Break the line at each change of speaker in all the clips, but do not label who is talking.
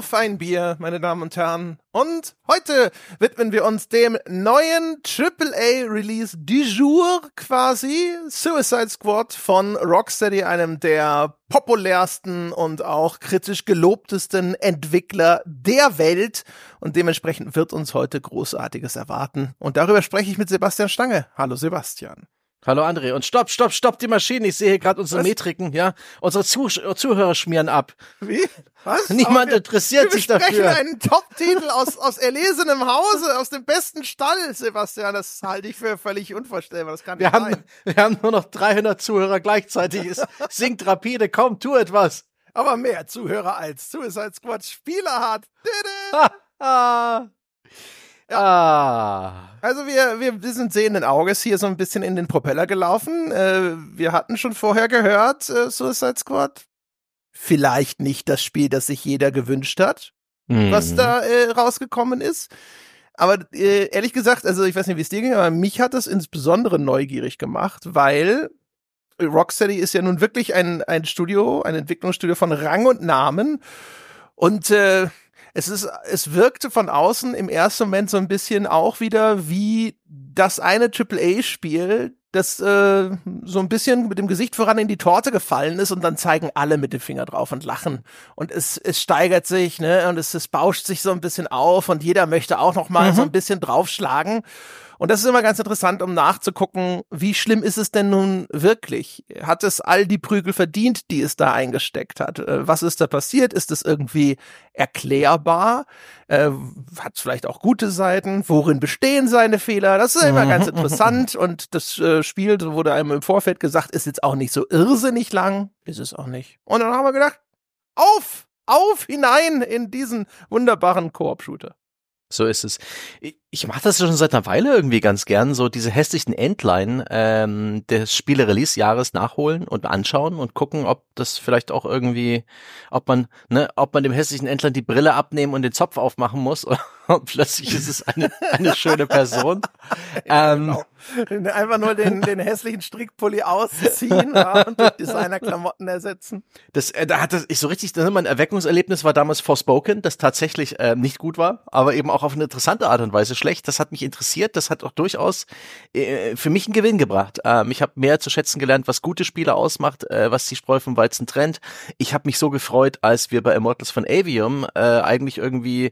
Auf ein Bier, meine Damen und Herren. Und heute widmen wir uns dem neuen AAA-Release du jour quasi, Suicide Squad von Rocksteady, einem der populärsten und auch kritisch gelobtesten Entwickler der Welt. Und dementsprechend wird uns heute Großartiges erwarten. Und darüber spreche ich mit Sebastian Stange. Hallo Sebastian.
Hallo André und stopp, stopp, stopp die Maschine. Ich sehe hier gerade unsere Was? Metriken, ja. Unsere Zuh Zuhörer schmieren ab.
Wie? Was?
Niemand wir, interessiert sich dafür. Wir
sprechen einen Top-Titel aus, aus erlesenem Hause, aus dem besten Stall, Sebastian. Das halte ich für völlig unvorstellbar. Das kann
wir
nicht
haben,
sein.
Wir haben nur noch 300 Zuhörer gleichzeitig. Es sinkt rapide. Komm, tu etwas.
Aber mehr Zuhörer als Suicide Squad Spieler hat.
Ja. Ah.
Also wir, wir, wir sind sehenden Auges hier so ein bisschen in den Propeller gelaufen. Äh, wir hatten schon vorher gehört, äh, Suicide Squad. Vielleicht nicht das Spiel, das sich jeder gewünscht hat, mhm. was da äh, rausgekommen ist. Aber äh, ehrlich gesagt, also ich weiß nicht, wie es dir ging, aber mich hat das insbesondere neugierig gemacht, weil Rocksteady ist ja nun wirklich ein, ein Studio, ein Entwicklungsstudio von Rang und Namen. Und äh, es ist, es wirkte von außen im ersten Moment so ein bisschen auch wieder wie das eine AAA-Spiel, das äh, so ein bisschen mit dem Gesicht voran in die Torte gefallen ist und dann zeigen alle mit dem Finger drauf und lachen und es, es steigert sich ne und es, es bauscht sich so ein bisschen auf und jeder möchte auch noch mal mhm. so ein bisschen draufschlagen und das ist immer ganz interessant, um nachzugucken, wie schlimm ist es denn nun wirklich? Hat es all die Prügel verdient, die es da eingesteckt hat? Äh, was ist da passiert? Ist es irgendwie erklärbar? Äh, hat es vielleicht auch gute Seiten? Worin bestehen seine Fehler? Das ist immer ganz interessant. Und das äh, Spiel, wurde einem im Vorfeld gesagt, ist jetzt auch nicht so irrsinnig lang. Ist es auch nicht. Und dann haben wir gedacht, auf! Auf hinein in diesen wunderbaren Koop-Shooter.
So ist es. Ich mache das schon seit einer Weile irgendwie ganz gern, so diese hässlichen Endline ähm, des Spiele-Release-Jahres nachholen und anschauen und gucken, ob das vielleicht auch irgendwie, ob man, ne, ob man dem hässlichen Endline die Brille abnehmen und den Zopf aufmachen muss und plötzlich ist es eine, eine schöne Person.
ja, ähm, genau. Einfach nur den, den hässlichen Strickpulli ausziehen ja, und durch Designer-Klamotten ersetzen.
Das, äh, da hat das, ich so richtig, das, mein Erweckungserlebnis war damals Forspoken, das tatsächlich äh, nicht gut war, aber eben auch auf eine interessante Art und Weise schlecht. Das hat mich interessiert. Das hat auch durchaus äh, für mich einen Gewinn gebracht. Ähm, ich habe mehr zu schätzen gelernt, was gute Spiele ausmacht, äh, was die Spreu vom Weizen trennt. Ich habe mich so gefreut, als wir bei Immortals von Avium äh, eigentlich irgendwie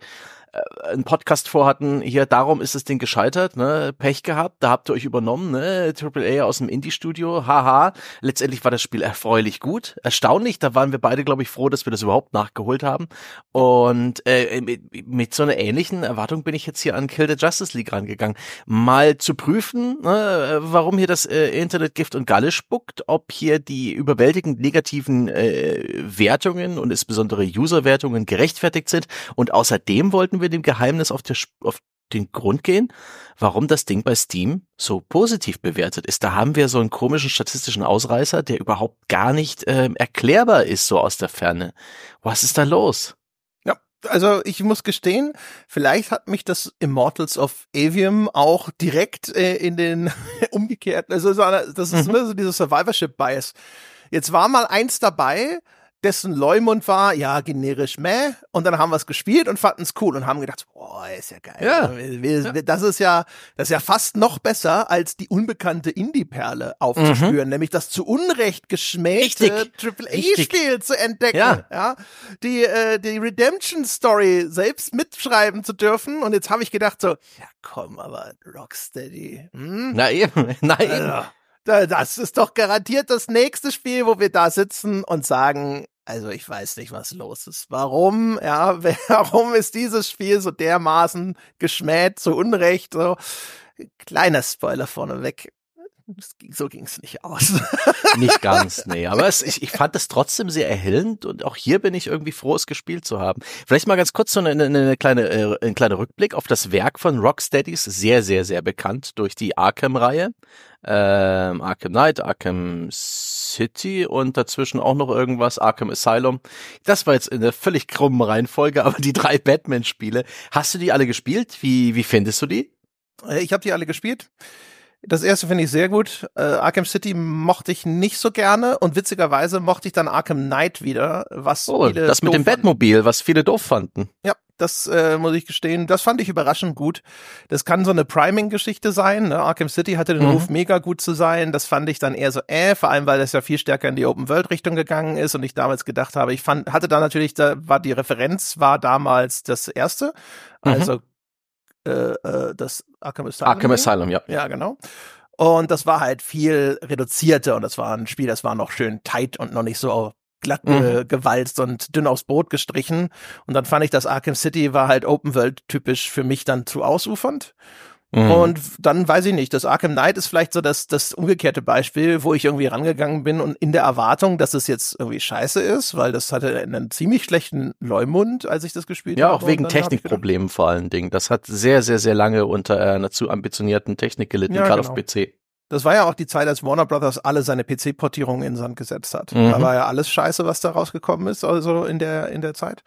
einen Podcast vorhatten, hier, darum ist das Ding gescheitert, ne, Pech gehabt, da habt ihr euch übernommen, ne, AAA aus dem Indie-Studio, haha, letztendlich war das Spiel erfreulich gut, erstaunlich, da waren wir beide, glaube ich, froh, dass wir das überhaupt nachgeholt haben. Und äh, mit, mit so einer ähnlichen Erwartung bin ich jetzt hier an Kill the Justice League rangegangen, mal zu prüfen, ne, warum hier das äh, Internet Gift und Galle spuckt, ob hier die überwältigend negativen äh, Wertungen und insbesondere User-Wertungen gerechtfertigt sind. Und außerdem wollten wir dem Geheimnis auf, der, auf den Grund gehen, warum das Ding bei Steam so positiv bewertet ist. Da haben wir so einen komischen statistischen Ausreißer, der überhaupt gar nicht äh, erklärbar ist, so aus der Ferne. Was ist da los?
Ja, also ich muss gestehen, vielleicht hat mich das Immortals of Avium auch direkt äh, in den umgekehrten, also das ist mhm. immer so dieses Survivorship-Bias. Jetzt war mal eins dabei, dessen Leumund war, ja, generisch meh. Und dann haben wir es gespielt und fanden es cool und haben gedacht, boah, ist ja geil. Ja. Wir, das ist ja, das ist ja fast noch besser, als die unbekannte Indie-Perle aufzuspüren, mhm. nämlich das zu Unrecht geschmähte Triple-A-Spiel zu entdecken. Ja. ja. Die, äh, die Redemption-Story selbst mitschreiben zu dürfen. Und jetzt habe ich gedacht so, ja komm, aber Rocksteady.
Hm? Na eben, nein. Also,
das ist doch garantiert das nächste Spiel, wo wir da sitzen und sagen, also ich weiß nicht, was los ist. Warum, ja, warum ist dieses Spiel so dermaßen geschmäht, zu Unrecht, so. Kleiner Spoiler vorneweg so ging es nicht aus.
nicht ganz, nee. Aber es, ich, ich fand es trotzdem sehr erhellend und auch hier bin ich irgendwie froh, es gespielt zu haben. Vielleicht mal ganz kurz so eine, eine, eine kleine, äh, ein kleiner Rückblick auf das Werk von Rocksteadys, sehr, sehr, sehr bekannt durch die Arkham-Reihe. Ähm, Arkham Knight, Arkham City und dazwischen auch noch irgendwas, Arkham Asylum. Das war jetzt in der völlig krummen Reihenfolge, aber die drei Batman-Spiele. Hast du die alle gespielt? Wie, wie findest du die?
Äh, ich habe die alle gespielt. Das erste finde ich sehr gut. Äh, Arkham City mochte ich nicht so gerne und witzigerweise mochte ich dann Arkham Knight wieder, was
oh,
viele
das mit dem. Batmobil, was viele doof fanden.
Ja, das äh, muss ich gestehen. Das fand ich überraschend gut. Das kann so eine Priming-Geschichte sein. Ne? Arkham City hatte den
Mhm.
Ruf, mega gut zu sein. Das fand ich dann eher so, äh, vor allem, weil das ja viel stärker in die Open-World-Richtung gegangen ist und ich damals gedacht habe, ich fand, hatte da natürlich, da war die Referenz, war damals das erste.
Mhm.
Also äh, äh, das Arkham Asylum.
Arkham Asylum, ja.
Ja, genau. Und das war halt viel reduzierter und das war ein Spiel, das war noch schön tight und noch nicht so glatt äh, gewalzt und dünn aufs Brot gestrichen. Und dann fand ich, das Arkham City war halt Open World typisch für mich dann zu ausufernd.
Mhm.
Und dann weiß ich nicht, das Arkham Knight ist vielleicht so das, das umgekehrte Beispiel, wo ich irgendwie rangegangen bin und in der Erwartung, dass es jetzt irgendwie scheiße ist, weil das hatte einen ziemlich schlechten Leumund, als ich das gespielt
Ja,
habe.
auch wegen Technikproblemen vor allen Dingen. Das hat sehr, sehr, sehr lange unter einer zu ambitionierten Technik gelitten,
Ja,
gerade
genau.
auf PC.
Das war ja auch die Zeit, als Warner Brothers alle seine PC-Portierungen in den Sand gesetzt hat.
Mhm.
Da war ja alles scheiße, was da rausgekommen ist, also in der, in der Zeit.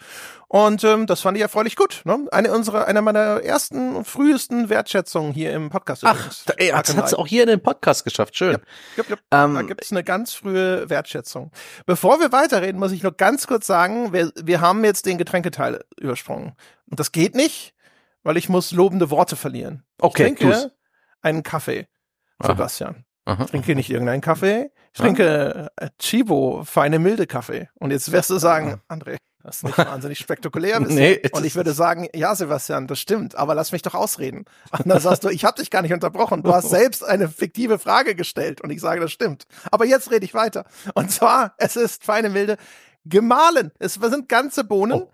Und ähm, das fand ich erfreulich gut. Ne? Eine unserer, einer meiner ersten und frühesten Wertschätzungen hier im Podcast.
Ach,
übrigens.
da, ey, das
Arkham
hat es
Knight.
auch hier in den Podcast geschafft. Schön.
Jupp, jupp. Da
Ähm,
gibt's eine ganz frühe Wertschätzung. Bevor wir weiterreden, muss ich nur ganz kurz sagen, wir, wir haben jetzt den Getränketeil übersprungen. Und das geht nicht, weil ich muss lobende Worte verlieren.
Okay,
ich trinke einen Kaffee. Sebastian.
aha.
Ich trinke nicht irgendeinen Kaffee. Ich trinke äh, Chibo, feine milde Kaffee. Und jetzt wirst du sagen, André, das ist nicht wahnsinnig spektakulär.
Nee, es
und ich würde sagen, ja, Sebastian, das stimmt, aber lass mich doch ausreden. Und dann sagst du, ich habe dich gar nicht unterbrochen. Du hast selbst eine fiktive Frage gestellt. Und ich sage, das stimmt. Aber jetzt rede ich weiter. Und zwar, es ist feine milde gemahlen. Es sind ganze Bohnen.
Oh.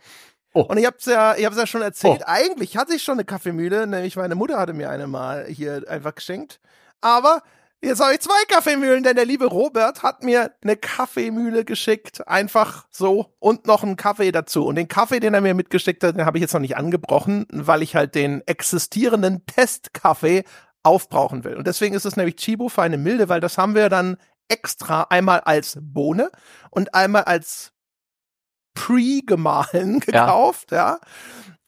Oh.
Und ich hab's ja, ich hab's ja schon erzählt.
Oh.
Eigentlich hatte ich schon eine Kaffeemühle, nämlich meine Mutter hatte mir eine mal hier einfach geschenkt. Aber jetzt habe ich zwei Kaffeemühlen, denn der liebe Robert hat mir eine Kaffeemühle geschickt, einfach so und noch einen Kaffee dazu. Und den Kaffee, den er mir mitgeschickt hat, den habe ich jetzt noch nicht angebrochen, weil ich halt den existierenden Testkaffee aufbrauchen will. Und deswegen ist es nämlich Chibo für eine milde, weil das haben wir dann extra einmal als Bohne und einmal als pre-gemahlen gekauft, ja.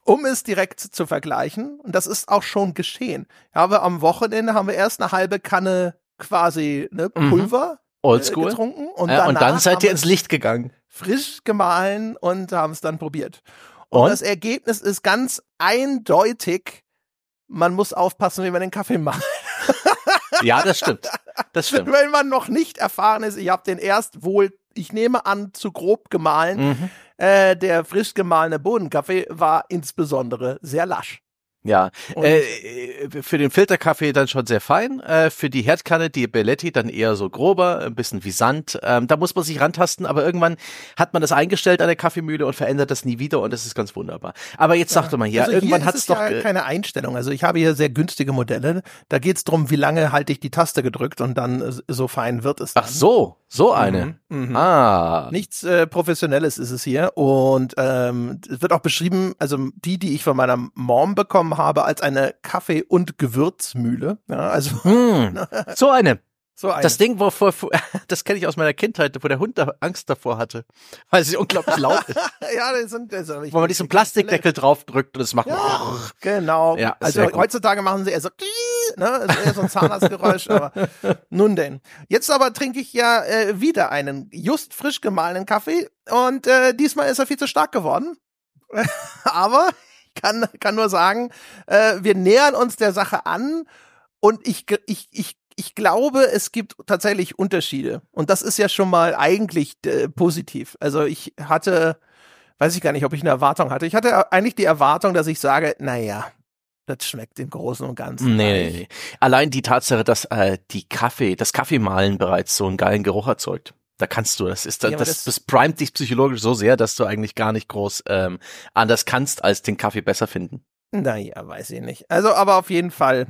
Um es direkt zu vergleichen. Und das ist auch schon geschehen. Ja, aber am Wochenende haben wir erst eine halbe Kanne quasi ne,
Mhm.
Pulver äh,
Oldschool.
getrunken und,
Ja, und dann seid ihr
wir
ins Licht gegangen.
frisch gemahlen und haben es dann probiert. Und,
Und?
das Ergebnis ist ganz eindeutig. Man muss aufpassen, wie man den Kaffee macht.
Ja, das stimmt. Das stimmt.
Wenn man noch nicht erfahren ist, ich habe den erst wohl, ich nehme an, zu grob gemahlen.
Mhm.
Äh, der frisch gemahlene Bohnenkaffee war insbesondere sehr lasch.
Ja,
Und-
äh, für den Filterkaffee dann schon sehr fein, äh, für die Herdkanne, die Belletti dann eher so grober, ein bisschen wie Sand. Ähm, da muss man sich rantasten, aber irgendwann hat man das eingestellt an der Kaffeemühle und verändert das nie wieder und das ist ganz wunderbar. Aber jetzt sagte man ja,
also
irgendwann
hier
hat es doch.
ja
ge-
keine Einstellung. Also ich habe hier sehr günstige Modelle. Da geht's drum, wie lange halte ich die Taste gedrückt und dann äh, so fein wird es dann.
Ach so, so eine.
Mhm.
Ah.
Nichts äh, Professionelles ist es hier und ähm, es wird auch beschrieben, also die, die ich von meiner Mom bekommen habe, als eine Kaffee- und Gewürzmühle. Ja, also
Hm, so eine.
so.
Das Ding, wovor, das kenne ich aus meiner Kindheit, wo der Hund da Angst davor hatte, weil sie unglaublich laut ist.
ja, das sind also ich-
Wo man diesen Plastikdeckel draufdrückt und es macht.
Ja, genau.
Ja,
also heutzutage machen sie eher so, ne, ist eher so ein Zahnarztgeräusch, aber nun denn. Jetzt aber trinke ich ja äh, wieder einen just frisch gemahlenen Kaffee und äh, diesmal ist er viel zu stark geworden. aber kann, kann nur sagen, äh, wir nähern uns der Sache an und ich, ich, ich, ich glaube, es gibt tatsächlich Unterschiede. Und das ist ja schon mal eigentlich äh, positiv. Also ich hatte, weiß ich gar nicht, ob ich eine Erwartung hatte. Ich hatte eigentlich die Erwartung, dass ich sage, naja, das schmeckt im Großen und Ganzen.
Nee, nee, nee. Allein die Tatsache, dass äh, die Kaffee, das Kaffeemahlen bereits so einen geilen Geruch erzeugt. Da kannst du, das ist
Ja,
das,
das-
das primet dich psychologisch so sehr, dass du eigentlich gar nicht groß ähm, anders kannst, als den Kaffee besser finden.
Naja, weiß ich nicht. Also, aber auf jeden Fall.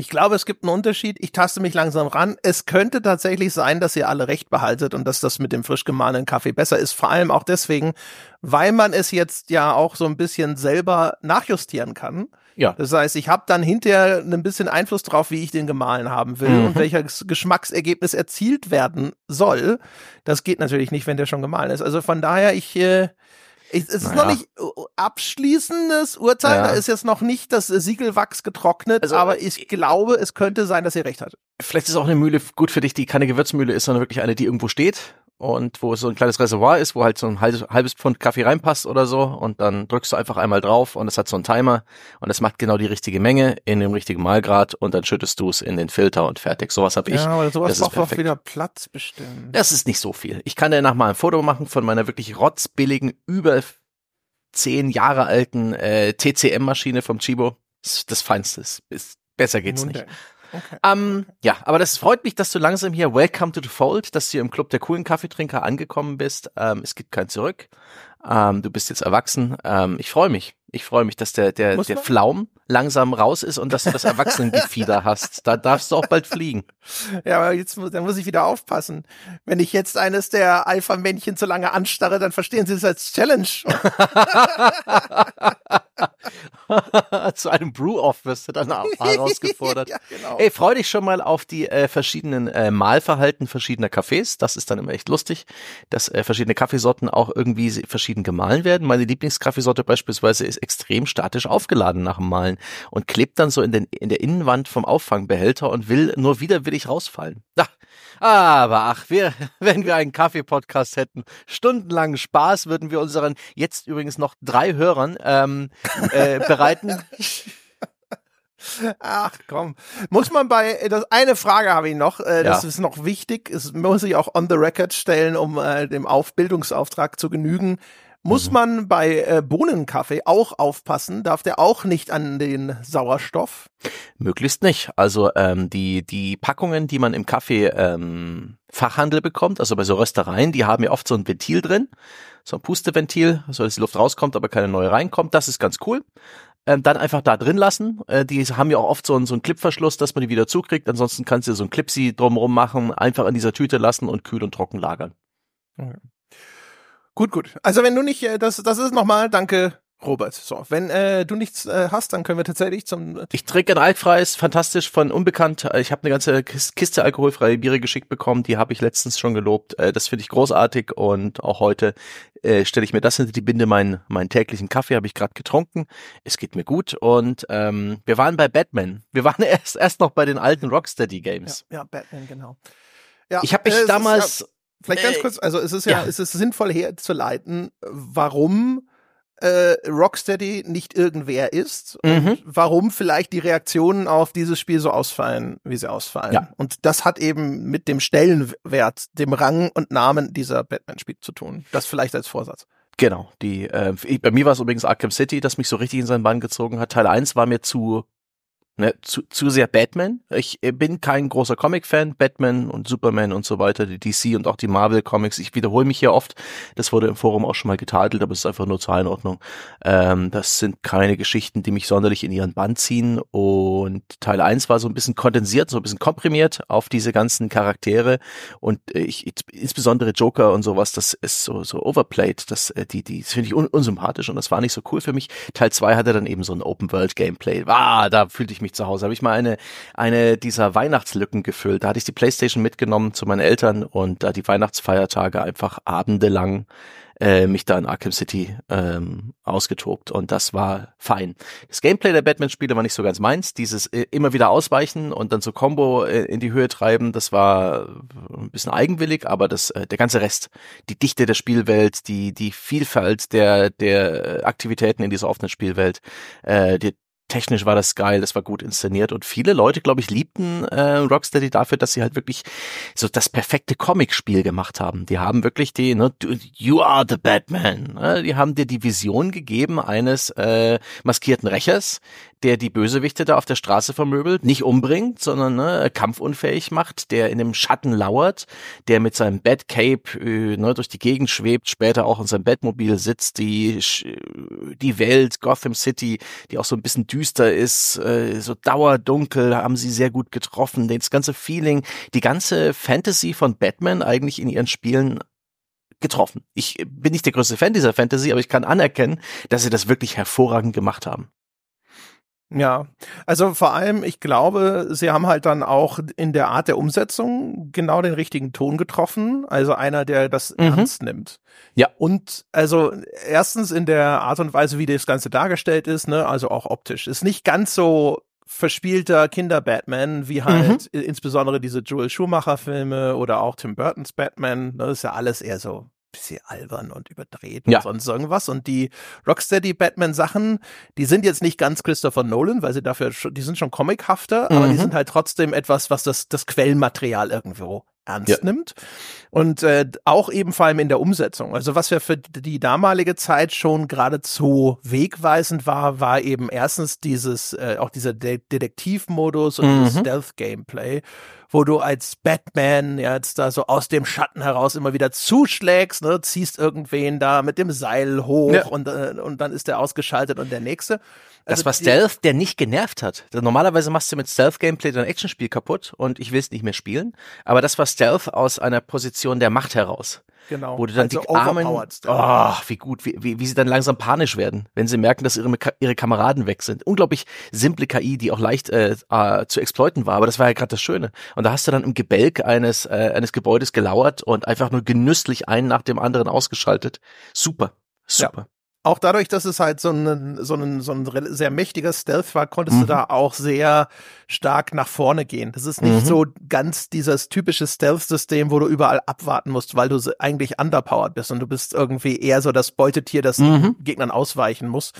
Ich glaube, es gibt einen Unterschied. Ich taste mich langsam ran. Es könnte tatsächlich sein, dass ihr alle recht behaltet und dass das mit dem frisch gemahlenen Kaffee besser ist. Vor allem auch deswegen, weil man es jetzt ja auch so ein bisschen selber nachjustieren kann.
Ja.
Das heißt, ich habe dann hinterher ein bisschen Einfluss drauf, wie ich den gemahlen haben will
Mhm.
und welches Geschmacksergebnis erzielt werden soll. Das geht natürlich nicht, wenn der schon gemahlen ist. Also von daher, ich, äh, Es ist naja. noch nicht äh, abschließendes Urteil, ja. da ist jetzt noch nicht das Siegelwachs getrocknet, also, aber ich glaube, es könnte sein, dass ihr recht hat.
Vielleicht ist auch eine Mühle gut für dich, die keine Gewürzmühle ist, sondern wirklich eine, die irgendwo steht und wo so ein kleines Reservoir ist, wo halt so ein halbes, Pfund Kaffee reinpasst oder so und dann drückst du einfach einmal drauf und es hat so einen Timer und es macht genau die richtige Menge in dem richtigen Malgrad und dann schüttest du es in den Filter und fertig. Sowas habe ich.
Ja, aber sowas braucht auch wieder Platz bestimmt.
Das ist nicht so viel. Ich kann dir nach mal ein Foto machen von meiner wirklich rotzbilligen, über zehn Jahre alten äh, TCM-Maschine vom Chibo. Das, das Feinste. Ist, besser geht's Nun nicht. Okay. Ähm, ja, aber das freut mich, dass du langsam hier Welcome to the Fold, dass du im Club der coolen Kaffeetrinker angekommen bist. Ähm, es gibt kein Zurück. Ähm, du bist jetzt erwachsen. Ähm, ich freue mich. Ich freue mich, dass der, der, der Flaum langsam raus ist und dass du das Erwachsenengefieder hast. Da darfst du auch bald fliegen.
Ja, aber jetzt dann muss ich wieder aufpassen. Wenn ich jetzt eines der Alpha-Männchen zu lange anstarre, dann verstehen sie es als Challenge.
zu einem Brew-Off wirst du dann auch herausgefordert. ja, genau. Ey, freu dich schon mal auf die äh, verschiedenen äh, Mahlverhalten verschiedener Kaffees. Das ist dann immer echt lustig, dass äh, verschiedene Kaffeesorten auch irgendwie verschieden gemahlen werden. Meine Lieblingskaffeesorte beispielsweise ist extrem statisch aufgeladen nach dem Malen und klebt dann so in, den, in der Innenwand vom Auffangbehälter und will nur widerwillig rausfallen. Ach, aber ach, wir, wenn wir einen Kaffee-Podcast hätten, stundenlangen Spaß würden wir unseren jetzt übrigens noch drei Hörern ähm, äh, bereiten.
Ach komm, muss man bei das eine Frage habe ich noch, äh, das ja. ist noch wichtig, es muss ich auch on the record stellen, um äh, dem Aufbildungsauftrag zu genügen. Muss mhm. man bei äh, Bohnenkaffee auch aufpassen? Darf der auch nicht an den Sauerstoff?
Möglichst nicht. Also ähm, die die Packungen, die man im Kaffee ähm, Fachhandel bekommt, also bei so Röstereien, die haben ja oft so ein Ventil drin, so ein Pusteventil, so dass die Luft rauskommt, aber keine neue reinkommt. Das ist ganz cool. Ähm, dann einfach da drin lassen. Äh, die haben ja auch oft so einen, so einen Clipverschluss, dass man die wieder zukriegt. Ansonsten kannst du so ein Clipsy drumherum machen, einfach in dieser Tüte lassen und kühl und trocken lagern.
Okay. Gut, gut. Also wenn du nicht, äh, das, das ist nochmal, danke Robert. So, wenn äh, du nichts äh, hast, dann können wir tatsächlich zum.
Ich trinke ein altfreies, fantastisch von Unbekannt. Ich habe eine ganze Kiste alkoholfreie Biere geschickt bekommen, die habe ich letztens schon gelobt. Äh, das finde ich großartig und auch heute äh, stelle ich mir das hinter die Binde. Mein, meinen täglichen Kaffee habe ich gerade getrunken. Es geht mir gut und ähm, wir waren bei Batman. Wir waren erst erst noch bei den alten Rocksteady Games.
Ja, ja Batman genau.
Ja, ich habe mich äh, damals.
Ja Vielleicht ganz kurz, also es ist ja, ja. es ist sinnvoll herzuleiten, warum äh, Rocksteady nicht irgendwer ist mhm. und warum vielleicht die Reaktionen auf dieses Spiel so ausfallen, wie sie ausfallen. Ja. Und das hat eben mit dem Stellenwert, dem Rang und Namen dieser Batman-Spiel zu tun. Das vielleicht als Vorsatz.
Genau, die äh, bei mir war es übrigens Arkham City, das mich so richtig in seinen Bann gezogen hat. Teil 1 war mir zu ne, zu, zu sehr Batman. Ich äh, bin kein großer Comic-Fan. Batman und Superman und so weiter, die DC und auch die Marvel-Comics. Ich wiederhole mich hier oft. Das wurde im Forum auch schon mal getadelt, aber es ist einfach nur zur Einordnung. Ähm, das sind keine Geschichten, die mich sonderlich in ihren Band ziehen. Und Teil 1 war so ein bisschen kondensiert, so ein bisschen komprimiert auf diese ganzen Charaktere. Und äh, ich, insbesondere Joker und sowas, das ist so, so overplayed. Das, äh, die, die, das finde ich un unsympathisch und das war nicht so cool für mich. Teil 2 hatte dann eben so ein Open-World-Gameplay. Ah, da fühlte ich mich mich zu Hause. Habe ich mal eine, eine dieser Weihnachtslücken gefüllt. Da hatte ich die Playstation mitgenommen zu meinen Eltern und da die Weihnachtsfeiertage einfach abendelang äh, mich da in Arkham City ähm, ausgetobt und das war fein. Das Gameplay der Batman-Spiele war nicht so ganz meins. Dieses äh, immer wieder ausweichen und dann so Combo äh, in die Höhe treiben, das war ein bisschen eigenwillig, aber das der ganze Rest, die Dichte der Spielwelt, die die Vielfalt der der Aktivitäten in dieser offenen Spielwelt, äh, die, technisch war das geil, das war gut inszeniert und viele Leute, glaube ich, liebten äh, Rocksteady dafür, dass sie halt wirklich so das perfekte Comic-Spiel gemacht haben. Die haben wirklich die, ne, you are the Batman. Ne? Die haben dir die Vision gegeben eines äh, maskierten Rächers, der die Bösewichte da auf der Straße vermöbelt, nicht umbringt, sondern ne, kampfunfähig macht, der in dem Schatten lauert, der mit seinem Batcape äh, ne, durch die Gegend schwebt, später auch in seinem Batmobil sitzt, die die Welt Gotham City, die auch so ein bisschen düster ist, äh, so dauerdunkel, haben sie sehr gut getroffen. Das ganze Feeling, die ganze Fantasy von Batman eigentlich in ihren Spielen getroffen. Ich bin nicht der größte Fan dieser Fantasy, aber ich kann anerkennen, dass sie das wirklich hervorragend gemacht haben.
Ja, also vor allem, ich glaube, sie haben halt dann auch in der Art der Umsetzung genau den richtigen Ton getroffen. Also einer, der das mhm. ernst nimmt.
Ja.
Und also erstens in der Art und Weise, wie das Ganze dargestellt ist, ne, also auch optisch. Ist nicht ganz so verspielter Kinder-Batman, wie halt mhm. insbesondere diese Joel Schumacher-Filme oder auch Tim Burtons Batman. Das ist ja alles eher so bisschen albern und überdreht ja. und sonst irgendwas. Und die Rocksteady Batman Sachen, die sind jetzt nicht ganz Christopher Nolan, weil sie dafür, die sind schon comichafter, mhm. aber die mhm. sind halt trotzdem etwas, was das, das Quellenmaterial irgendwo ernst ja. nimmt. Und äh, auch eben vor allem in der Umsetzung. Also was ja für die damalige Zeit schon geradezu wegweisend war, war eben erstens dieses, äh, auch dieser De Detektivmodus und mhm. Stealth-Gameplay wo du als Batman jetzt da so aus dem Schatten heraus immer wieder zuschlägst, ne, ziehst irgendwen da mit dem Seil hoch ja. und, äh, und dann ist der ausgeschaltet und der nächste.
Also das war Stealth, der nicht genervt hat. Normalerweise machst du mit Stealth-Gameplay dein Actionspiel kaputt und ich will es nicht mehr spielen. Aber das war Stealth aus einer Position der Macht heraus.
Genau.
Wo du dann also die Armen, oh, wie gut, wie, wie, wie sie dann langsam panisch werden, wenn sie merken, dass ihre, ihre Kameraden weg sind. Unglaublich simple KI, die auch leicht äh, äh, zu exploiten war, aber das war ja gerade das Schöne. Und da hast du dann im Gebälk eines, äh, eines Gebäudes gelauert und einfach nur genüsslich einen nach dem anderen ausgeschaltet. Super. Super.
Ja auch dadurch, dass es halt so ein, so ein, so ein sehr mächtiger Stealth war, konntest mhm. du da auch sehr stark nach vorne gehen. Das ist nicht mhm. so ganz dieses typische Stealth-System, wo du überall abwarten musst, weil du eigentlich underpowered bist und du bist irgendwie eher so das Beutetier, das mhm. Gegnern ausweichen muss.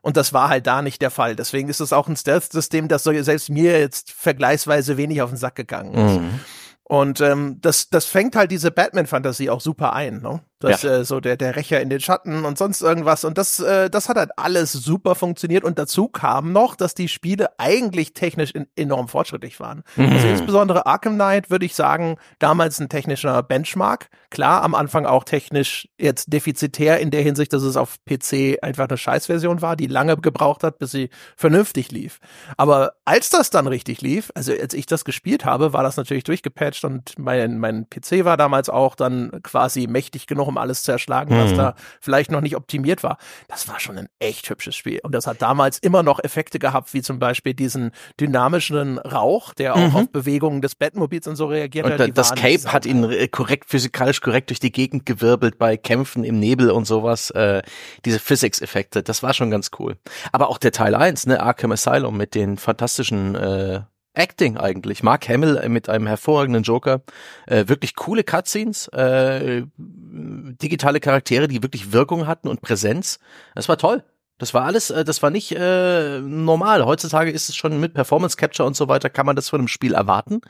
Und das war halt da nicht der Fall. Deswegen ist es auch ein Stealth-System, das selbst mir jetzt vergleichsweise wenig auf den Sack gegangen ist. Mhm. Und ähm, das, das fängt halt diese Batman-Fantasie auch super ein, ne? Das ja. äh, so der der Rächer in den Schatten und sonst irgendwas und das äh, das hat halt alles super funktioniert und dazu kam noch, dass die Spiele eigentlich technisch in, enorm fortschrittlich waren. Mhm. Also insbesondere Arkham Knight würde ich sagen, damals ein technischer Benchmark. Klar, am Anfang auch technisch jetzt defizitär in der Hinsicht, dass es auf PC einfach eine Scheißversion war, die lange gebraucht hat, bis sie vernünftig lief. Aber als das dann richtig lief, also als ich das gespielt habe, war das natürlich durchgepatcht und mein mein PC war damals auch dann quasi mächtig genug, um alles zu erschlagen, was mhm. da vielleicht noch nicht optimiert war. Das war schon ein echt hübsches Spiel. Und das hat damals immer noch Effekte gehabt, wie zum Beispiel diesen dynamischen Rauch, der auch mhm. auf Bewegungen des Batmobils und so reagiert
und hat. das Cape hat ihn korrekt, physikalisch korrekt durch die Gegend gewirbelt bei Kämpfen im Nebel und sowas. Äh, diese Physics-Effekte, das war schon ganz cool. Aber auch der Teil 1, ne, Arkham Asylum mit den fantastischen äh, Acting eigentlich. Mark Hamill mit einem hervorragenden Joker. Äh, wirklich coole Cutscenes, äh, digitale Charaktere, die wirklich Wirkung hatten und Präsenz. Das war toll. Das war alles, äh, das war nicht äh, normal. Heutzutage ist es schon mit Performance Capture und so weiter, kann man das von einem Spiel erwarten.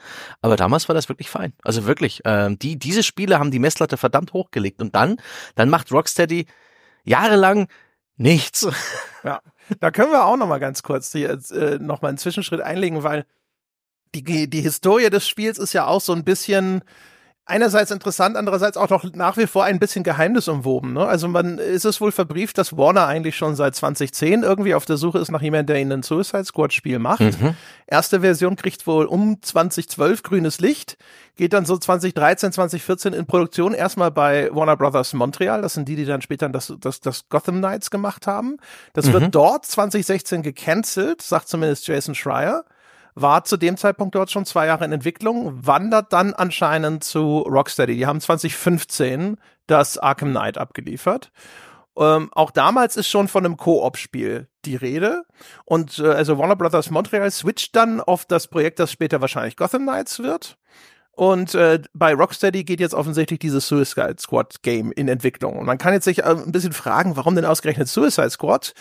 Aber damals war das wirklich fein. Also wirklich, äh, die, diese Spiele haben die Messlatte verdammt hochgelegt. Und dann, dann macht Rocksteady jahrelang nichts.
Ja, da können wir auch noch mal ganz kurz hier äh, noch einen Zwischenschritt einlegen, weil die, die Historie des Spiels ist ja auch so ein bisschen einerseits interessant, andererseits auch noch nach wie vor ein bisschen geheimnisumwoben. Ne? Also man ist es wohl verbrieft, dass Warner eigentlich schon seit 2010 irgendwie auf der Suche ist nach jemandem, der ihnen ein Suicide Squad Spiel macht. Mhm. Erste Version kriegt wohl um 2012 grünes Licht, geht dann so 2013, 2014 in Produktion erstmal bei Warner Brothers Montreal. Das sind die, die dann später das, das, das Gotham Knights gemacht haben. Das mhm. wird dort 2016 gecancelt, sagt zumindest Jason Schreier war zu dem Zeitpunkt dort schon zwei Jahre in Entwicklung, wandert dann anscheinend zu Rocksteady. Die haben 2015 das Arkham Knight abgeliefert. Ähm, auch damals ist schon von einem Koop-Spiel die Rede. Und äh, also Warner Brothers Montreal switcht dann auf das Projekt, das später wahrscheinlich Gotham Knights wird. Und äh, bei Rocksteady geht jetzt offensichtlich dieses Suicide Squad Game in Entwicklung. Und man kann jetzt sich äh, ein bisschen fragen, warum denn ausgerechnet Suicide Squad?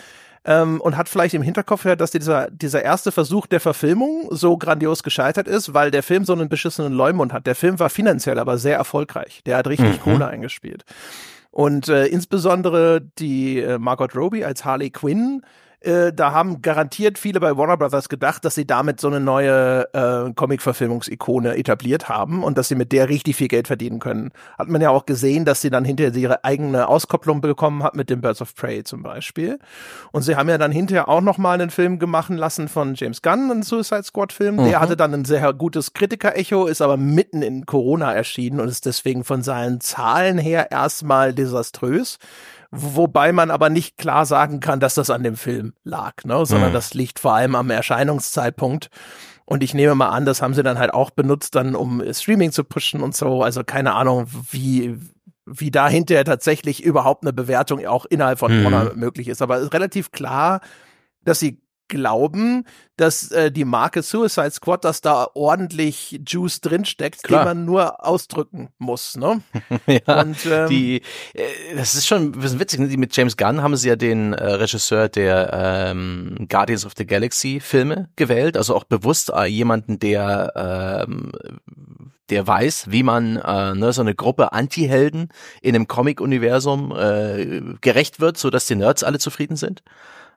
Ähm, und hat vielleicht im Hinterkopf ja, dass dieser, dieser erste Versuch der Verfilmung so grandios gescheitert ist, weil der Film so einen beschissenen Leumund hat. Der Film war finanziell aber sehr erfolgreich. Der hat richtig mhm. Kohle eingespielt. Und äh, insbesondere die äh, Margot Robbie als Harley Quinn äh, da haben garantiert viele bei Warner Brothers gedacht, dass sie damit so eine neue äh, Comic-Verfilmungsikone etabliert haben und dass sie mit der richtig viel Geld verdienen können. Hat man ja auch gesehen, dass sie dann hinterher ihre eigene Auskopplung bekommen hat mit dem Birds of Prey zum Beispiel. Und sie haben ja dann hinterher auch noch mal einen Film gemacht lassen von James Gunn, einen Suicide Squad-Film. Mhm. Der hatte dann ein sehr gutes Kritiker-Echo, ist aber mitten in Corona erschienen und ist deswegen von seinen Zahlen her erstmal desaströs wobei man aber nicht klar sagen kann, dass das an dem Film lag, ne? sondern
Hm.
das liegt vor allem am Erscheinungszeitpunkt. Und ich nehme mal an, das haben sie dann halt auch benutzt, dann um Streaming zu pushen und so. Also keine Ahnung, wie, wie da hinterher tatsächlich überhaupt eine Bewertung auch innerhalb von
Mhm.
Warner möglich ist. Aber es ist relativ klar, dass sie glauben, dass äh, die Marke Suicide Squad, dass da ordentlich Juice drinsteckt,
Klar.
den man nur ausdrücken muss. Ne?
ja,
Und, ähm,
die, äh, das ist schon ein bisschen witzig. ne? Die mit James Gunn haben sie ja den äh, Regisseur der ähm, Guardians of the Galaxy Filme gewählt, also auch bewusst äh, jemanden, der ähm, der weiß, wie man äh, ne, so eine Gruppe Anti-Helden in einem Comic-Universum äh, gerecht wird, so dass die Nerds alle zufrieden sind.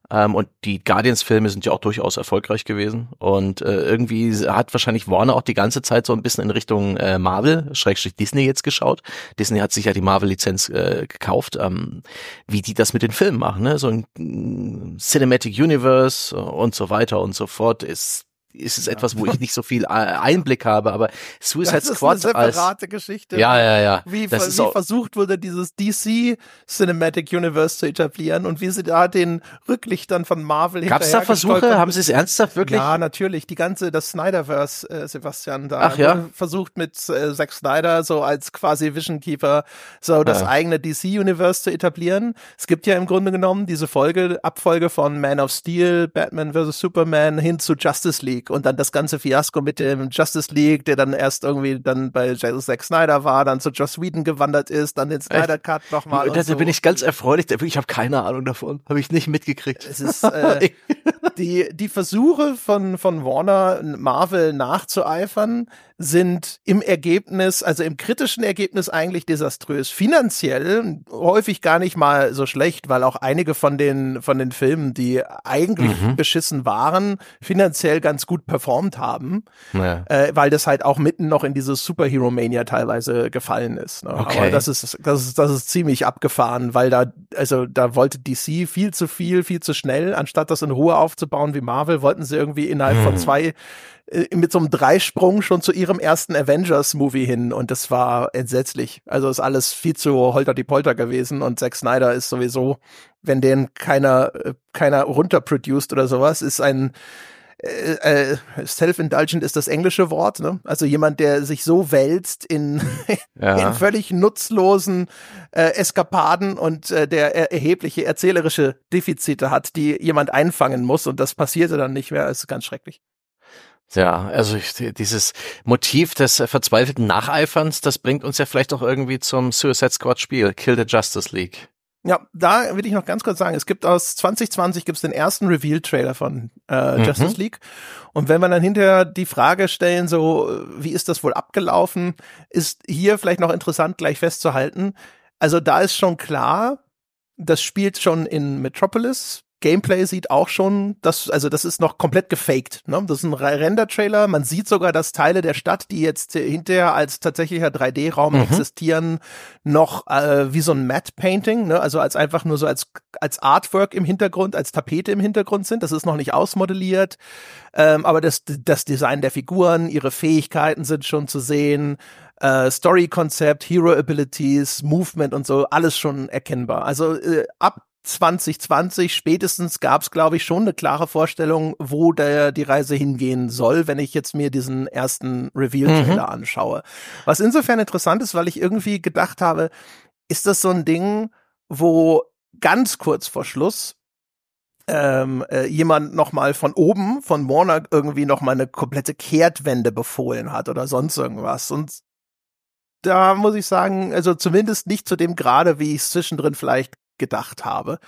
Ähm, und die Guardians-Filme sind ja auch durchaus erfolgreich gewesen. Und äh, irgendwie hat wahrscheinlich Warner auch die ganze Zeit so ein bisschen in Richtung äh, Marvel, Schrägstrich Disney jetzt geschaut. Disney hat sich ja die Marvel-Lizenz äh, gekauft. Ähm, wie die das mit den Filmen machen, ne? So ein mm, Cinematic Universe und so weiter und so fort ist ist es etwas, wo ich nicht so viel äh, Einblick habe, aber Suicide
das ist
Squad
eine
als
separate Geschichte.
ja ja ja
Wie, ver-
ist
wie versucht wurde, dieses DC Cinematic Universe zu etablieren und wie sie da den Rücklichtern von Marvel
gab es da Versuche? Haben sie es ernsthaft wirklich?
Ja, natürlich. Die ganze, das Snyderverse, äh, Sebastian, da
Ach ja?
versucht mit äh, Zack Snyder so als quasi Vision Keeper so das
Ja.
eigene DC-Universe zu etablieren. Es gibt ja im Grunde genommen diese Folge, Abfolge von Man of Steel, Batman vs. Superman hin zu Justice League und dann das ganze Fiasko mit dem Justice League, der dann erst irgendwie dann bei Zack Snyder war, dann zu Joss Whedon gewandert ist, dann den Snyder Cut nochmal.
da
so.
bin ich ganz erfreulich. Ich habe keine Ahnung davon. Habe ich nicht mitgekriegt.
Es ist äh, die, die Versuche von, von Warner, Marvel nachzueifern, sind im Ergebnis, also im kritischen Ergebnis eigentlich desaströs. Finanziell häufig gar nicht mal so schlecht, weil auch einige von den, von den Filmen, die eigentlich
Mhm.
beschissen waren, finanziell ganz gut performt haben,
Naja.
äh, weil das halt auch mitten noch in dieses Superhero-Mania teilweise gefallen ist. Ne?
Okay.
Aber das ist, das ist, das ist ziemlich abgefahren, weil da, also da wollte DC viel zu viel, viel zu schnell, anstatt das in Ruhe aufzubauen wie Marvel, wollten sie irgendwie innerhalb von
Hm.
zwei mit so einem Dreisprung schon zu ihrem ersten Avengers-Movie hin und das war entsetzlich. Also ist alles viel zu holter die Polter gewesen und Zack Snyder ist sowieso, wenn den keiner, äh, keiner runterproduced oder sowas, ist ein äh, äh, self-indulgent ist das englische Wort, ne? Also jemand, der sich so wälzt in,
Ja.
in völlig nutzlosen äh, Eskapaden und äh, der er erhebliche erzählerische Defizite hat, die jemand einfangen muss und das passierte dann nicht mehr. Das ist ganz schrecklich.
Ja, also ich, dieses Motiv des äh, verzweifelten Nacheiferns, das bringt uns ja vielleicht auch irgendwie zum Suicide Squad Spiel, Kill the Justice League.
Ja, da will ich noch ganz kurz sagen, es gibt aus 2020 gibt's den ersten Reveal-Trailer von äh,
Mhm.
Justice League. Und wenn wir dann hinterher die Frage stellen, so, äh, wie ist das wohl abgelaufen, ist hier vielleicht noch interessant gleich festzuhalten. Also da ist schon klar, das spielt schon in Metropolis. Gameplay sieht auch schon, das, also das ist noch komplett gefaked. Ne? Das ist ein Re- Render-Trailer. Man sieht sogar, dass Teile der Stadt, die jetzt hinterher als tatsächlicher 3D-Raum
Mhm.
existieren, noch äh, wie so ein Matte-Painting, ne? also als einfach nur so als, als Artwork im Hintergrund, als Tapete im Hintergrund sind. Das ist noch nicht ausmodelliert. Ähm, aber das, das Design der Figuren, ihre Fähigkeiten sind schon zu sehen. Äh, Story-Konzept, Hero-Abilities, Movement und so, alles schon erkennbar. Also äh, ab 2020 spätestens gab es, glaube ich, schon eine klare Vorstellung, wo der, die Reise hingehen soll, wenn ich jetzt mir diesen ersten Reveal-Trailer anschaue. Was insofern interessant ist, weil ich irgendwie gedacht habe, ist das so ein Ding, wo ganz kurz vor Schluss ähm, äh, jemand noch mal von oben von Warner irgendwie noch mal eine komplette Kehrtwende befohlen hat oder sonst irgendwas. Und da muss ich sagen, also zumindest nicht zu dem Grade, wie ich es zwischendrin vielleicht gedacht habe.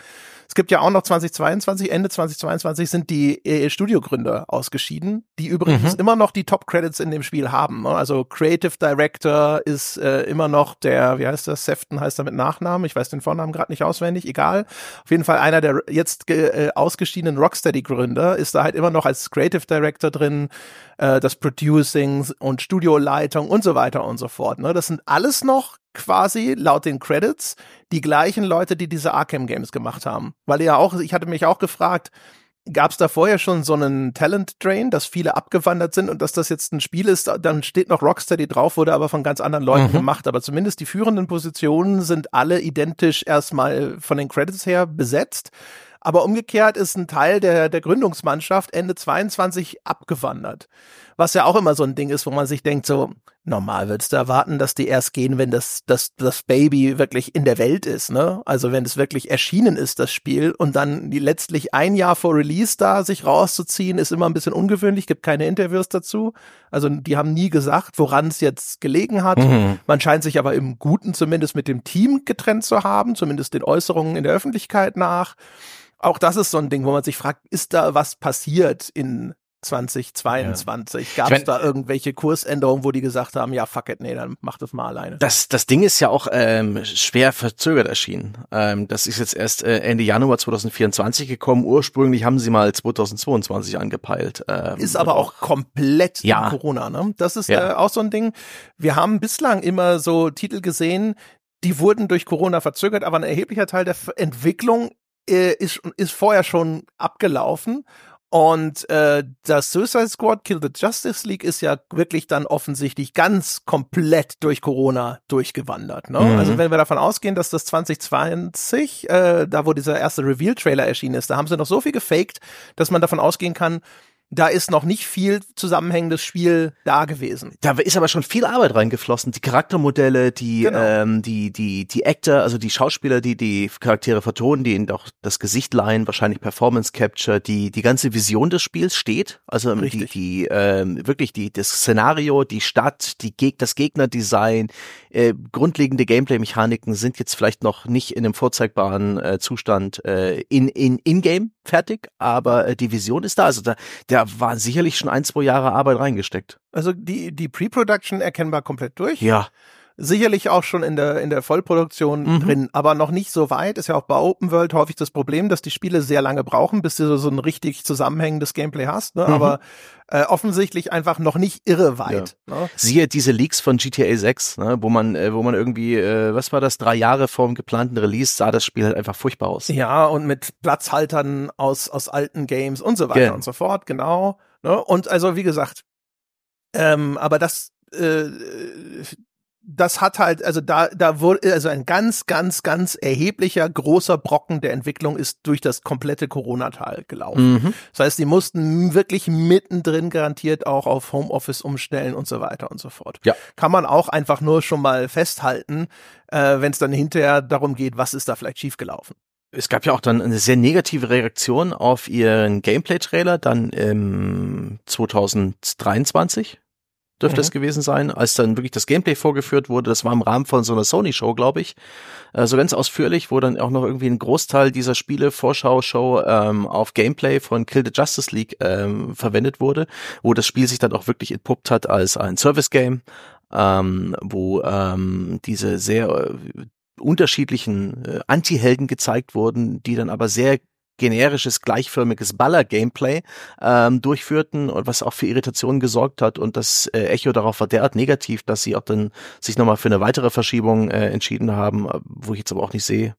Es gibt ja auch noch 2022, Ende 2022 sind die äh, Studiogründer ausgeschieden, die übrigens
Mhm.
immer noch die Top-Credits in dem Spiel haben. ne? Also Creative Director ist äh, immer noch der, wie heißt das, Sefton heißt er mit Nachnamen, ich weiß den Vornamen gerade nicht auswendig, egal. Auf jeden Fall einer der jetzt äh, ausgeschiedenen Rocksteady-Gründer ist da halt immer noch als Creative Director drin, äh, das Producing und Studioleitung und so weiter und so fort. Ne? Das sind alles noch quasi laut den Credits die gleichen Leute, die diese Arkham Games gemacht haben. Weil ja auch, ich hatte mich auch gefragt, gab es da vorher schon so einen Talent Drain, dass viele abgewandert sind und dass das jetzt ein Spiel ist, dann steht noch Rocksteady drauf, wurde aber von ganz anderen Leuten mhm. gemacht. Aber zumindest die führenden Positionen sind alle identisch erstmal von den Credits her besetzt. Aber umgekehrt ist ein Teil der, der Gründungsmannschaft Ende 22 abgewandert. Was ja auch immer so ein Ding ist, wo man sich denkt, so, normal würdest du erwarten, dass die erst gehen, wenn das, das, das Baby wirklich in der Welt ist, ne? Also wenn es wirklich erschienen ist, das Spiel, und dann die letztlich ein Jahr vor Release da sich rauszuziehen, ist immer ein bisschen ungewöhnlich, gibt keine Interviews dazu. Also die haben nie gesagt, woran es jetzt gelegen hat. Mhm. Man scheint sich aber im Guten zumindest mit dem Team getrennt zu haben, zumindest den Äußerungen in der Öffentlichkeit nach auch das ist so ein Ding, wo man sich fragt, ist da was passiert in 2022? Ja. Gab es da irgendwelche Kursänderungen, wo die gesagt haben, ja, fuck it, nee, dann mach das mal alleine?
Das, das Ding ist ja auch ähm, schwer verzögert erschienen. Ähm, das ist jetzt erst äh, Ende Januar 2024 gekommen. Ursprünglich haben sie mal 2022 angepeilt.
Ähm, ist aber auch komplett ja. Corona, ne? Das ist ja. äh, auch so ein Ding. Wir haben bislang immer so Titel gesehen, die wurden durch Corona verzögert, aber ein erheblicher Teil der Entwicklung äh, ist, ist vorher schon abgelaufen. Und äh, das Suicide Squad Kill the Justice League ist ja wirklich dann offensichtlich ganz komplett durch Corona durchgewandert. Ne? Mhm. Also wenn wir davon ausgehen, dass das 2020, äh, da wo dieser erste Reveal-Trailer erschienen ist, da haben sie noch so viel gefaked, dass man davon ausgehen kann, da ist noch nicht viel zusammenhängendes Spiel da gewesen.
Da ist aber schon viel Arbeit reingeflossen. Die Charaktermodelle, die, genau. ähm, die, die, die Actor, also die Schauspieler, die die Charaktere vertonen, die ihnen auch das Gesicht leihen, wahrscheinlich Performance Capture, die, die ganze Vision des Spiels steht. Also ähm, Richtig. die, die ähm, wirklich die, das Szenario, die Stadt, die Geg das Gegnerdesign, äh, grundlegende Gameplay-Mechaniken sind jetzt vielleicht noch nicht in einem vorzeigbaren äh, Zustand äh, in, in, in-game fertig, aber äh, die Vision ist da. Also da, da war sicherlich schon ein, zwei Jahre Arbeit reingesteckt.
Also die, die Pre-Production erkennbar komplett durch.
Ja
sicherlich auch schon in der, in der Vollproduktion mhm. drin, aber noch nicht so weit. Ist ja auch bei Open World häufig das Problem, dass die Spiele sehr lange brauchen, bis du so, so ein richtig zusammenhängendes Gameplay hast. Ne? Mhm. Aber äh, offensichtlich einfach noch nicht irre weit. Ja. Ne?
Siehe diese Leaks von GTA 6, ne? wo man, äh, wo man irgendwie, äh, was war das, drei Jahre vor dem geplanten Release sah das Spiel halt einfach furchtbar aus.
Ja, und mit Platzhaltern aus, aus alten Games und so weiter yeah. und so fort, genau. Ne? Und also, wie gesagt, ähm, aber das, äh, das hat halt, also da, da wurde, also ein ganz, ganz, ganz erheblicher, großer Brocken der Entwicklung ist durch das komplette Corona-Tal gelaufen. Mhm. Das heißt, die mussten wirklich mittendrin garantiert auch auf Homeoffice umstellen und so weiter und so fort.
Ja.
Kann man auch einfach nur schon mal festhalten, äh, wenn es dann hinterher darum geht, was ist da vielleicht schiefgelaufen.
Es gab ja auch dann eine sehr negative Reaktion auf ihren Gameplay-Trailer dann im 2023 dürfte mhm. es gewesen sein, als dann wirklich das Gameplay vorgeführt wurde. Das war im Rahmen von so einer Sony-Show, glaube ich. Äh, so ganz ausführlich, wo dann auch noch irgendwie ein Großteil dieser Spiele, Vorschau-Show ähm, auf Gameplay von Kill the Justice League ähm, verwendet wurde, wo das Spiel sich dann auch wirklich entpuppt hat als ein Service-Game, ähm, wo ähm, diese sehr äh, unterschiedlichen äh, Anti-Helden gezeigt wurden, die dann aber sehr generisches, gleichförmiges Baller-Gameplay ähm, durchführten und was auch für Irritationen gesorgt hat und das äh, Echo darauf war derart negativ, dass sie auch dann sich nochmal für eine weitere Verschiebung äh, entschieden haben, äh, wo ich jetzt aber auch nicht sehe,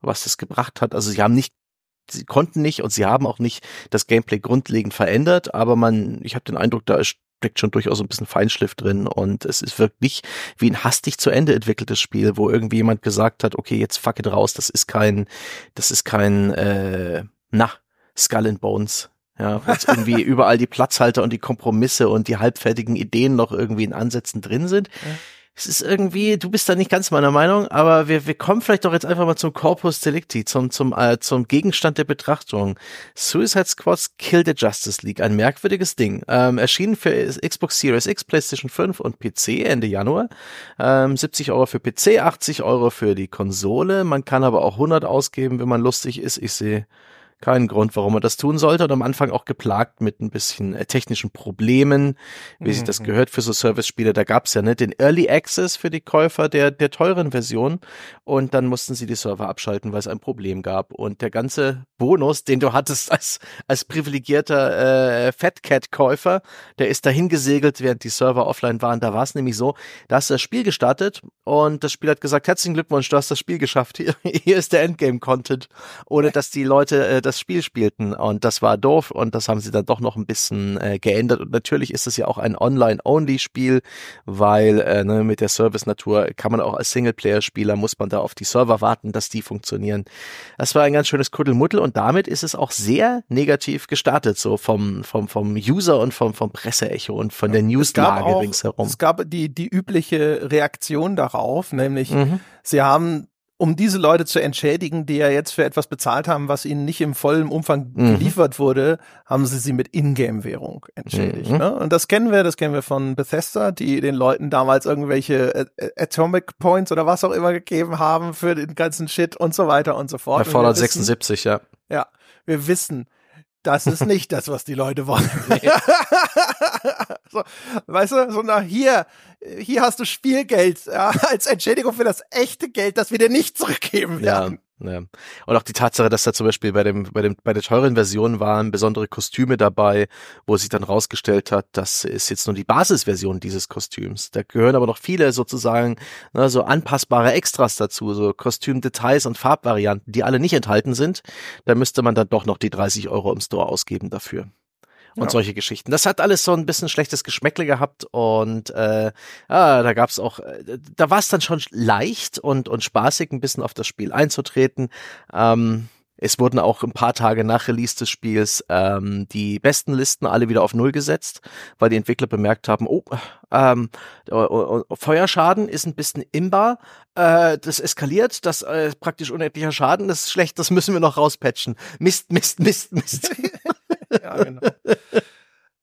was das gebracht hat. Also sie haben nicht sie konnten nicht und sie haben auch nicht das Gameplay grundlegend verändert, aber man, ich habe den Eindruck, da ist steckt schon durchaus ein bisschen Feinschliff drin und es ist wirklich wie ein hastig zu Ende entwickeltes Spiel, wo irgendwie jemand gesagt hat, okay, jetzt fuck it raus, das ist kein, das ist kein, äh, na, Skull and Bones. Ja, wo jetzt irgendwie überall die Platzhalter und die Kompromisse und die halbfertigen Ideen noch irgendwie in Ansätzen drin sind. Ja es ist irgendwie, du bist da nicht ganz meiner Meinung, aber wir, wir kommen vielleicht doch jetzt einfach mal zum Corpus Delicti, zum, zum, äh, zum Gegenstand der Betrachtung. Suicide Squads Kill the Justice League, ein merkwürdiges Ding. Ähm, erschienen für Xbox Series X, PlayStation 5 und PC Ende Januar. Ähm, 70 Euro für PC, 80 Euro für die Konsole. Man kann aber auch 100 ausgeben, wenn man lustig ist. Ich sehe keinen Grund, warum man das tun sollte. Und am Anfang auch geplagt mit ein bisschen äh, technischen Problemen, wie mhm. sich das mhm. gehört für so Service-Spiele. Da gab's ja ne, den Early Access für die Käufer der, der teuren Version. Und dann mussten sie die Server abschalten, weil es ein Problem gab. Und der ganze Bonus, den du hattest als, als privilegierter äh, Fatcat-Käufer, der ist dahin gesegelt, während die Server offline waren. Da war es nämlich so, da hast du das Spiel gestartet und das Spiel hat gesagt, herzlichen Glückwunsch, du hast das Spiel geschafft. Hier, hier ist der Endgame-Content. Ohne dass die Leute äh, das Spiel spielten. Und das war doof und das haben sie dann doch noch ein bisschen äh, geändert. Und natürlich ist es ja auch ein Online-Only-Spiel, weil äh, ne, mit der Service-Natur kann man auch als Singleplayer-Spieler, muss man da auf die Server warten, dass die funktionieren. Das war ein ganz schönes Kuddelmuddel und damit ist es auch sehr negativ gestartet, so vom, vom, vom User und vom, vom Presseecho und von der Newslage ringsherum.
Es gab die, die übliche Reaktion darauf, nämlich mhm. sie haben um diese Leute zu entschädigen, die ja jetzt für etwas bezahlt haben, was ihnen nicht im vollen Umfang mhm. geliefert wurde, haben sie sie mit Ingame-Währung entschädigt. Mhm. Ne? Und das kennen wir, das kennen wir von Bethesda, die den Leuten damals irgendwelche Atomic Points oder was auch immer gegeben haben für den ganzen Shit und so weiter und so fort.
Bei Fallout 76, ja.
Ja, wir wissen, das ist nicht das, was die Leute wollen. Nee. so, weißt du, so nach hier, hier hast du Spielgeld ja, als Entschädigung für das echte Geld, das wir dir nicht zurückgeben werden. Ja.
Und auch die Tatsache, dass da zum Beispiel bei dem, bei dem, bei der teuren Version waren besondere Kostüme dabei, wo sich dann rausgestellt hat, das ist jetzt nur die Basisversion dieses Kostüms. Da gehören aber noch viele sozusagen, ne, so anpassbare Extras dazu, so Kostümdetails und Farbvarianten, die alle nicht enthalten sind. Da müsste man dann doch noch die 30 Euro im Store ausgeben dafür und ja. solche Geschichten. Das hat alles so ein bisschen schlechtes Geschmäckle gehabt und äh, ah, da gab's auch, äh, da war es dann schon leicht und, und spaßig, ein bisschen auf das Spiel einzutreten. Ähm, es wurden auch ein paar Tage nach Release des Spiels ähm, die besten Listen alle wieder auf Null gesetzt, weil die Entwickler bemerkt haben, oh, ähm, Feuerschaden ist ein bisschen imbar, äh, das eskaliert, das äh, praktisch unendlicher Schaden, das ist schlecht, das müssen wir noch rauspatchen. Mist, Mist, Mist, Mist.
ja, genau.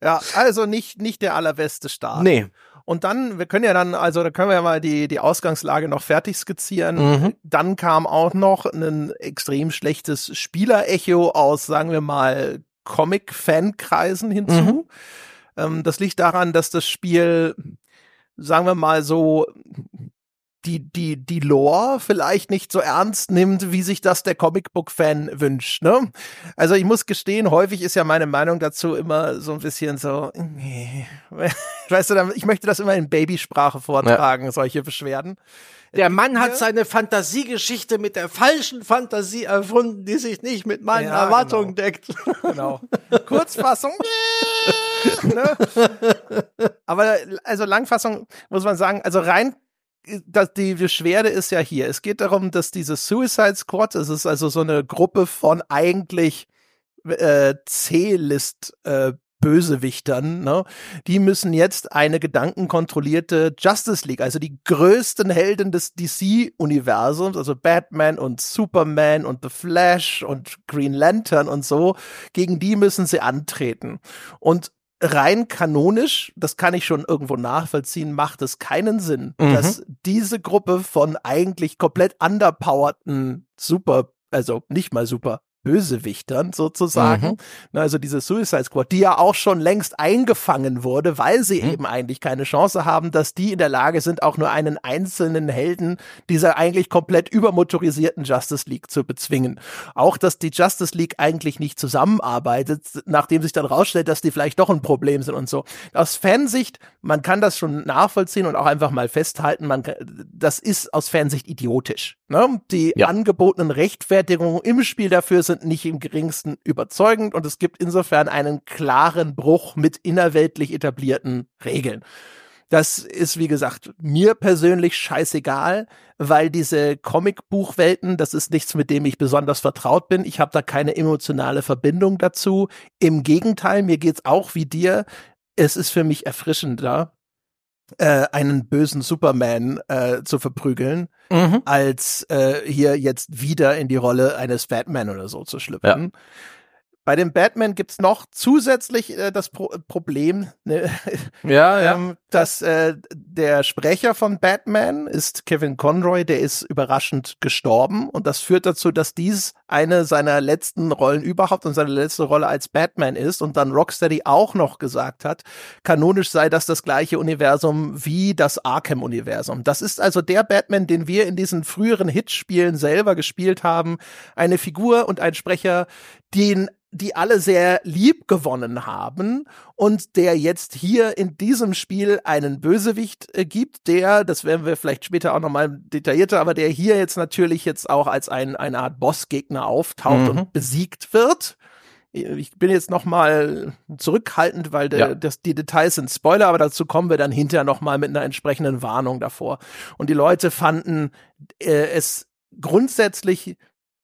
Ja, also nicht, nicht der allerbeste Start.
Nee.
Und dann, wir können ja dann, also da können wir ja mal die, die Ausgangslage noch fertig skizzieren. Mhm. Dann kam auch noch ein extrem schlechtes Spielerecho aus, sagen wir mal, Comic-Fankreisen hinzu. Mhm. Ähm, das liegt daran, dass das Spiel, sagen wir mal so, die, die, die Lore vielleicht nicht so ernst nimmt, wie sich das der Comicbook-Fan wünscht. Ne? Also ich muss gestehen, häufig ist ja meine Meinung dazu immer so ein bisschen so, nee. weißt du, ich möchte das immer in Babysprache vortragen, ja. solche Beschwerden.
Der Mann hat seine Fantasiegeschichte mit der falschen Fantasie erfunden, die sich nicht mit meinen ja, Erwartungen
genau.
deckt.
Genau. Kurzfassung. ne? Aber also Langfassung muss man sagen, also rein das, die Beschwerde ist ja hier. Es geht darum, dass diese Suicide Squad, es ist also so eine Gruppe von eigentlich äh, C-List äh, Bösewichtern, ne? die müssen jetzt eine gedankenkontrollierte Justice League, also die größten Helden des DC-Universums, also Batman und Superman und The Flash und Green Lantern und so, gegen die müssen sie antreten. Und rein kanonisch, das kann ich schon irgendwo nachvollziehen, macht es keinen Sinn, mhm. dass diese Gruppe von eigentlich komplett underpowerten Super, also nicht mal super Bösewichtern sozusagen. Mhm. Also diese Suicide Squad, die ja auch schon längst eingefangen wurde, weil sie mhm. eben eigentlich keine Chance haben, dass die in der Lage sind, auch nur einen einzelnen Helden dieser eigentlich komplett übermotorisierten Justice League zu bezwingen. Auch, dass die Justice League eigentlich nicht zusammenarbeitet, nachdem sich dann rausstellt, dass die vielleicht doch ein Problem sind und so. Aus Fansicht, man kann das schon nachvollziehen und auch einfach mal festhalten, man, das ist aus Fansicht idiotisch. Ne? Die ja. angebotenen Rechtfertigungen im Spiel dafür sind nicht im geringsten überzeugend und es gibt insofern einen klaren Bruch mit innerweltlich etablierten Regeln. Das ist, wie gesagt, mir persönlich scheißegal, weil diese Comic-Buchwelten, das ist nichts, mit dem ich besonders vertraut bin. Ich habe da keine emotionale Verbindung dazu. Im Gegenteil, mir geht's auch wie dir. Es ist für mich erfrischender, äh, einen bösen Superman äh, zu verprügeln, mhm. als äh, hier jetzt wieder in die Rolle eines Batman oder so zu schlüpfen. Ja. Bei dem Batman gibt's noch zusätzlich äh, das Pro Problem, ne,
ja, ja. Ähm,
dass äh, der Sprecher von Batman ist Kevin Conroy, der ist überraschend gestorben und das führt dazu, dass dies eine seiner letzten Rollen überhaupt und seine letzte Rolle als Batman ist und dann Rocksteady auch noch gesagt hat, kanonisch sei das das gleiche Universum wie das Arkham-Universum. Das ist also der Batman, den wir in diesen früheren Hitspielen selber gespielt haben, eine Figur und ein Sprecher, den die alle sehr lieb gewonnen haben und der jetzt hier in diesem Spiel einen Bösewicht äh, gibt, der, das werden wir vielleicht später auch nochmal detaillierter, aber der hier jetzt natürlich jetzt auch als ein, eine Art Bossgegner auftaucht mhm. und besiegt wird ich bin jetzt noch mal zurückhaltend, weil de, ja. das, die Details sind Spoiler, aber dazu kommen wir dann hinterher noch mal mit einer entsprechenden Warnung davor. Und die Leute fanden äh, es grundsätzlich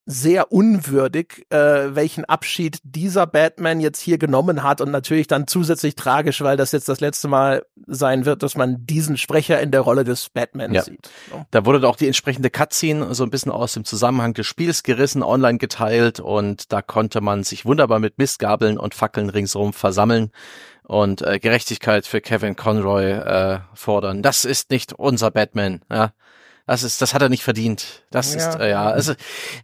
sehr unwürdig, äh, welchen Abschied dieser Batman jetzt hier genommen hat und natürlich dann zusätzlich tragisch, weil das jetzt das letzte Mal sein wird, dass man diesen Sprecher in der Rolle des Batman ja. sieht.
So. Da wurde auch die entsprechende Cutscene so ein bisschen aus dem Zusammenhang des Spiels gerissen, online geteilt und da konnte man sich wunderbar mit Mistgabeln und Fackeln ringsherum versammeln und äh, Gerechtigkeit für Kevin Conroy äh, fordern. Das ist nicht unser Batman. Ja. Das ist, das hat er nicht verdient. Das ja. ist, äh, ja, also,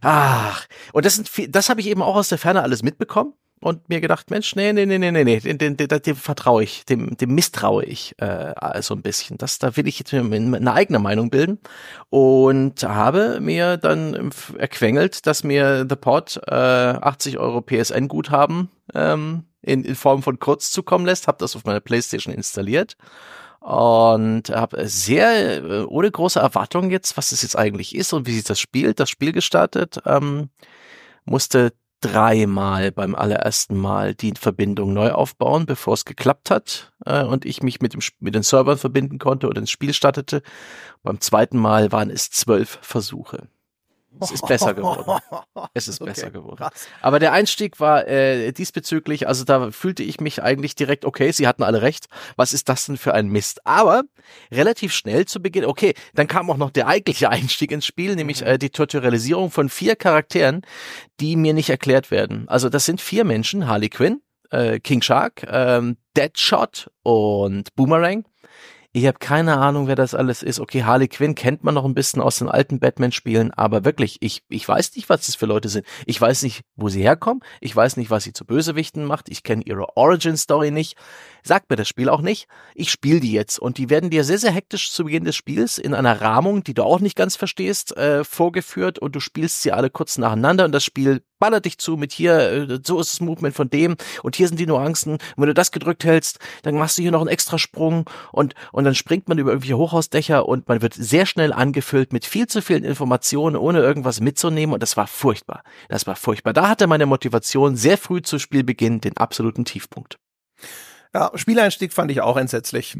ach. Und das sind, das habe ich eben auch aus der Ferne alles mitbekommen und mir gedacht, Mensch, nee, nee, nee, nee, nee, nee, dem, dem, dem, vertraue ich, dem, dem misstraue ich äh, so ein bisschen. Das, da will ich jetzt eine eigene Meinung bilden und habe mir dann erquengelt, dass mir The Pod äh, 80 Euro PSN-Guthaben ähm, in, in Form von Kurz zukommen lässt, habe das auf meiner Playstation installiert und habe sehr äh, ohne große Erwartungen jetzt, was es jetzt eigentlich ist und wie sich das spielt, das Spiel gestartet, ähm, musste dreimal beim allerersten Mal die Verbindung neu aufbauen, bevor es geklappt hat äh, und ich mich mit dem mit den Servern verbinden konnte oder ins Spiel startete. Beim zweiten Mal waren es zwölf Versuche. Es ist besser geworden. Es ist okay, besser geworden. Krass. Aber der Einstieg war äh, diesbezüglich, also da fühlte ich mich eigentlich direkt, okay, sie hatten alle recht. Was ist das denn für ein Mist? Aber relativ schnell zu Beginn, okay, dann kam auch noch der eigentliche Einstieg ins Spiel, nämlich mhm. äh, die Tutorialisierung von vier Charakteren, die mir nicht erklärt werden. Also das sind vier Menschen, Harley Quinn, äh, King Shark, ähm, Deadshot und Boomerang ich habe keine Ahnung, wer das alles ist. Okay, Harley Quinn kennt man noch ein bisschen aus den alten Batman-Spielen, aber wirklich, ich, ich weiß nicht, was das für Leute sind. Ich weiß nicht, wo sie herkommen. Ich weiß nicht, was sie zu Bösewichten macht. Ich kenne ihre Origin-Story nicht. Sagt mir das Spiel auch nicht. Ich spiele die jetzt und die werden dir sehr, sehr hektisch zu Beginn des Spiels in einer Rahmung, die du auch nicht ganz verstehst, äh, vorgeführt und du spielst sie alle kurz nacheinander und das Spiel ballert dich zu mit hier, äh, so ist das Movement von dem und hier sind die Nuancen. Und wenn du das gedrückt hältst, dann machst du hier noch einen extra Sprung und, und dann springt man über irgendwelche Hochhausdächer und man wird sehr schnell angefüllt mit viel zu vielen Informationen, ohne irgendwas mitzunehmen und das war furchtbar. Das war furchtbar. Da hatte meine Motivation sehr früh zu Spielbeginn den absoluten Tiefpunkt.
Ja, Spieleinstieg fand ich auch entsetzlich.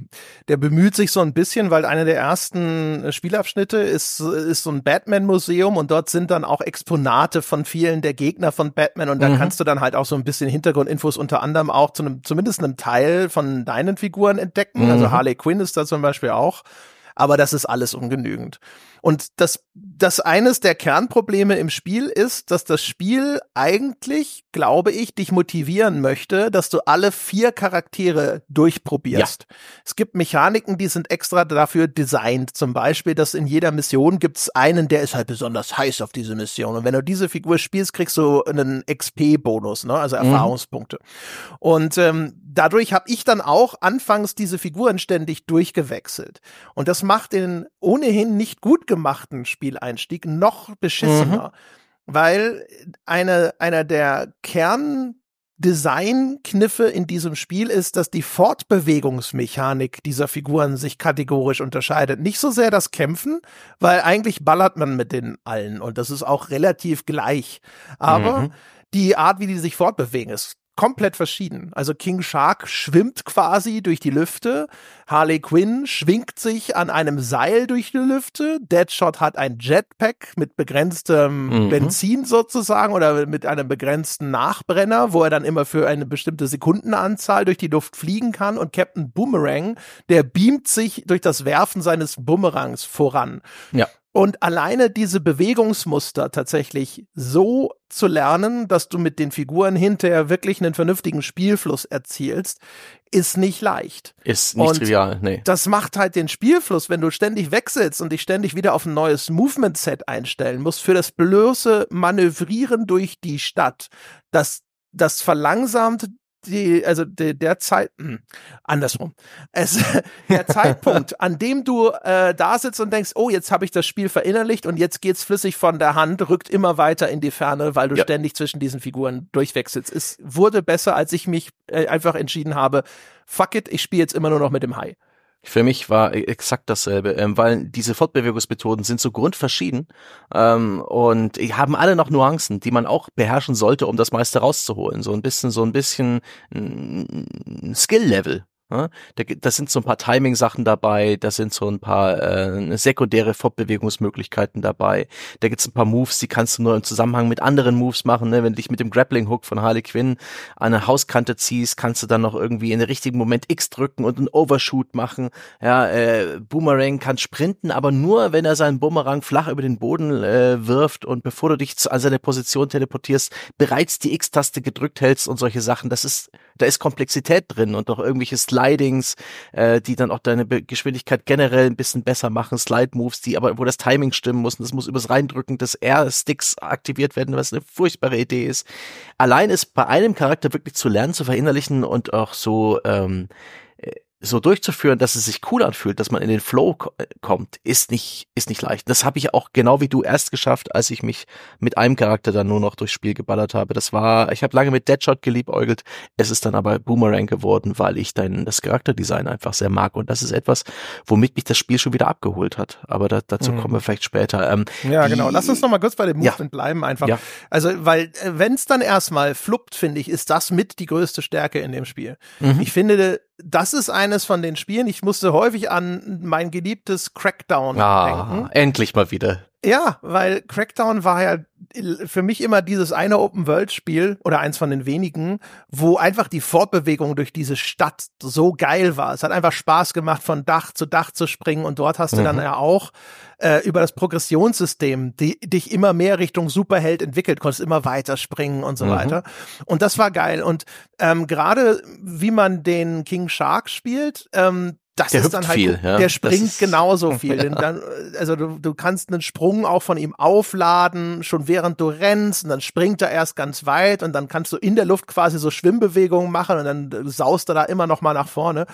Der bemüht sich so ein bisschen, weil einer der ersten Spielabschnitte ist, ist so ein Batman-Museum und dort sind dann auch Exponate von vielen der Gegner von Batman und da mhm. kannst du dann halt auch so ein bisschen Hintergrundinfos unter anderem auch zu einem, zumindest einem Teil von deinen Figuren entdecken. Mhm. Also Harley Quinn ist da zum Beispiel auch. Aber das ist alles ungenügend. Und das, das eines der Kernprobleme im Spiel ist, dass das Spiel eigentlich, glaube ich, dich motivieren möchte, dass du alle vier Charaktere durchprobierst. Ja. Es gibt Mechaniken, die sind extra dafür designt. Zum Beispiel, dass in jeder Mission gibt es einen, der ist halt besonders heiß auf diese Mission. Und wenn du diese Figur spielst, kriegst du einen XP-Bonus, ne? also mhm. Erfahrungspunkte. Mhm. Und ähm, dadurch habe ich dann auch anfangs diese Figuren ständig durchgewechselt. Und das macht den ohnehin nicht gut gemachten Spieleinstieg noch beschissener, mhm. weil eine, einer der Kern Designkniffe in diesem Spiel ist, dass die Fortbewegungsmechanik dieser Figuren sich kategorisch unterscheidet. Nicht so sehr das Kämpfen, weil eigentlich ballert man mit den allen und das ist auch relativ gleich. Aber mhm. die Art, wie die sich fortbewegen, ist komplett verschieden. Also King Shark schwimmt quasi durch die Lüfte, Harley Quinn schwingt sich an einem Seil durch die Lüfte, Deadshot hat ein Jetpack mit begrenztem mhm. Benzin sozusagen oder mit einem begrenzten Nachbrenner, wo er dann immer für eine bestimmte Sekundenanzahl durch die Luft fliegen kann und Captain Boomerang, der beamt sich durch das Werfen seines Bumerangs voran.
Ja.
Und alleine diese Bewegungsmuster tatsächlich so zu lernen, dass du mit den Figuren hinterher wirklich einen vernünftigen Spielfluss erzielst, ist nicht leicht.
Ist nicht und trivial, nee.
Das macht halt den Spielfluss, wenn du ständig wechselst und dich ständig wieder auf ein neues Movement-Set einstellen musst, für das bloße Manövrieren durch die Stadt. Das, das verlangsamt die, also der, der Zeit, hm, andersrum. Es, der Zeitpunkt, an dem du äh, da sitzt und denkst, oh, jetzt habe ich das Spiel verinnerlicht und jetzt geht's flüssig von der Hand, rückt immer weiter in die Ferne, weil du ja. ständig zwischen diesen Figuren durchwechselst. Es wurde besser, als ich mich äh, einfach entschieden habe, fuck it, ich spiele jetzt immer nur noch mit dem Hai.
Für mich war e-, exakt dasselbe, ähm, weil diese Fortbewegungsmethoden sind so grundverschieden ähm, und haben alle noch Nuancen, die man auch beherrschen sollte, um das meiste rauszuholen. So ein bisschen, so ein bisschen Skill-Level ja, da, da sind so ein paar Timing-Sachen dabei, da sind so ein paar äh, sekundäre Fortbewegungsmöglichkeiten dabei. Da gibt's ein paar Moves, die kannst du nur im Zusammenhang mit anderen Moves machen. Ne? Wenn du dich mit dem Grappling-Hook von Harley Quinn an eine Hauskante ziehst, kannst du dann noch irgendwie in den richtigen Moment X drücken und einen Overshoot machen. Ja, äh, Boomerang kann sprinten, aber nur, wenn er seinen Boomerang flach über den Boden äh, wirft und bevor du dich zu, an seine Position teleportierst, bereits die X-Taste gedrückt hältst und solche Sachen. Das ist, da ist Komplexität drin und noch irgendwelches Slidings, äh, die dann auch deine Be Geschwindigkeit generell ein bisschen besser machen, Slide-Moves, die aber, wo das Timing stimmen muss und das muss übers Reindrücken des R-Sticks aktiviert werden, was eine furchtbare Idee ist. Allein ist bei einem Charakter wirklich zu lernen, zu verinnerlichen und auch so ähm, so durchzuführen, dass es sich cool anfühlt, dass man in den Flow äh, kommt, ist nicht ist nicht leicht. Das habe ich auch genau wie du erst geschafft, als ich mich mit einem Charakter dann nur noch durchs Spiel geballert habe. Das war, ich habe lange mit Deadshot geliebäugelt. Es ist dann aber Boomerang geworden, weil ich dann das Charakterdesign einfach sehr mag und das ist etwas, womit mich das Spiel schon wieder abgeholt hat. Aber da, dazu mhm. kommen wir vielleicht später.
Ähm, ja, genau. Lass uns noch mal kurz bei dem Movement ja. bleiben einfach. Ja. Also, weil äh, wenn es dann erstmal fluppt, finde ich, ist das mit die größte Stärke in dem Spiel. Mhm. Ich finde das ist eines von den Spielen. Ich musste häufig an mein geliebtes Crackdown ah, denken.
Endlich mal wieder.
Ja, weil Crackdown war ja für mich immer dieses eine Open-World-Spiel oder eins von den wenigen, wo einfach die Fortbewegung durch diese Stadt so geil war. Es hat einfach Spaß gemacht, von Dach zu Dach zu springen und dort hast du dann mhm. ja auch äh, über das Progressionssystem die, dich immer mehr Richtung Superheld entwickelt, konntest immer weiter springen und so mhm. weiter. Und das war geil. Und ähm, gerade wie man den King Shark spielt, ähm, das der ist dann halt, viel, ja. der springt genauso viel. Ja. Dann, also du, du kannst einen Sprung auch von ihm aufladen, schon während du rennst, und dann springt er erst ganz weit und dann kannst du in der Luft quasi so Schwimmbewegungen machen und dann saust er da immer noch mal nach vorne.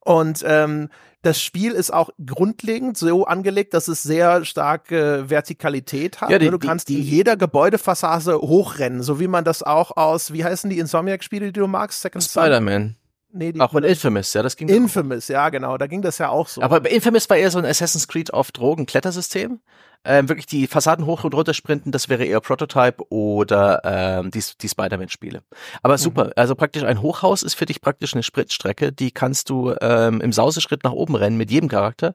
Und ähm, das Spiel ist auch grundlegend so angelegt, dass es sehr starke Vertikalität hat. Ja, die, du kannst die, die jeder Gebäudefassade hochrennen, so wie man das auch aus, wie heißen die Insomniac-Spiele, die du magst?
Second Spider-Man. Nee, die auch bei Infamous, ja, das ging.
Infamous, ja, genau, da ging das ja auch so.
Aber Infamous war eher so ein Assassin's Creed auf Drogen-Klettersystem. Ähm, wirklich die Fassaden hoch und runter sprinten, das wäre eher Prototype oder ähm, die, die Spider-Man-Spiele. Aber super, mhm. also praktisch ein Hochhaus ist für dich praktisch eine Spritstrecke, die kannst du ähm, im Sauseschritt nach oben rennen mit jedem Charakter.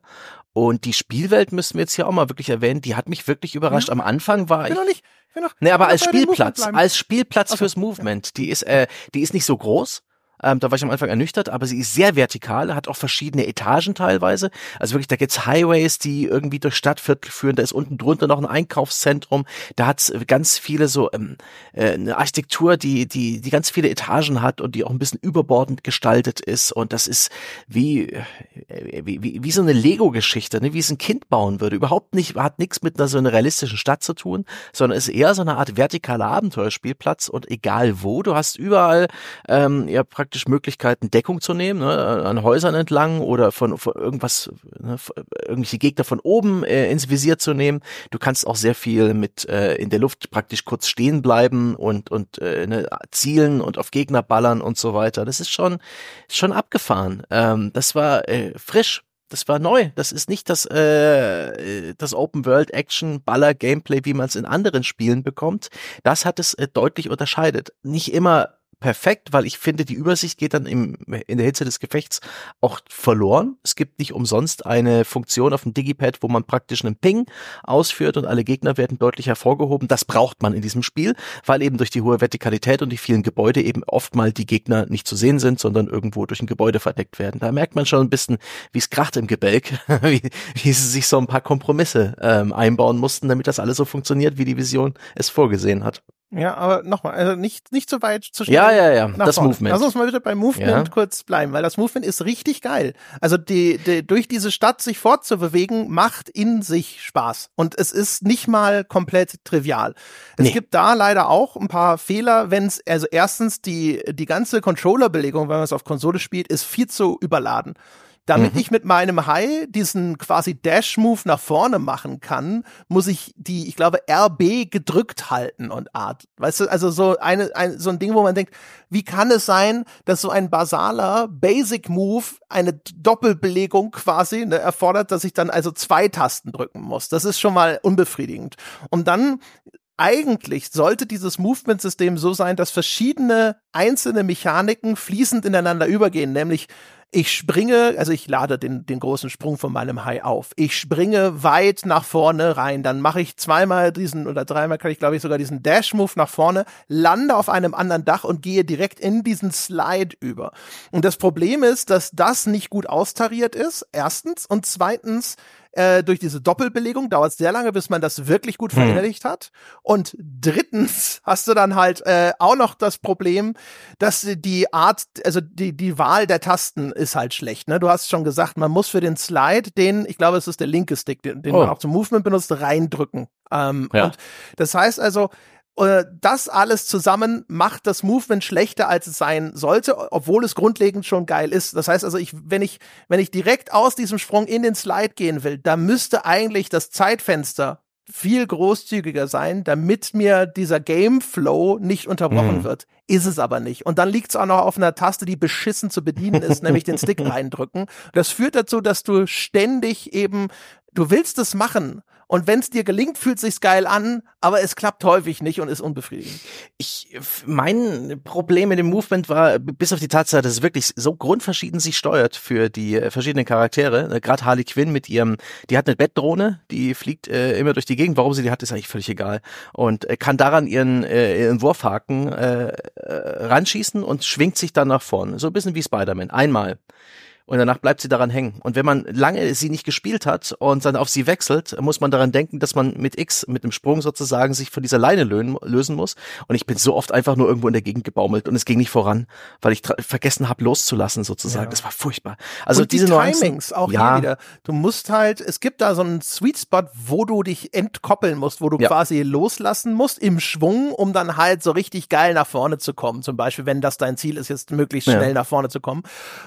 Und die Spielwelt müssen wir jetzt hier auch mal wirklich erwähnen, die hat mich wirklich überrascht. Ja. Am Anfang war ich. Bin noch nicht, bin noch, nee, aber als Spielplatz, als Spielplatz fürs Movement, die ist, äh, die ist nicht so groß, ähm, da war ich am Anfang ernüchtert, aber sie ist sehr vertikal, hat auch verschiedene Etagen teilweise. Also wirklich, da gibt's Highways, die irgendwie durch Stadtviertel führen. Da ist unten drunter noch ein Einkaufszentrum. Da hat's ganz viele so ähm, äh, eine Architektur, die die die ganz viele Etagen hat und die auch ein bisschen überbordend gestaltet ist. Und das ist wie äh, wie, wie, so eine Lego-Geschichte, ne? wie es ein Kind bauen würde. Überhaupt nicht, hat nichts mit einer so einer realistischen Stadt zu tun, sondern ist eher so eine Art vertikaler Abenteuerspielplatz. Und egal wo, du hast überall ähm, ja praktisch praktisch Möglichkeiten, Deckung zu nehmen, ne, an Häusern entlang oder von, von irgendwas, ne, irgendwelche Gegner von oben äh, ins Visier zu nehmen. Du kannst auch sehr viel mit äh, in der Luft praktisch kurz stehen bleiben und und äh, ne, zielen und auf Gegner ballern und so weiter. Das ist schon schon abgefahren. Ähm, das war äh, frisch, das war neu. Das ist nicht das, äh, das Open World Action Baller Gameplay, wie man es in anderen Spielen bekommt. Das hat es äh, deutlich unterscheidet. Nicht immer perfekt, weil ich finde, die Übersicht geht dann im, in der Hitze des Gefechts auch verloren. Es gibt nicht umsonst eine Funktion auf dem Digipad, wo man praktisch einen Ping ausführt und alle Gegner werden deutlich hervorgehoben. Das braucht man in diesem Spiel, weil eben durch die hohe Vertikalität und die vielen Gebäude eben oft mal die Gegner nicht zu sehen sind, sondern irgendwo durch ein Gebäude verdeckt werden. Da merkt man schon ein bisschen, wie es kracht im Gebälk, wie, wie sie sich so ein paar Kompromisse ähm, einbauen mussten, damit das alles so funktioniert, wie die Vision es vorgesehen hat.
Ja, aber nochmal, also nicht, nicht so weit zu schnell.
Ja, ja, ja, das vorne. Movement.
Lass uns mal bitte beim Movement ja. kurz bleiben, weil das Movement ist richtig geil. Also die, die, durch diese Stadt sich fortzubewegen, macht in sich Spaß. Und es ist nicht mal komplett trivial. Es nee. gibt da leider auch ein paar Fehler, wenn es, also erstens die, die ganze Controller-Belegung, wenn man es auf Konsole spielt, ist viel zu überladen. Damit mhm. ich mit meinem High diesen quasi Dash-Move nach vorne machen kann, muss ich die, ich glaube, RB gedrückt halten und Art. Weißt du, also so eine, ein, so ein Ding, wo man denkt, wie kann es sein, dass so ein basaler Basic-Move eine Doppelbelegung quasi ne, erfordert, dass ich dann also zwei Tasten drücken muss. Das ist schon mal unbefriedigend. Und dann eigentlich sollte dieses Movement-System so sein, dass verschiedene einzelne Mechaniken fließend ineinander übergehen, nämlich ich springe, also ich lade den, den großen Sprung von meinem High auf. Ich springe weit nach vorne rein. Dann mache ich zweimal diesen oder dreimal kann ich glaube ich sogar diesen Dash-Move nach vorne, lande auf einem anderen Dach und gehe direkt in diesen Slide über. Und das Problem ist, dass das nicht gut austariert ist, erstens. Und zweitens, äh, durch diese Doppelbelegung dauert es sehr lange, bis man das wirklich gut verinnerlicht hm. hat. Und drittens hast du dann halt äh, auch noch das Problem, dass die Art, also die, die Wahl der Tasten ist halt schlecht. Ne? Du hast schon gesagt, man muss für den Slide den, ich glaube, es ist der linke Stick, den, den oh. man auch zum Movement benutzt, reindrücken. Ähm, ja. Und das heißt also, das alles zusammen macht das Movement schlechter, als es sein sollte, obwohl es grundlegend schon geil ist. Das heißt also, ich, wenn ich, wenn ich direkt aus diesem Sprung in den Slide gehen will, da müsste eigentlich das Zeitfenster viel großzügiger sein, damit mir dieser Gameflow nicht unterbrochen mhm. wird. Ist es aber nicht. Und dann liegt es auch noch auf einer Taste, die beschissen zu bedienen ist, nämlich den Stick reindrücken. Das führt dazu, dass du ständig eben, du willst es machen und wenn es dir gelingt, fühlt sich's geil an, aber es klappt häufig nicht und ist unbefriedigend.
Ich, mein Problem mit dem Movement war, bis auf die Tatsache, dass es wirklich so grundverschieden sich steuert für die äh, verschiedenen Charaktere. Äh, Gerade Harley Quinn mit ihrem, die hat eine Bettdrohne, die fliegt äh, immer durch die Gegend. Warum sie die hat, ist eigentlich völlig egal. Und äh, kann daran ihren, äh, ihren Wurfhaken äh, äh, ranschießen und schwingt sich dann nach vorne. So ein bisschen wie Spider-Man. Einmal und danach bleibt sie daran hängen. Und wenn man lange sie nicht gespielt hat und dann auf sie wechselt, muss man daran denken, dass man mit X, mit dem Sprung sozusagen, sich von dieser Leine lösen muss. Und ich bin so oft einfach nur irgendwo in der Gegend gebaumelt und es ging nicht voran, weil ich vergessen habe loszulassen sozusagen. Ja. Das war furchtbar. Also und diese
die Timings Nuancen, auch ja. hier wieder. Du musst halt, es gibt da so einen Sweet Spot, wo du dich entkoppeln musst, wo du ja. quasi loslassen musst im Schwung, um dann halt so richtig geil nach vorne zu kommen. Zum Beispiel, wenn das dein Ziel ist, jetzt möglichst schnell nach vorne zu kommen.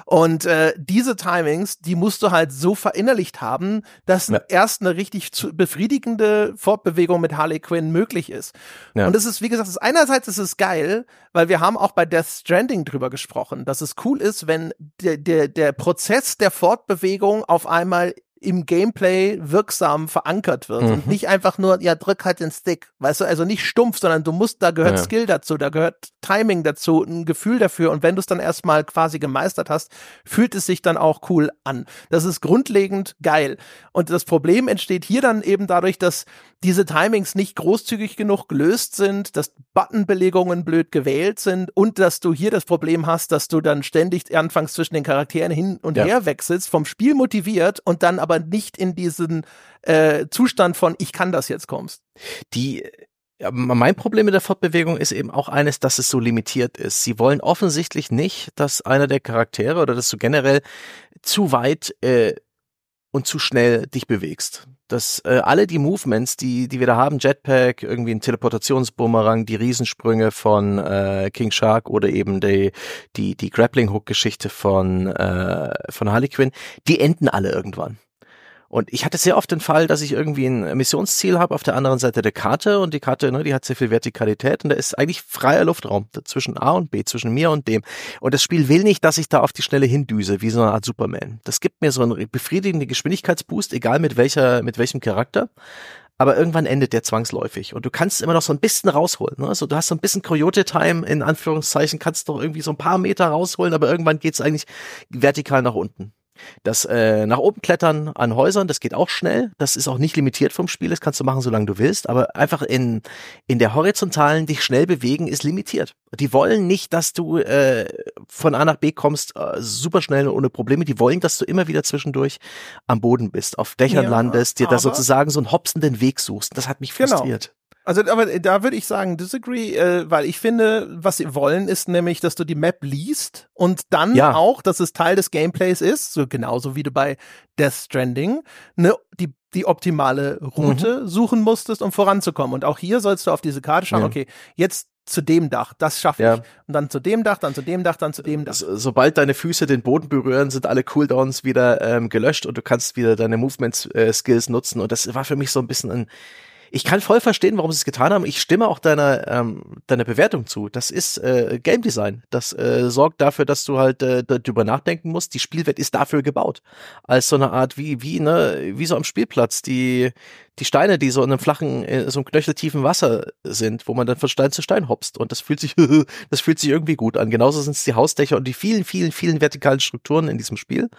Und äh, diese Timings, die musst du halt so verinnerlicht haben, dass ja. erst eine richtig befriedigende Fortbewegung mit Harley Quinn möglich ist. Ja. Und es ist, wie gesagt, ist einerseits ist es geil, weil wir haben auch bei Death Stranding drüber gesprochen, dass es cool ist, wenn der, der, der Prozess der Fortbewegung auf einmal im Gameplay wirksam verankert wird mhm. und nicht einfach nur, ja, drück halt den Stick, weißt du, also nicht stumpf, sondern du musst, da gehört ja. Skill dazu, da gehört Timing dazu, ein Gefühl dafür und wenn du es dann erstmal quasi gemeistert hast, fühlt es sich dann auch cool an. Das ist grundlegend geil. Und das Problem entsteht hier dann eben dadurch, dass diese Timings nicht großzügig genug gelöst sind, dass Buttonbelegungen blöd gewählt sind und dass du hier das Problem hast, dass du dann ständig anfangs zwischen den Charakteren hin und ja. her wechselst, vom Spiel motiviert und dann aber nicht in diesen äh, Zustand von ich kann das jetzt kommst.
Die mein Problem mit der Fortbewegung ist eben auch eines, dass es so limitiert ist. Sie wollen offensichtlich nicht, dass einer der Charaktere oder dass du generell zu weit äh, und zu schnell dich bewegst. Dass äh, alle die Movements, die, die wir da haben, Jetpack, irgendwie ein Teleportationsbumerang, die Riesensprünge von äh, King Shark oder eben die, die, die Grappling-Hook-Geschichte von, äh, von Harley Quinn, die enden alle irgendwann. Und ich hatte sehr oft den Fall, dass ich irgendwie ein Missionsziel habe auf der anderen Seite der Karte und die Karte, ne, die hat sehr viel Vertikalität und da ist eigentlich freier Luftraum zwischen A und B, zwischen mir und dem. Und das Spiel will nicht, dass ich da auf die Schnelle hindüse, wie so eine Art Superman. Das gibt mir so einen befriedigenden Geschwindigkeitsboost, egal mit welcher, mit welchem Charakter aber irgendwann endet der zwangsläufig und du kannst immer noch so ein bisschen rausholen. Ne? Also du hast so ein bisschen Coyote-Time, in Anführungszeichen, kannst doch irgendwie so ein paar Meter rausholen, aber irgendwann geht's eigentlich vertikal nach unten. Das äh, nach oben klettern an Häusern, das geht auch schnell. Das ist auch nicht limitiert vom Spiel. Das kannst du machen, solange du willst. Aber einfach in, in der horizontalen dich schnell bewegen ist limitiert. Die wollen nicht, dass du äh, von A nach B kommst, äh, super schnell ohne Probleme. Die wollen, dass du immer wieder zwischendurch am Boden bist, auf Dächern ja, landest, dir da sozusagen so einen hopsenden Weg suchst. Das hat mich genau.
Also, aber da würde ich sagen, disagree, äh, weil ich finde, was sie wollen, ist nämlich, dass du die Map liest und dann
Ja.
auch, dass es Teil des Gameplays ist, so genauso wie du bei Death Stranding, ne, die, die optimale Route suchen musstest, um voranzukommen. Und auch hier sollst du auf diese Karte schauen,
Ja.
okay, jetzt zu dem Dach, das schaffe
Ja.
ich. Und dann zu dem Dach, dann zu dem Dach, dann zu dem Dach.
So, sobald deine Füße den Boden berühren, sind alle Cooldowns wieder ähm, gelöscht und du kannst wieder deine Movement-Skills nutzen. Und das war für mich so ein bisschen ein. Ich kann voll verstehen, warum sie es getan haben. Ich stimme auch deiner, ähm, deiner Bewertung zu. Das ist äh, Game Design. Das äh, sorgt dafür, dass du halt äh, darüber nachdenken musst. Die Spielwelt ist dafür gebaut. Als so eine Art, wie, wie, ne, wie so am Spielplatz. Die, die Steine, die so in einem flachen, äh, so einem knöcheltiefen Wasser sind, wo man dann von Stein zu Stein hopst. Und das fühlt sich, das fühlt sich irgendwie gut an. Genauso sind es die Hausdächer und die vielen, vielen, vielen vertikalen Strukturen in diesem Spiel,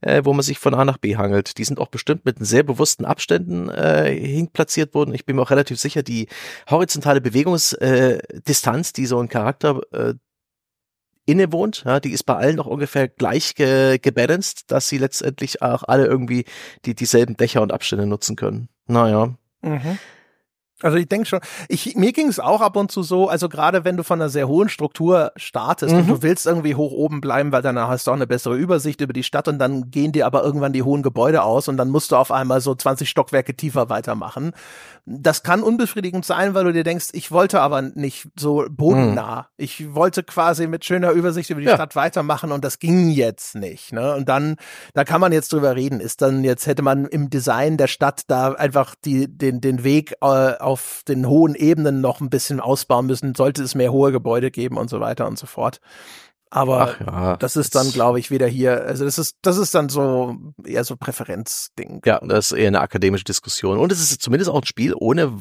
äh, wo man sich von A nach B hangelt. Die sind auch bestimmt mit sehr bewussten Abständen äh, hinplatziert worden. Ich bin mir auch relativ sicher, die horizontale Bewegungsdistanz, äh, die so ein Charakter äh, innewohnt, ja, die ist bei allen noch ungefähr gleich ge gebalanced, dass sie letztendlich auch alle irgendwie die dieselben Dächer und Abstände nutzen können. Naja.
Mhm. Also ich denke schon, ich, mir ging es auch ab und zu so, also gerade wenn du von einer sehr hohen Struktur startest und
Mhm.
du willst irgendwie hoch oben bleiben, weil danach hast du auch eine bessere Übersicht über die Stadt und dann gehen dir aber irgendwann die hohen Gebäude aus und dann musst du auf einmal so 20 Stockwerke tiefer weitermachen. Das kann unbefriedigend sein, weil du dir denkst, ich wollte aber nicht so bodennah. Ich wollte quasi mit schöner Übersicht über die
Ja.
Stadt weitermachen und das ging jetzt nicht. Ne? Und dann, da kann man jetzt drüber reden. Ist dann jetzt hätte man im Design der Stadt da einfach die, den, den Weg äh, auf den hohen Ebenen noch ein bisschen ausbauen müssen. Sollte es mehr hohe Gebäude geben und so weiter und so fort. Aber
ja.
das ist dann, glaube ich, wieder hier. Also das ist, das ist dann so eher so Präferenzding.
Ja, das ist eher eine akademische Diskussion. Und es ist zumindest auch ein Spiel ohne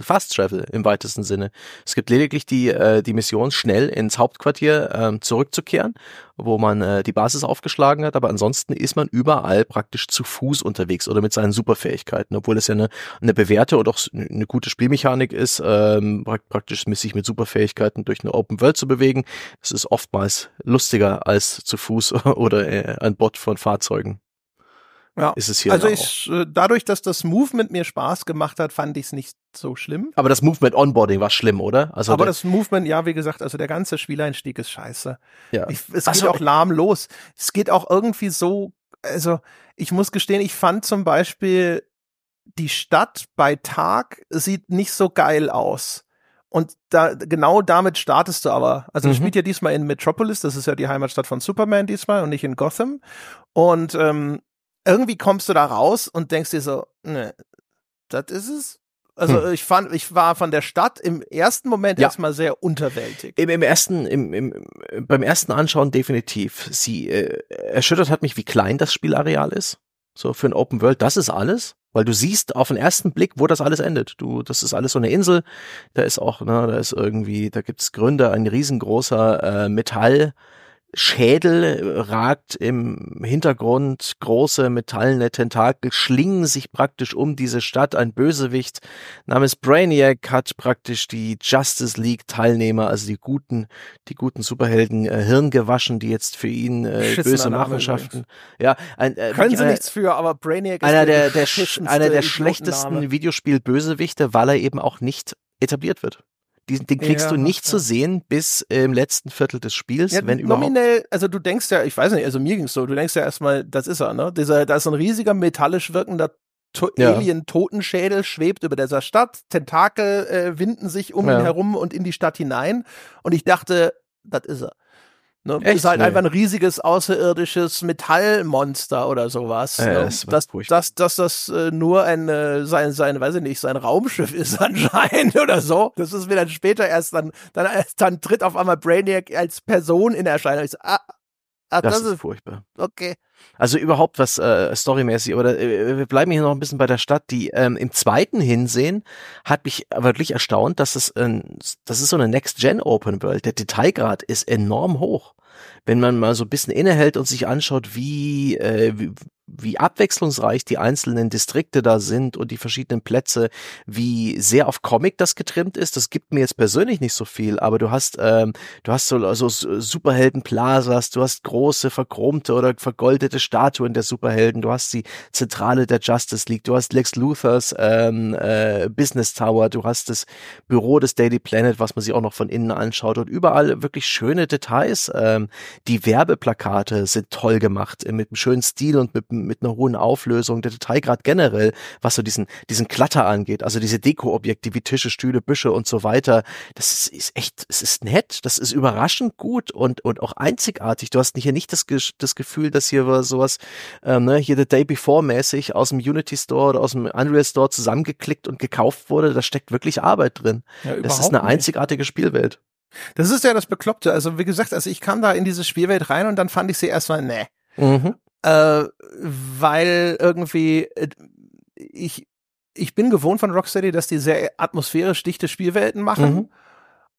Fast Travel im weitesten Sinne. Es gibt lediglich die, äh, die Mission, schnell ins Hauptquartier ähm, zurückzukehren, wo man äh, die Basis aufgeschlagen hat. Aber ansonsten ist man überall praktisch zu Fuß unterwegs oder mit seinen Superfähigkeiten, obwohl es ja eine, eine bewährte und auch eine gute Spielmechanik ist, ähm, prak- praktisch sich mit Superfähigkeiten durch eine Open World zu bewegen. Das ist oftmals lustiger als zu Fuß oder äh, ein Bot von Fahrzeugen.
Ja.
Ist es hier
Also ich, dadurch, dass das Movement mir Spaß gemacht hat, fand ich es nicht so schlimm.
Aber das Movement Onboarding war schlimm, oder? Also
Aber das Movement, ja, wie gesagt, also der ganze Spieleinstieg ist scheiße.
ja.
Ich, es
Ach
geht
so.
auch lahm los. Es geht auch irgendwie so, also ich muss gestehen, ich fand zum Beispiel die Stadt bei Tag sieht nicht so geil aus. Und da, genau damit startest du aber. Also
Mhm.
spielt ja diesmal in Metropolis, das ist ja die Heimatstadt von Superman diesmal und nicht in Gotham. Und ähm, irgendwie kommst du da raus und denkst dir so, ne, das ist es. Also
Hm.
ich fand, ich war von der Stadt im ersten Moment
Ja.
erstmal sehr unterwältigt.
Im, im ersten, im, im, beim ersten Anschauen definitiv. Sie äh, erschüttert hat mich, wie klein das Spielareal ist. So für ein Open World, das ist alles, weil du siehst auf den ersten Blick, wo das alles endet. Du, das ist alles so eine Insel. Da ist auch, ne, da ist irgendwie, da gibt's Gründe, ein riesengroßer äh, Metall. Schädel ragt im Hintergrund, große metallene Tentakel schlingen sich praktisch um diese Stadt. Ein Bösewicht namens Brainiac hat praktisch die Justice League Teilnehmer, also die guten, die guten Superhelden äh, Hirn gewaschen, die jetzt für ihn äh, böse Machenschaften. Ja, ein, äh,
Können sie
einer-
nichts für, aber Brainiac ist
einer der, der,
beschissenste
einer der schlechtesten Videospiel-Bösewichte, weil er eben auch nicht etabliert wird. Diesen, den kriegst
Ja,
du nicht
ja.
zu sehen bis im letzten Viertel des Spiels,
Ja,
wenn überhaupt.
nominell, also du denkst ja, ich weiß nicht, also mir ging's so, du denkst ja erstmal, das ist er, ne? Dieser, da ist ein riesiger metallisch wirkender to. Alien-Totenschädel, schwebt über dieser Stadt, Tentakel äh, winden sich um ihn herum und in die Stadt hinein. Und ich dachte, das ist er. Ne?
Echt?
Ist halt
Nee.
einfach ein riesiges außerirdisches Metallmonster oder sowas.
Ja,
ne?
das
dass, dass, dass das äh, nur ein, äh, sein, sein, weiß ich nicht, sein Raumschiff ist anscheinend oder so. Das ist mir dann später erst dann, dann, dann tritt auf einmal Brainiac als Person in Erscheinung. Ich so, ah, ah
Das,
das,
ist
ist,
furchtbar.
okay.
Also überhaupt was äh, storymäßig, oder äh, wir bleiben hier noch ein bisschen bei der Stadt. Die ähm, im zweiten Hinsehen hat mich wirklich erstaunt, dass es, ähm, das ist so eine Next-Gen Open World. Der Detailgrad ist enorm hoch. Wenn man mal so ein bisschen innehält und sich anschaut, wie, äh, wie, wie abwechslungsreich die einzelnen Distrikte da sind und die verschiedenen Plätze, wie sehr auf Comic das getrimmt ist. Das gibt mir jetzt persönlich nicht so viel, aber du hast, ähm, du hast so, so Superhelden-Plazas, du hast große verchromte oder vergoldete Statuen der Superhelden, du hast die Zentrale der Justice League, du hast Lex Luthers ähm, äh, Business Tower, du hast das Büro des Daily Planet, was man sich auch noch von innen anschaut und überall wirklich schöne Details. Ähm, die Werbeplakate sind toll gemacht, äh, mit einem schönen Stil und mit mit einer hohen Auflösung, der Detailgrad generell, was so diesen, diesen Klatter angeht, also diese Deko-Objekte wie Tische, Stühle, Büsche und so weiter, das ist, ist echt, es ist nett, das ist überraschend gut und, und auch einzigartig. Du hast hier nicht das, das Gefühl, dass hier sowas, ähm, ne, hier The Day Before mäßig aus dem Unity Store oder aus dem Unreal Store zusammengeklickt und gekauft wurde. Da steckt wirklich Arbeit drin. Ja, das ist eine einzigartige Spielwelt.
Das ist ja das Bekloppte. Also wie gesagt, also ich kam da in diese Spielwelt rein und dann fand ich sie erstmal, ne. Mhm äh, weil irgendwie äh, ich ich bin gewohnt von Rocksteady, dass die sehr atmosphärisch dichte Spielwelten machen. Mhm.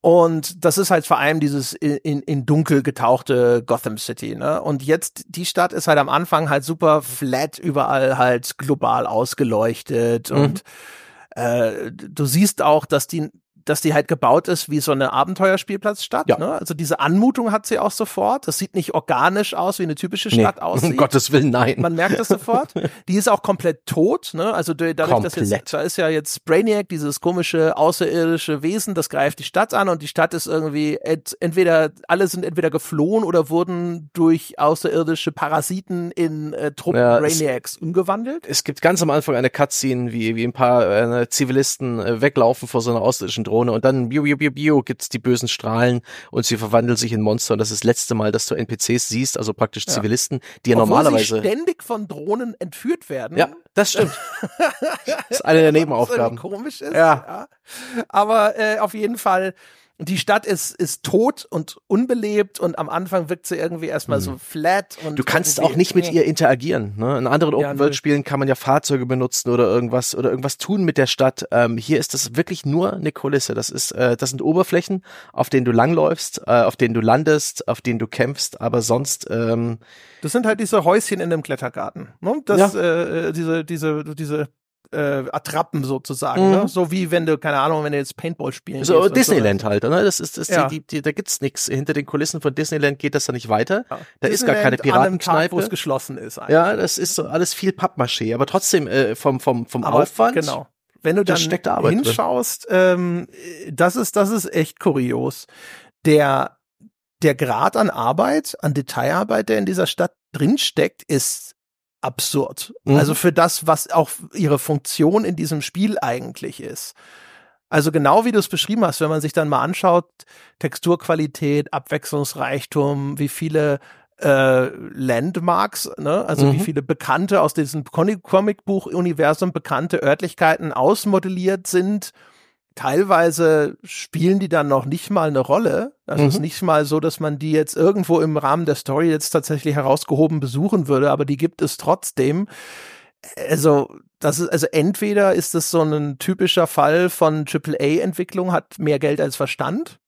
Und das ist halt vor allem dieses in, in, in dunkel getauchte Gotham City, ne? Und jetzt, die Stadt ist halt am Anfang halt super flat, überall halt global ausgeleuchtet. Mhm. Und äh, du siehst auch, dass die dass die halt gebaut ist wie so eine Abenteuerspielplatzstadt. Ja. Ne? Also diese Anmutung hat sie auch sofort. Das sieht nicht organisch aus, wie eine typische Stadt nee, aussieht.
Um Gottes Willen, nein.
Man merkt das sofort. Die ist auch komplett tot. Ne? Also dadurch, komplett. dass jetzt, da ist ja jetzt Brainiac, dieses komische außerirdische Wesen, das greift die Stadt an und die Stadt ist irgendwie ent, entweder, alle sind entweder geflohen oder wurden durch außerirdische Parasiten in äh, Truppen ja, Brainiacs umgewandelt.
Es gibt ganz am Anfang eine Cutscene, wie, wie ein paar äh, Zivilisten äh, weglaufen vor so einer außerirdischen Drohne Drohne und dann biu, biu, biu, biu, gibt's die bösen Strahlen und sie verwandelt sich in Monster und das ist das letzte Mal, dass du NPCs siehst, also praktisch ja. Zivilisten, die ja normalerweise
sie ständig von Drohnen entführt werden.
Ja, das stimmt. das ist eine der Nebenaufgaben.
Komisch ist. Ja. ja. Aber äh, auf jeden Fall die Stadt ist, ist tot und unbelebt und am Anfang wirkt sie irgendwie erstmal mhm. so flat. Und
du kannst auch nicht mit ihr interagieren. Ne? In anderen Open-World-Spielen kann man ja Fahrzeuge benutzen oder irgendwas oder irgendwas tun mit der Stadt. Ähm, hier ist das wirklich nur eine Kulisse. Das ist, äh, das sind Oberflächen, auf denen du langläufst, äh, auf denen du landest, auf denen du kämpfst, aber sonst. Ähm,
das sind halt diese Häuschen in dem Klettergarten. Ne? Das, ja. äh, äh diese, diese, diese äh, Attrappen sozusagen, ne? mhm. ne? So wie wenn du, keine Ahnung, wenn du jetzt Paintball spielen
So Disneyland so. halt, ne? Das ist, das ja. die, die, da gibt's nichts. Hinter den Kulissen von Disneyland geht das da nicht weiter. Ja. Da Disneyland ist gar keine Piratenkneipe.
wo es geschlossen ist.
Eigentlich. Ja, das ist so alles viel Pappmaché, aber trotzdem äh, vom, vom, vom aber Aufwand.
Genau. Wenn du dann hinschaust, ähm, das ist, das ist echt kurios. Der, der Grad an Arbeit, an Detailarbeit, der in dieser Stadt drinsteckt, ist absurd. Mhm. Also für das, was auch ihre Funktion in diesem Spiel eigentlich ist. Also genau wie du es beschrieben hast, wenn man sich dann mal anschaut, Texturqualität, Abwechslungsreichtum, wie viele äh, Landmarks, ne? also mhm. wie viele bekannte aus diesem Comicbuch-Universum bekannte Örtlichkeiten ausmodelliert sind teilweise spielen die dann noch nicht mal eine Rolle. Also mhm. es ist nicht mal so, dass man die jetzt irgendwo im Rahmen der Story jetzt tatsächlich herausgehoben besuchen würde, aber die gibt es trotzdem. Also, das ist, also entweder ist es so ein typischer Fall von AAA-Entwicklung, hat mehr Geld als Verstand.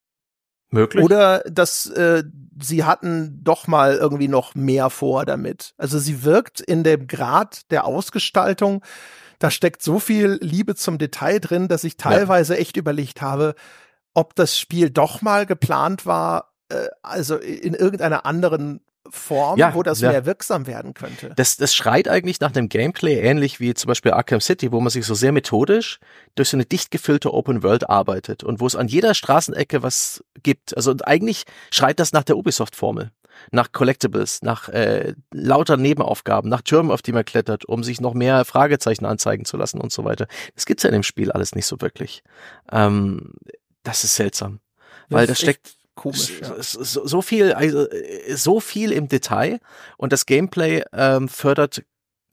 Möglich.
Oder dass äh, sie hatten doch mal irgendwie noch mehr vor damit. Also sie wirkt in dem Grad der Ausgestaltung da steckt so viel Liebe zum Detail drin, dass ich teilweise ja. echt überlegt habe, ob das Spiel doch mal geplant war, äh, also in irgendeiner anderen Form, ja, wo das ja. mehr wirksam werden könnte.
Das, das schreit eigentlich nach dem Gameplay ähnlich wie zum Beispiel Arkham City, wo man sich so sehr methodisch durch so eine dicht gefüllte Open World arbeitet und wo es an jeder Straßenecke was gibt. Also eigentlich schreit das nach der Ubisoft-Formel nach Collectibles, nach äh, lauter Nebenaufgaben, nach Türmen, auf die man klettert, um sich noch mehr Fragezeichen anzeigen zu lassen und so weiter. Das gibt's ja in dem Spiel alles nicht so wirklich. Ähm, das ist seltsam, das weil das steckt
komisch. Ja.
So, so, viel, also so viel im Detail und das Gameplay ähm, fördert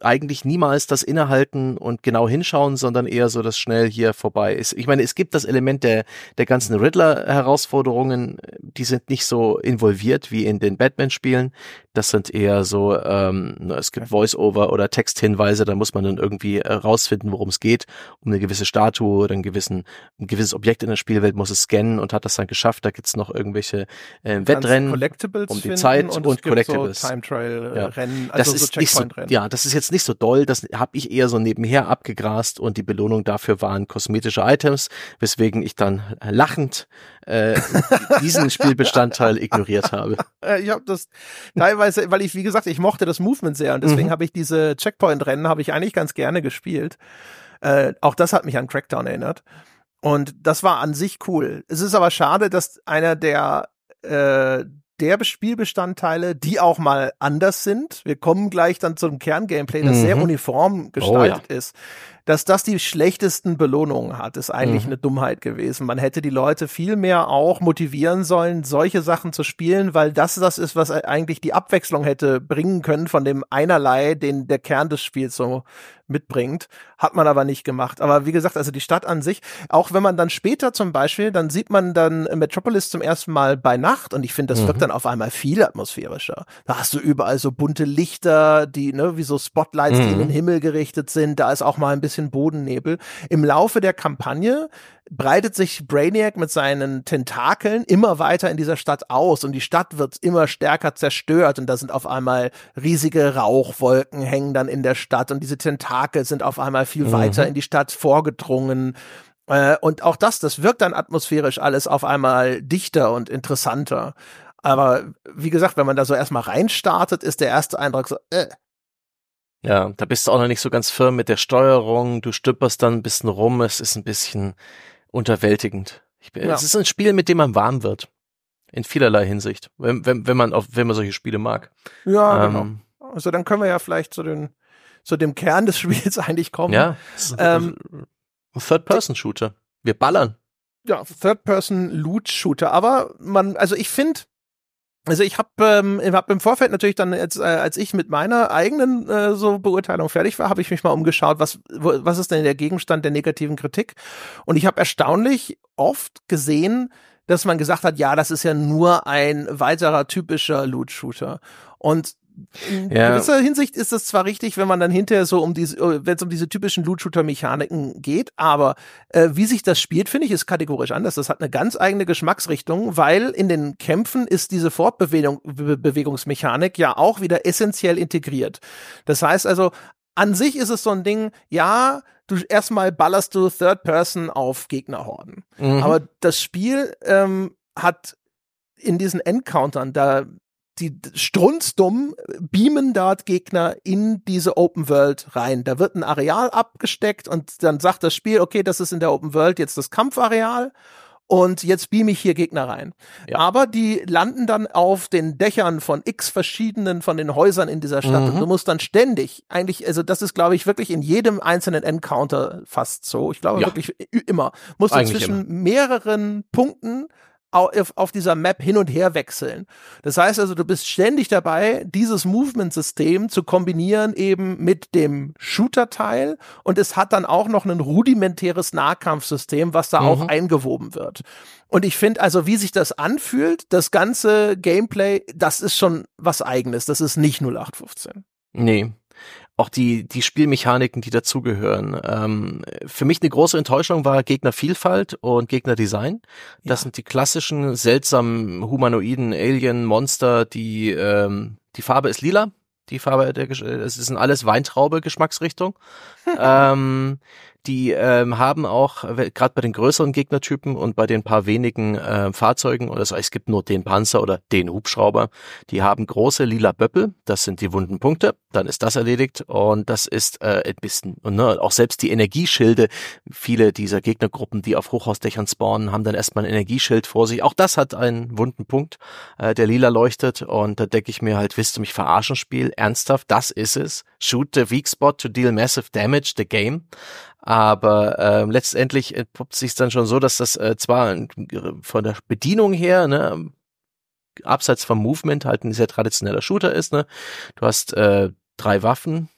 eigentlich niemals das Innehalten und genau hinschauen, sondern eher so, dass schnell hier vorbei ist. Ich meine, es gibt das Element der, der ganzen Riddler-Herausforderungen, die sind nicht so involviert wie in den Batman-Spielen. Das sind eher so, ähm, es gibt Voice-Over oder Texthinweise, da muss man dann irgendwie äh, rausfinden, worum es geht, um eine gewisse Statue oder einen gewissen, ein gewisses Objekt in der Spielwelt muss es scannen und hat das dann geschafft. Da gibt's noch irgendwelche äh, Wettrennen um die Zeit und, und Collectibles.
So Time Trail
ja.
Rennen,
also das ist so nicht so, ja, das ist jetzt nicht so doll, das habe ich eher so nebenher abgegrast und die Belohnung dafür waren kosmetische Items, weswegen ich dann lachend äh, diesen Spielbestandteil ignoriert habe.
Äh, ich habe das teilweise, weil ich, wie gesagt, ich mochte das Movement sehr und deswegen mhm. habe ich diese Checkpoint-Rennen habe ich eigentlich ganz gerne gespielt. Äh, auch das hat mich an Crackdown erinnert. Und das war an sich cool. Es ist aber schade, dass einer der äh, der Spielbestandteile, die auch mal anders sind. Wir kommen gleich dann zum Kerngameplay, das mhm. sehr uniform gestaltet oh, ja. ist dass das die schlechtesten Belohnungen hat, ist eigentlich mhm. eine Dummheit gewesen. Man hätte die Leute viel mehr auch motivieren sollen, solche Sachen zu spielen, weil das das ist, was eigentlich die Abwechslung hätte bringen können von dem einerlei, den der Kern des Spiels so mitbringt. Hat man aber nicht gemacht. Aber wie gesagt, also die Stadt an sich, auch wenn man dann später zum Beispiel, dann sieht man dann Metropolis zum ersten Mal bei Nacht und ich finde, das mhm. wirkt dann auf einmal viel atmosphärischer. Da hast du überall so bunte Lichter, die, ne, wie so Spotlights, mhm. die in den Himmel gerichtet sind. Da ist auch mal ein bisschen bisschen Bodennebel. Im Laufe der Kampagne breitet sich Brainiac mit seinen Tentakeln immer weiter in dieser Stadt aus und die Stadt wird immer stärker zerstört und da sind auf einmal riesige Rauchwolken hängen dann in der Stadt und diese Tentakel sind auf einmal viel mhm. weiter in die Stadt vorgedrungen. Äh, und auch das, das wirkt dann atmosphärisch alles auf einmal dichter und interessanter. Aber wie gesagt, wenn man da so erstmal reinstartet, ist der erste Eindruck so, äh,
ja, da bist du auch noch nicht so ganz firm mit der Steuerung. Du stüpperst dann ein bisschen rum. Es ist ein bisschen unterwältigend. Ich, ja. Es ist ein Spiel, mit dem man warm wird. In vielerlei Hinsicht. Wenn, wenn, wenn man auf, wenn man solche Spiele mag.
Ja, ähm, genau. Also dann können wir ja vielleicht zu den, zu dem Kern des Spiels eigentlich kommen.
Ja. Ähm, Third-Person-Shooter. Wir ballern.
Ja, Third-Person-Loot-Shooter. Aber man, also ich finde, also ich habe ähm, hab im Vorfeld natürlich dann, jetzt, äh, als ich mit meiner eigenen äh, so Beurteilung fertig war, habe ich mich mal umgeschaut, was, wo, was ist denn der Gegenstand der negativen Kritik? Und ich habe erstaunlich oft gesehen, dass man gesagt hat, ja, das ist ja nur ein weiterer typischer Loot-Shooter. Und in ja. gewisser Hinsicht ist das zwar richtig, wenn man dann hinterher so um diese, äh, wenn es um diese typischen Loot-Shooter-Mechaniken geht, aber äh, wie sich das spielt, finde ich, ist kategorisch anders. Das hat eine ganz eigene Geschmacksrichtung, weil in den Kämpfen ist diese Fortbewegungsmechanik ja auch wieder essentiell integriert. Das heißt also, an sich ist es so ein Ding, ja, du erstmal ballerst du Third Person auf Gegnerhorden. Mhm. Aber das Spiel ähm, hat in diesen Encountern, da die strunzdumm beamen dort Gegner in diese Open World rein. Da wird ein Areal abgesteckt und dann sagt das Spiel, okay, das ist in der Open World jetzt das Kampfareal und jetzt beam ich hier Gegner rein. Ja. Aber die landen dann auf den Dächern von x verschiedenen von den Häusern in dieser Stadt mhm. und du musst dann ständig eigentlich, also das ist glaube ich wirklich in jedem einzelnen Encounter fast so. Ich glaube ja. wirklich immer musst du zwischen immer. mehreren Punkten auf, dieser Map hin und her wechseln. Das heißt also, du bist ständig dabei, dieses Movement-System zu kombinieren eben mit dem Shooter-Teil und es hat dann auch noch ein rudimentäres Nahkampfsystem, was da mhm. auch eingewoben wird. Und ich finde also, wie sich das anfühlt, das ganze Gameplay, das ist schon was eigenes. Das ist nicht 0815.
Nee, auch die, die Spielmechaniken, die dazugehören. Ähm, für mich eine große Enttäuschung war Gegnervielfalt und Gegnerdesign. Das ja. sind die klassischen, seltsamen, humanoiden Alien-Monster, die, ähm, die Farbe ist lila. Die Farbe der, es ist in alles Weintraube Geschmacksrichtung. ähm, die ähm, haben auch, gerade bei den größeren Gegnertypen und bei den paar wenigen äh, Fahrzeugen, oder so, es gibt nur den Panzer oder den Hubschrauber, die haben große lila Böppel, das sind die wunden Punkte, dann ist das erledigt und das ist äh, ein bisschen, und ne, auch selbst die Energieschilde, viele dieser Gegnergruppen, die auf Hochhausdächern spawnen, haben dann erstmal ein Energieschild vor sich, auch das hat einen wunden Punkt, äh, der lila leuchtet und da denke ich mir halt, willst du mich verarschen, Spiel? Ernsthaft, das ist es. Shoot the weak spot to deal massive damage, the game. Aber äh, letztendlich entpuppt sich dann schon so, dass das äh, zwar von der Bedienung her, ne, abseits vom Movement halt ein sehr traditioneller Shooter ist. Ne? Du hast äh, drei Waffen,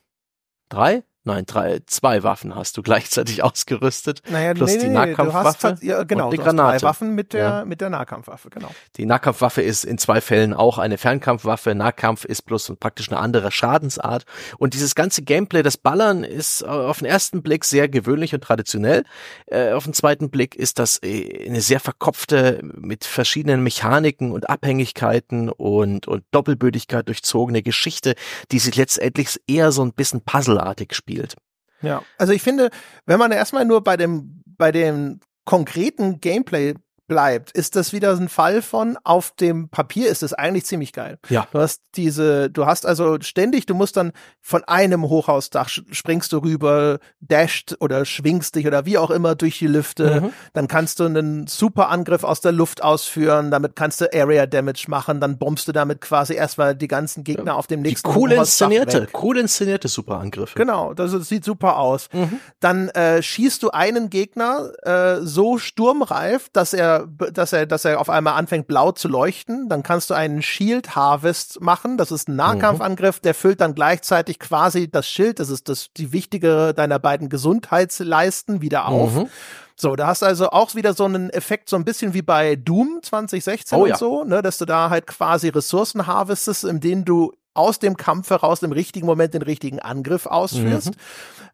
drei, Nein, drei, zwei Waffen hast du gleichzeitig ausgerüstet.
Naja,
plus
nee,
die
nee,
Nahkampfwaffe
hast, ja, genau,
und die Granate.
drei Waffen mit der,
Ja.
mit der Nahkampfwaffe, genau.
Die Nahkampfwaffe ist in zwei Fällen auch eine Fernkampfwaffe. Nahkampf ist bloß praktisch eine andere Schadensart. Und dieses ganze Gameplay, das Ballern ist äh, auf den ersten Blick sehr gewöhnlich und traditionell. Äh, auf den zweiten Blick ist das äh, eine sehr verkopfte, mit verschiedenen Mechaniken und Abhängigkeiten und, und Doppelbödigkeit durchzogene Geschichte, die sich letztendlich eher so ein bisschen puzzleartig spielt.
Ja, also ich finde, wenn man erstmal nur bei dem, bei dem konkreten Gameplay bleibt, ist das wieder ein Fall von auf dem Papier ist es eigentlich ziemlich geil.
Ja.
Du hast diese, du hast also ständig, du musst dann von einem Hochhausdach springst du rüber, dasht oder schwingst dich oder wie auch immer durch die Lüfte.
Mhm.
Dann kannst du einen Superangriff aus der Luft ausführen, damit kannst du Area Damage machen, dann bombst du damit quasi erstmal die ganzen Gegner auf dem
Die
nächsten
cool
Hochhausdach
inszenierte,
weg.
cool inszenierte Superangriffe.
Genau, das ist- sieht super aus.
Mhm.
Dann äh, schießt du einen Gegner äh, so sturmreif, dass er, dass er, dass er auf einmal anfängt blau zu leuchten. Dann kannst du einen Shield Harvest machen. Das ist ein Nahkampfangriff, der füllt dann gleichzeitig quasi das Schild. Das ist das die wichtigere deiner beiden Gesundheitsleisten wieder auf.
Mhm.
So, da hast also auch wieder so einen Effekt, so ein bisschen wie bei Doom 2016
Oh
und
ja.
so, ne, dass du da halt quasi Ressourcen harvestest, in denen du aus dem Kampf heraus im richtigen Moment den richtigen Angriff ausführst.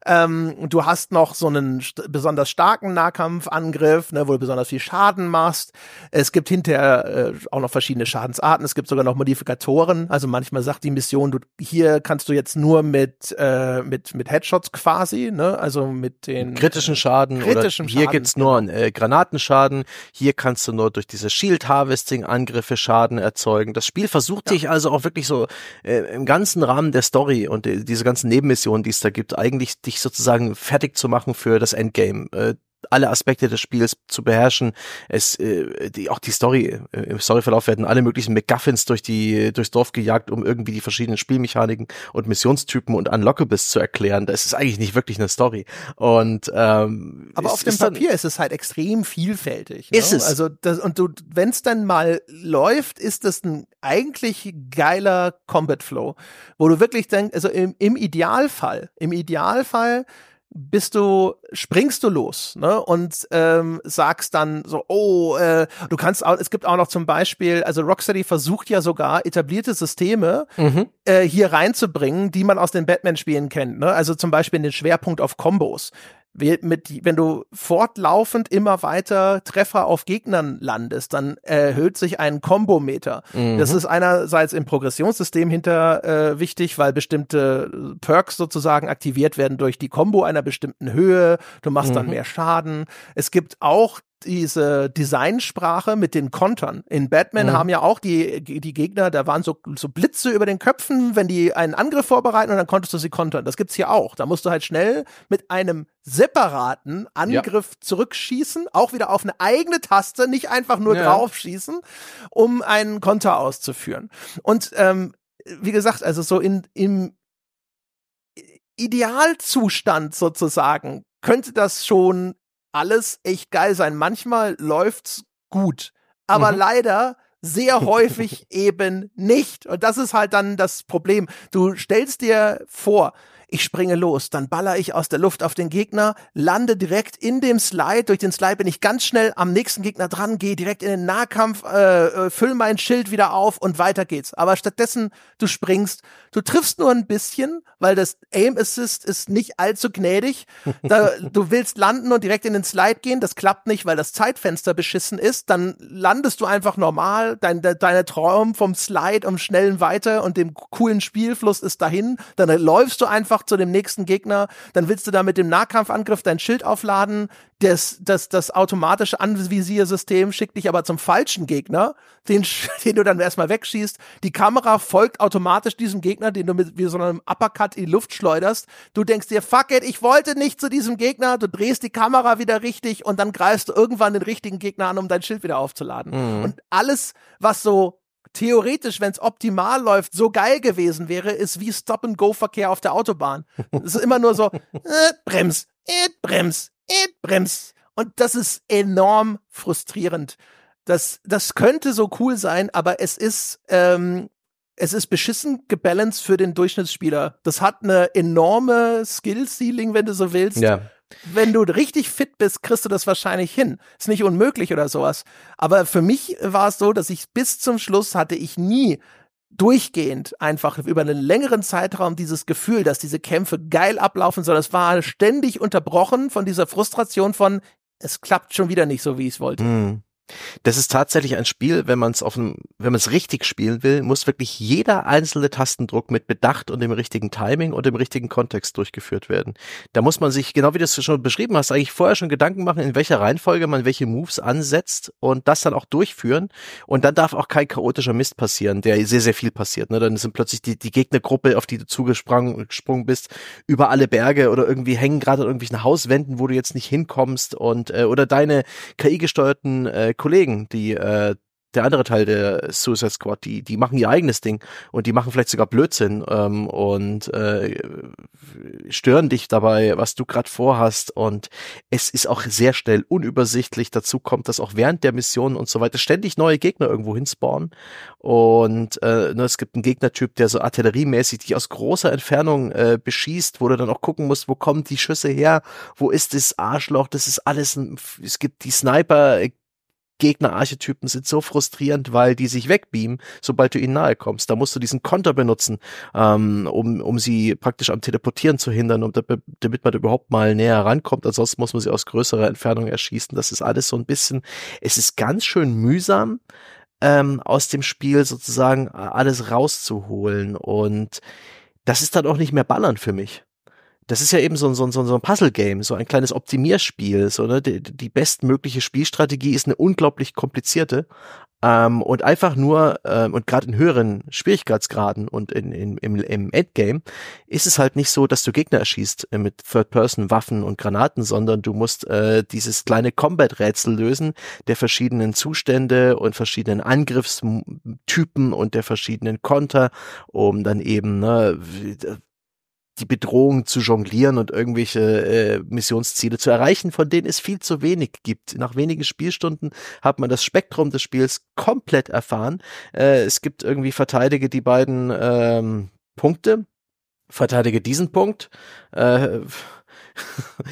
Ähm, du hast noch so einen st besonders starken Nahkampfangriff, ne, wo du besonders viel Schaden machst. Es gibt hinterher äh, auch noch verschiedene Schadensarten. Es gibt sogar noch Modifikatoren. Also manchmal sagt die Mission, du hier kannst du jetzt nur mit äh, mit mit Headshots quasi, ne, also mit den
kritischen Schaden
Kritischen
oder hier
Schaden,
gibt's nur einen äh, Granatenschaden, hier kannst du nur durch diese Shield Harvesting Angriffe Schaden erzeugen. Das Spiel versucht dich also auch wirklich so äh, im ganzen Rahmen der Story und äh, diese ganzen Nebenmissionen, die es da gibt, eigentlich dich sozusagen fertig zu machen für das Endgame. Äh, alle Aspekte des Spiels zu beherrschen. Es, äh, die, auch die Story, äh, im Storyverlauf werden alle möglichen MacGuffins durch die, durchs Dorf gejagt, um irgendwie die verschiedenen Spielmechaniken und Missionstypen und Unlockables zu erklären. Das ist eigentlich nicht wirklich eine Story. Und ähm,
Aber auf dem
dann-
Papier ist es halt extrem vielfältig. Ne?
Ist es.
Also das, und du, wenn es dann mal läuft, ist das ein eigentlich geiler Combat Flow, wo du wirklich denkst, also im, im Idealfall, im Idealfall bist du, springst du los, ne? Und ähm, sagst dann so, oh, äh, du kannst auch, es gibt auch noch zum Beispiel, also Rocksteady versucht ja sogar etablierte Systeme
Mhm.
äh, hier reinzubringen, die man aus den Batman-Spielen kennt. Ne? Also zum Beispiel den Schwerpunkt auf Kombos. Mit, wenn du fortlaufend immer weiter Treffer auf Gegnern landest, dann erhöht sich ein Kombometer.
Mhm.
Das ist einerseits im Progressionssystem hinter äh, wichtig, weil bestimmte Perks sozusagen aktiviert werden durch die Combo einer bestimmten Höhe. Du machst dann
Mhm.
mehr Schaden. Es gibt auch diese Designsprache mit den Kontern. In Batman
Mhm.
haben ja auch die, die Gegner, da waren so, so Blitze über den Köpfen, wenn die einen Angriff vorbereiten und dann konntest du sie kontern. Das gibt's hier auch. Da musst du halt schnell mit einem separaten Angriff zurückschießen, auch wieder auf eine eigene Taste, nicht einfach nur
Ja.
draufschießen, um einen Konter auszuführen. Und ähm, wie gesagt, also so in, im Idealzustand sozusagen könnte das schon alles echt geil sein. Manchmal läuft's gut, aber
Mhm.
leider sehr häufig eben nicht. Und das ist halt dann das Problem. Du stellst dir vor, ich springe los, dann baller ich aus der Luft auf den Gegner, lande direkt in dem Slide. Durch den Slide bin ich ganz schnell am nächsten Gegner dran, gehe direkt in den Nahkampf, äh, äh, füll mein Schild wieder auf und weiter geht's. Aber stattdessen, du springst, du triffst nur ein bisschen, weil das Aim Assist ist nicht allzu gnädig. Da, du willst landen und direkt in den Slide gehen, das klappt nicht, weil das Zeitfenster beschissen ist. Dann landest du einfach normal, dein, de, deine Traum vom Slide um schnellen Weiter und dem coolen Spielfluss ist dahin. Dann läufst du einfach zu dem nächsten Gegner, dann willst du da mit dem Nahkampfangriff dein Schild aufladen. Das, das, das automatische Anvisiersystem schickt dich aber zum falschen Gegner, den, den du dann erstmal wegschießt. Die Kamera folgt automatisch diesem Gegner, den du mit wie so einem Uppercut in die Luft schleuderst. Du denkst dir, fuck it, ich wollte nicht zu diesem Gegner. Du drehst die Kamera wieder richtig und dann greifst du irgendwann den richtigen Gegner an, um dein Schild wieder aufzuladen.
Mhm.
Und alles, was so theoretisch, wenn es optimal läuft, so geil gewesen wäre, ist wie Stop-and-Go-Verkehr auf der Autobahn. Es ist immer nur so, äh, Brems, äh, Brems, äh, Brems. Und das ist enorm frustrierend. Das, das könnte so cool sein, aber es ist, ähm, es ist beschissen gebalanced für den Durchschnittsspieler. Das hat eine enorme Skill-Ceiling, wenn du so willst.
Ja.
Wenn du richtig fit bist, kriegst du das wahrscheinlich hin. Ist nicht unmöglich oder sowas. Aber für mich war es so, dass ich bis zum Schluss hatte ich nie durchgehend einfach über einen längeren Zeitraum dieses Gefühl, dass diese Kämpfe geil ablaufen sollen. Es war ständig unterbrochen von dieser Frustration von, es klappt schon wieder nicht so, wie ich es wollte.
Mhm. Das ist tatsächlich ein Spiel, wenn man es auf einem, wenn man es richtig spielen will, muss wirklich jeder einzelne Tastendruck mit Bedacht und dem richtigen Timing und dem richtigen Kontext durchgeführt werden. Da muss man sich, genau wie du es schon beschrieben hast, eigentlich vorher schon Gedanken machen, in welcher Reihenfolge man welche Moves ansetzt und das dann auch durchführen. Und dann darf auch kein chaotischer Mist passieren, der sehr, sehr viel passiert. Ne? Dann sind plötzlich die, die Gegnergruppe, auf die du zugesprungen gesprungen bist, über alle Berge oder irgendwie hängen gerade an irgendwelchen Hauswänden, wo du jetzt nicht hinkommst und äh, oder deine KI-gesteuerten äh, Kollegen, die äh, der andere Teil der Suicide Squad, die, die machen ihr eigenes Ding und die machen vielleicht sogar Blödsinn ähm, und äh, stören dich dabei, was du gerade vorhast. Und es ist auch sehr schnell unübersichtlich. Dazu kommt, dass auch während der Mission und so weiter ständig neue Gegner irgendwo hinspawnen. Und äh, ne, es gibt einen Gegnertyp, der so artilleriemäßig dich aus großer Entfernung äh, beschießt, wo du dann auch gucken musst, wo kommen die Schüsse her, wo ist das Arschloch, das ist alles, ein, es gibt die Sniper, Gegnerarchetypen sind so frustrierend, weil die sich wegbeamen, sobald du ihnen nahe kommst. Da musst du diesen Konter benutzen, ähm, um, um sie praktisch am Teleportieren zu hindern, um, damit man überhaupt mal näher rankommt. Ansonsten muss man sie aus größerer Entfernung erschießen. Das ist alles so ein bisschen, es ist ganz schön mühsam, ähm, aus dem Spiel sozusagen alles rauszuholen. Und das ist dann auch nicht mehr Ballern für mich das ist ja eben so, so, so, so ein Puzzle-Game, so ein kleines Optimierspiel. So, ne? die, die bestmögliche Spielstrategie ist eine unglaublich komplizierte. Ähm, und einfach nur, ähm, und gerade in höheren Schwierigkeitsgraden und in, in, im, im Endgame, ist es halt nicht so, dass du Gegner erschießt äh, mit Third-Person-Waffen und Granaten, sondern du musst äh, dieses kleine Combat-Rätsel lösen der verschiedenen Zustände und verschiedenen Angriffstypen und der verschiedenen Konter, um dann eben ne, die Bedrohung zu jonglieren und irgendwelche äh, Missionsziele zu erreichen, von denen es viel zu wenig gibt. Nach wenigen Spielstunden hat man das Spektrum des Spiels komplett erfahren. Äh, es gibt irgendwie verteidige die beiden ähm, Punkte, verteidige diesen Punkt. Äh,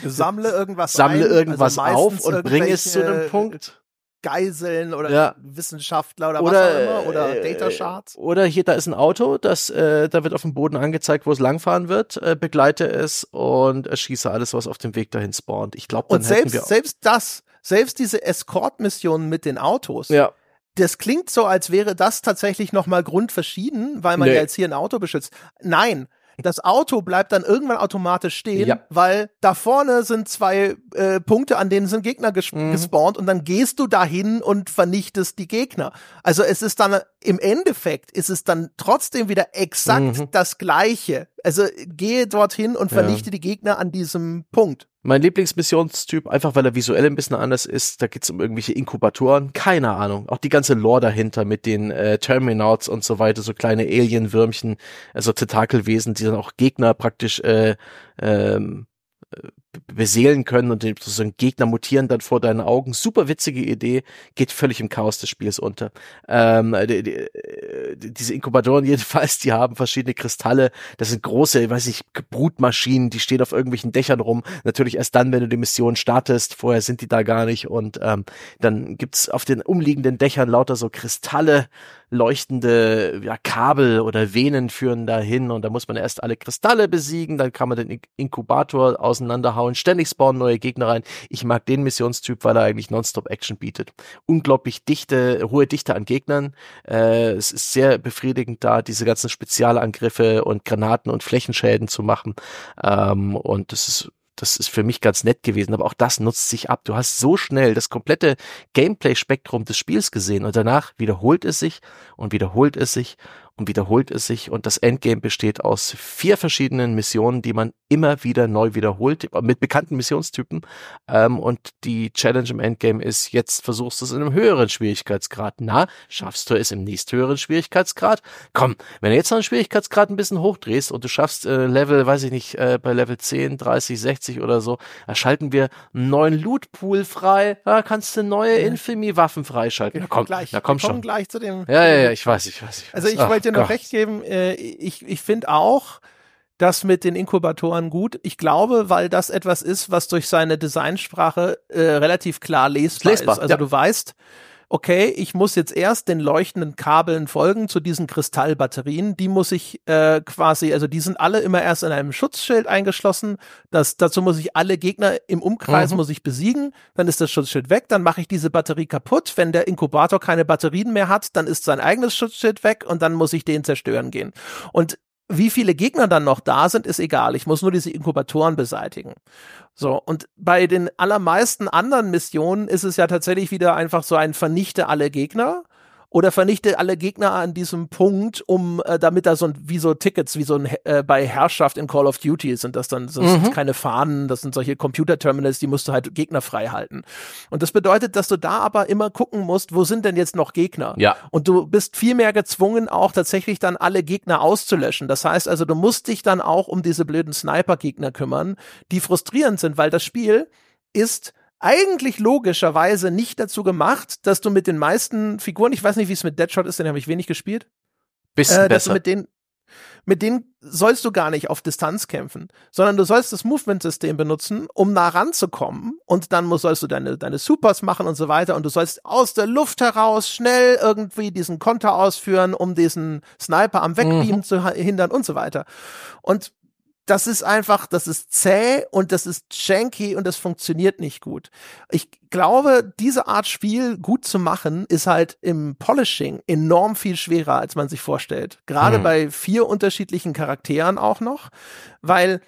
sammle irgendwas
sammle
ein,
irgendwas also auf und bringe es zu einem Punkt
Geiseln oder
ja.
Wissenschaftler oder,
oder,
was auch immer oder äh, Data Shards.
Oder hier, da ist ein Auto, das, äh, da wird auf dem Boden angezeigt, wo es langfahren wird, äh, begleite es und erschieße alles, was auf dem Weg dahin spawnt. Ich glaube, dann
Und selbst, selbst das, selbst diese Escort-Missionen mit den Autos.
Ja.
Das klingt so, als wäre das tatsächlich nochmal grundverschieden, weil man
Nee.
ja jetzt hier ein Auto beschützt. Nein. Das Auto bleibt dann irgendwann automatisch stehen,
Ja.
weil da vorne sind zwei äh, Punkte, an denen sind Gegner ges
Mhm.
gespawnt und dann gehst du dahin und vernichtest die Gegner. Also es ist dann im Endeffekt ist es dann trotzdem wieder exakt
Mhm.
das Gleiche. Also gehe dorthin und
Ja.
vernichte die Gegner an diesem Punkt.
Mein Lieblingsmissionstyp, einfach weil er visuell ein bisschen anders ist, da geht's um irgendwelche Inkubatoren, keine Ahnung. Auch die ganze Lore dahinter mit den äh, Terminauts und so weiter, so kleine Alien-Würmchen, also Tentakelwesen, die dann auch Gegner praktisch äh, ähm, äh, beseelen können und den- sozusagen Gegner mutieren dann vor deinen Augen. Super witzige Idee, geht völlig im Chaos des Spiels unter. Ähm, die, die, äh, diese Inkubatoren jedenfalls, die haben verschiedene Kristalle. Das sind große, weiß ich, Brutmaschinen, die stehen auf irgendwelchen Dächern rum. Natürlich erst dann, wenn du die Mission startest. Vorher sind die da gar nicht. Und ähm, dann gibt's auf den umliegenden Dächern lauter so Kristalle, leuchtende ja, Kabel oder Venen führen dahin. Und da muss man erst alle Kristalle besiegen. Dann kann man den Inkubator auseinanderhauen. Ständig spawnen neue Gegner rein. Ich mag den Missionstyp, weil er eigentlich Nonstop Action bietet. Unglaublich dichte, hohe Dichte an Gegnern. Äh, es ist sehr befriedigend da, diese ganzen Spezialangriffe und Granaten und Flächenschäden zu machen. Ähm, und das ist das ist für mich ganz nett gewesen, aber auch das nutzt sich ab. Du hast so schnell das komplette Gameplay-Spektrum des Spiels gesehen und danach wiederholt es sich und wiederholt es sich und wiederholt es sich und das Endgame besteht aus vier verschiedenen Missionen, die man immer wieder neu wiederholt, mit bekannten Missionstypen ähm, und die Challenge im Endgame ist, jetzt versuchst du es in einem höheren Schwierigkeitsgrad. Na, schaffst du es im nächsthöheren Schwierigkeitsgrad? Komm, wenn du jetzt noch einen Schwierigkeitsgrad ein bisschen hochdrehst und du schaffst äh, Level, weiß ich nicht, äh, bei Level 10, 30, 60 oder so, da schalten wir einen neuen Loot-Pool frei, da kannst du neue Infamy-Waffen freischalten. Na komm,
gleich.
na komm schon.
gleich zu dem.
Ja, ja, ja, ich weiß, ich weiß. Ich weiß.
Also ich wollte dir noch recht geben. Äh, ich ich finde auch, das mit den Inkubatoren gut. Ich glaube, weil das etwas ist, was durch seine Designsprache äh, relativ klar lesbar, lesbar ist. Also ja. du weißt, okay, ich muss jetzt erst den leuchtenden Kabeln folgen zu diesen Kristallbatterien. Die muss ich äh, quasi, also die sind alle immer erst in einem Schutzschild eingeschlossen. Das, dazu muss ich alle Gegner im Umkreis mhm. muss ich besiegen. Dann ist das Schutzschild weg. Dann mache ich diese Batterie kaputt. Wenn der Inkubator keine Batterien mehr hat, dann ist sein eigenes Schutzschild weg und dann muss ich den zerstören gehen. Und wie viele Gegner dann noch da sind, ist egal. Ich muss nur diese Inkubatoren beseitigen. So, und bei den allermeisten anderen Missionen ist es ja tatsächlich wieder einfach so ein Vernichte alle Gegner oder vernichte alle Gegner an diesem Punkt, um äh, damit da so ein, wie so Tickets, wie so ein äh, bei Herrschaft in Call of Duty sind das dann, das mhm. sind keine Fahnen, das sind solche Computer-Terminals, die musst du halt Gegner frei halten. Und das bedeutet, dass du da aber immer gucken musst, wo sind denn jetzt noch Gegner?
Ja.
Und du bist viel mehr gezwungen, auch tatsächlich dann alle Gegner auszulöschen. Das heißt also, du musst dich dann auch um diese blöden Sniper-Gegner kümmern, die frustrierend sind, weil das Spiel ist eigentlich logischerweise nicht dazu gemacht, dass du mit den meisten Figuren, ich weiß nicht, wie es mit Deadshot ist, den habe ich wenig gespielt.
Bisschen
äh,
besser.
mit denen, mit denen sollst du gar nicht auf Distanz kämpfen, sondern du sollst das Movement-System benutzen, um nah ranzukommen und dann musst, sollst du deine, deine Supers machen und so weiter und du sollst aus der Luft heraus schnell irgendwie diesen Konter ausführen, um diesen Sniper am Wegbeamen mhm. zu hindern und so weiter. Und das ist einfach, das ist zäh und das ist janky und das funktioniert nicht gut. Ich glaube, diese Art Spiel gut zu machen, ist halt im Polishing enorm viel schwerer, als man sich vorstellt. Gerade hm. bei vier unterschiedlichen Charakteren auch noch, weil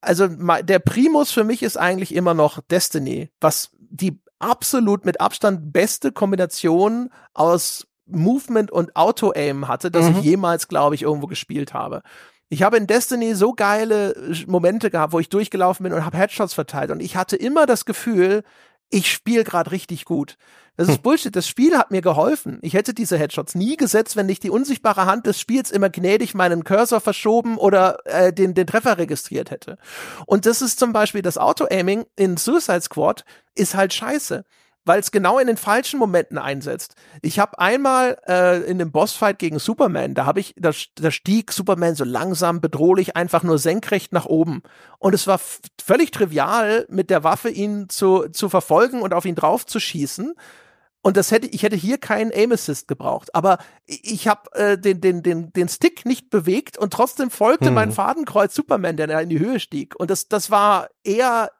also der Primus für mich ist eigentlich immer noch Destiny, was die absolut mit Abstand beste Kombination aus Movement und Auto-Aim hatte, das mhm. ich jemals, glaube ich, irgendwo gespielt habe. Ich habe in Destiny so geile Momente gehabt, wo ich durchgelaufen bin und habe Headshots verteilt und ich hatte immer das Gefühl, ich spiele gerade richtig gut. Das ist hm. Bullshit. Das Spiel hat mir geholfen. Ich hätte diese Headshots nie gesetzt, wenn nicht die unsichtbare Hand des Spiels immer gnädig meinen Cursor verschoben oder äh, den, den Treffer registriert hätte. Und das ist zum Beispiel das Auto-Aiming in Suicide Squad ist halt scheiße weil es genau in den falschen Momenten einsetzt. Ich habe einmal äh, in dem Bossfight gegen Superman, da habe ich, da, da stieg Superman so langsam bedrohlich einfach nur senkrecht nach oben. Und es war völlig trivial, mit der Waffe ihn zu, zu verfolgen und auf ihn drauf zu schießen. Und das hätte ich hätte hier keinen Aim Assist gebraucht, aber ich habe äh, den den den den Stick nicht bewegt und trotzdem folgte hm. mein Fadenkreuz Superman, der in die Höhe stieg und das das war eher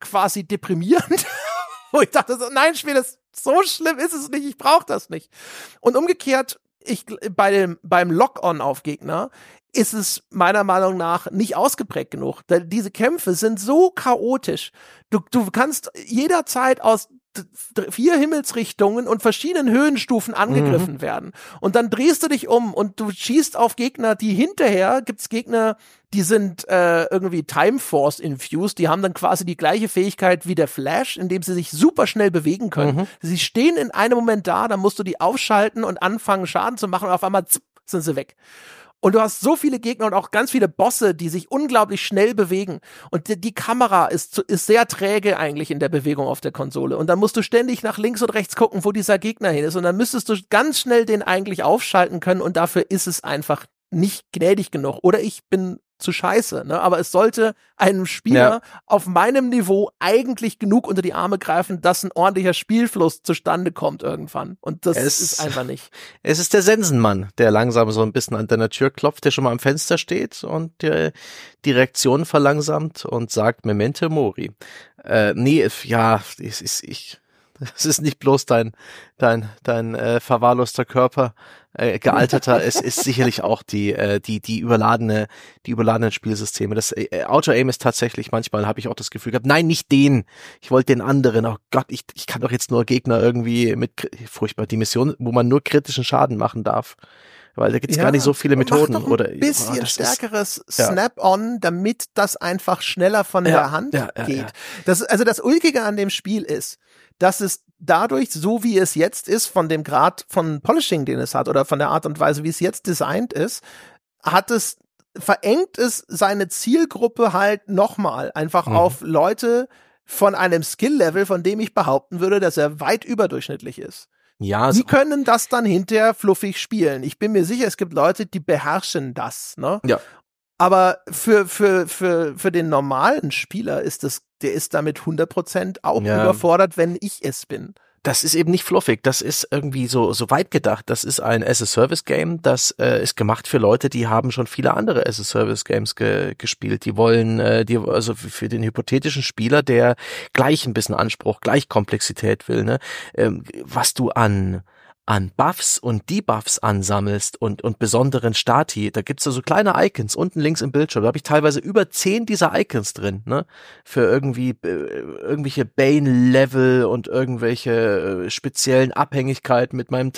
quasi deprimierend wo ich dachte so, nein, Spiel, das so schlimm ist es nicht, ich brauche das nicht. Und umgekehrt, ich bei dem beim Lock-on auf Gegner ist es meiner Meinung nach nicht ausgeprägt genug. Diese Kämpfe sind so chaotisch. Du, du kannst jederzeit aus vier Himmelsrichtungen und verschiedenen Höhenstufen angegriffen mhm. werden. Und dann drehst du dich um und du schießt auf Gegner, die hinterher gibt's Gegner, die sind äh, irgendwie Time Force infused, die haben dann quasi die gleiche Fähigkeit wie der Flash, indem sie sich super schnell bewegen können. Mhm. Sie stehen in einem Moment da, dann musst du die aufschalten und anfangen Schaden zu machen und auf einmal zipp, sind sie weg. Und du hast so viele Gegner und auch ganz viele Bosse, die sich unglaublich schnell bewegen. Und die, die Kamera ist, ist sehr träge eigentlich in der Bewegung auf der Konsole. Und dann musst du ständig nach links und rechts gucken, wo dieser Gegner hin ist. Und dann müsstest du ganz schnell den eigentlich aufschalten können. Und dafür ist es einfach nicht gnädig genug. Oder ich bin zu scheiße. Ne? Aber es sollte einem Spieler ja. auf meinem Niveau eigentlich genug unter die Arme greifen, dass ein ordentlicher Spielfluss zustande kommt irgendwann. Und das es, ist einfach nicht.
Es ist der Sensenmann, der langsam so ein bisschen an deiner Tür klopft, der schon mal am Fenster steht und die Reaktion verlangsamt und sagt Memente Mori. Äh, nee, ja, es ist ich es ist nicht bloß dein, dein, dein äh, verwahrloster Körper, äh, gealterter. es ist sicherlich auch die, äh, die, die überladene, die überladenen Spielsysteme. Das äh, Auto-Aim ist tatsächlich, manchmal habe ich auch das Gefühl gehabt, nein, nicht den. Ich wollte den anderen. Oh Gott, ich, ich kann doch jetzt nur Gegner irgendwie mit, furchtbar, die Mission, wo man nur kritischen Schaden machen darf weil da gibt's ja, gar nicht so viele Methoden
mach doch
ein oder
bisschen oh, stärkeres Snap-on, damit das einfach schneller von ja, der Hand geht. Das also das ulkige an dem Spiel ist, dass es dadurch, so wie es jetzt ist, von dem Grad von Polishing, den es hat, oder von der Art und Weise, wie es jetzt designt ist, hat es, verengt es seine Zielgruppe halt nochmal einfach mhm. auf Leute von einem Skill-Level, von dem ich behaupten würde, dass er weit überdurchschnittlich ist.
Ja,
Die können das dann hinterher fluffig spielen. Ich bin mir sicher, es gibt Leute, die beherrschen das, ne?
Ja.
Aber für, für, für, für den normalen Spieler ist das, der ist damit 100% auch
Ja.
überfordert, wenn ich es bin.
das ist eben nicht fluffig, das ist irgendwie so so weit gedacht. Das ist ein as-a-Service-Game, das äh, ist gemacht für Leute, die haben schon viele andere as-a-Service-Games ge gespielt. Die wollen, äh, die also für den hypothetischen Spieler, der gleich ein bisschen Anspruch, gleich Komplexität will, ne, ähm, was du an an Buffs und Debuffs ansammelst und, und besonderen Stati, da gibt's da so kleine Icons unten links im Bildschirm. Da habe ich teilweise über zehn dieser Icons drin, ne? Für irgendwie äh, irgendwelche Bane-Level und irgendwelche äh, speziellen Abhängigkeiten mit meinem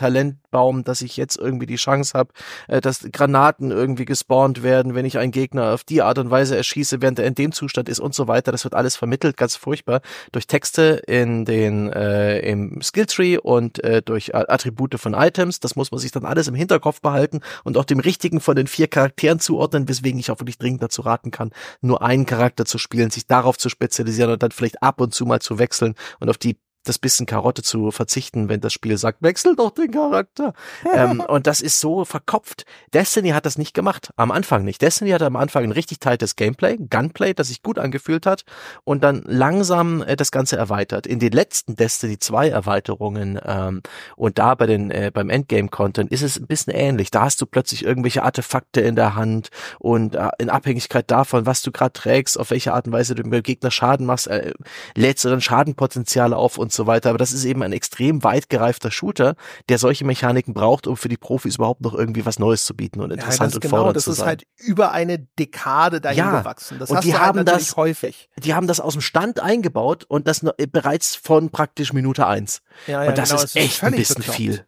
Talentbaum, dass ich jetzt irgendwie die Chance habe, äh, dass Granaten irgendwie gespawnt werden, wenn ich einen Gegner auf die Art und Weise erschieße, während er in dem Zustand ist und so weiter. Das wird alles vermittelt, ganz furchtbar, durch Texte in den äh, im Skilltree und äh, durch Attribute von Items. Das muss man sich dann alles im Hinterkopf behalten und auch dem richtigen von den vier Charakteren zuordnen, weswegen ich auch wirklich dringend dazu raten kann, nur einen Charakter zu spielen, sich darauf zu spezialisieren und dann vielleicht ab und zu mal zu wechseln und auf die das bisschen Karotte zu verzichten, wenn das Spiel sagt, wechsel doch den Charakter. ähm, und das ist so verkopft. Destiny hat das nicht gemacht. Am Anfang nicht. Destiny hatte am Anfang ein richtig tightes Gameplay, Gunplay, das sich gut angefühlt hat und dann langsam äh, das Ganze erweitert. In den letzten Destiny 2 Erweiterungen ähm, und da bei den äh, beim Endgame-Content ist es ein bisschen ähnlich. Da hast du plötzlich irgendwelche Artefakte in der Hand und äh, in Abhängigkeit davon, was du gerade trägst, auf welche Art und Weise du dem Gegner Schaden machst, äh, lädst du dann Schadenpotenziale auf und so weiter. Aber das ist eben ein extrem weit gereifter Shooter, der solche Mechaniken braucht, um für die Profis überhaupt noch irgendwie was Neues zu bieten und
Ja,
interessant
das
und
genau,
fordernd
das
zu
ist
sein.
halt über eine Dekade dahin
Ja,
gewachsen. Das
und die
du
haben
halt
das-
häufig.
die haben das aus dem Stand eingebaut und das äh, bereits von praktisch Minute eins.
Ja, ja,
und das
genau,
ist echt ein bisschen
bekloppt.
viel.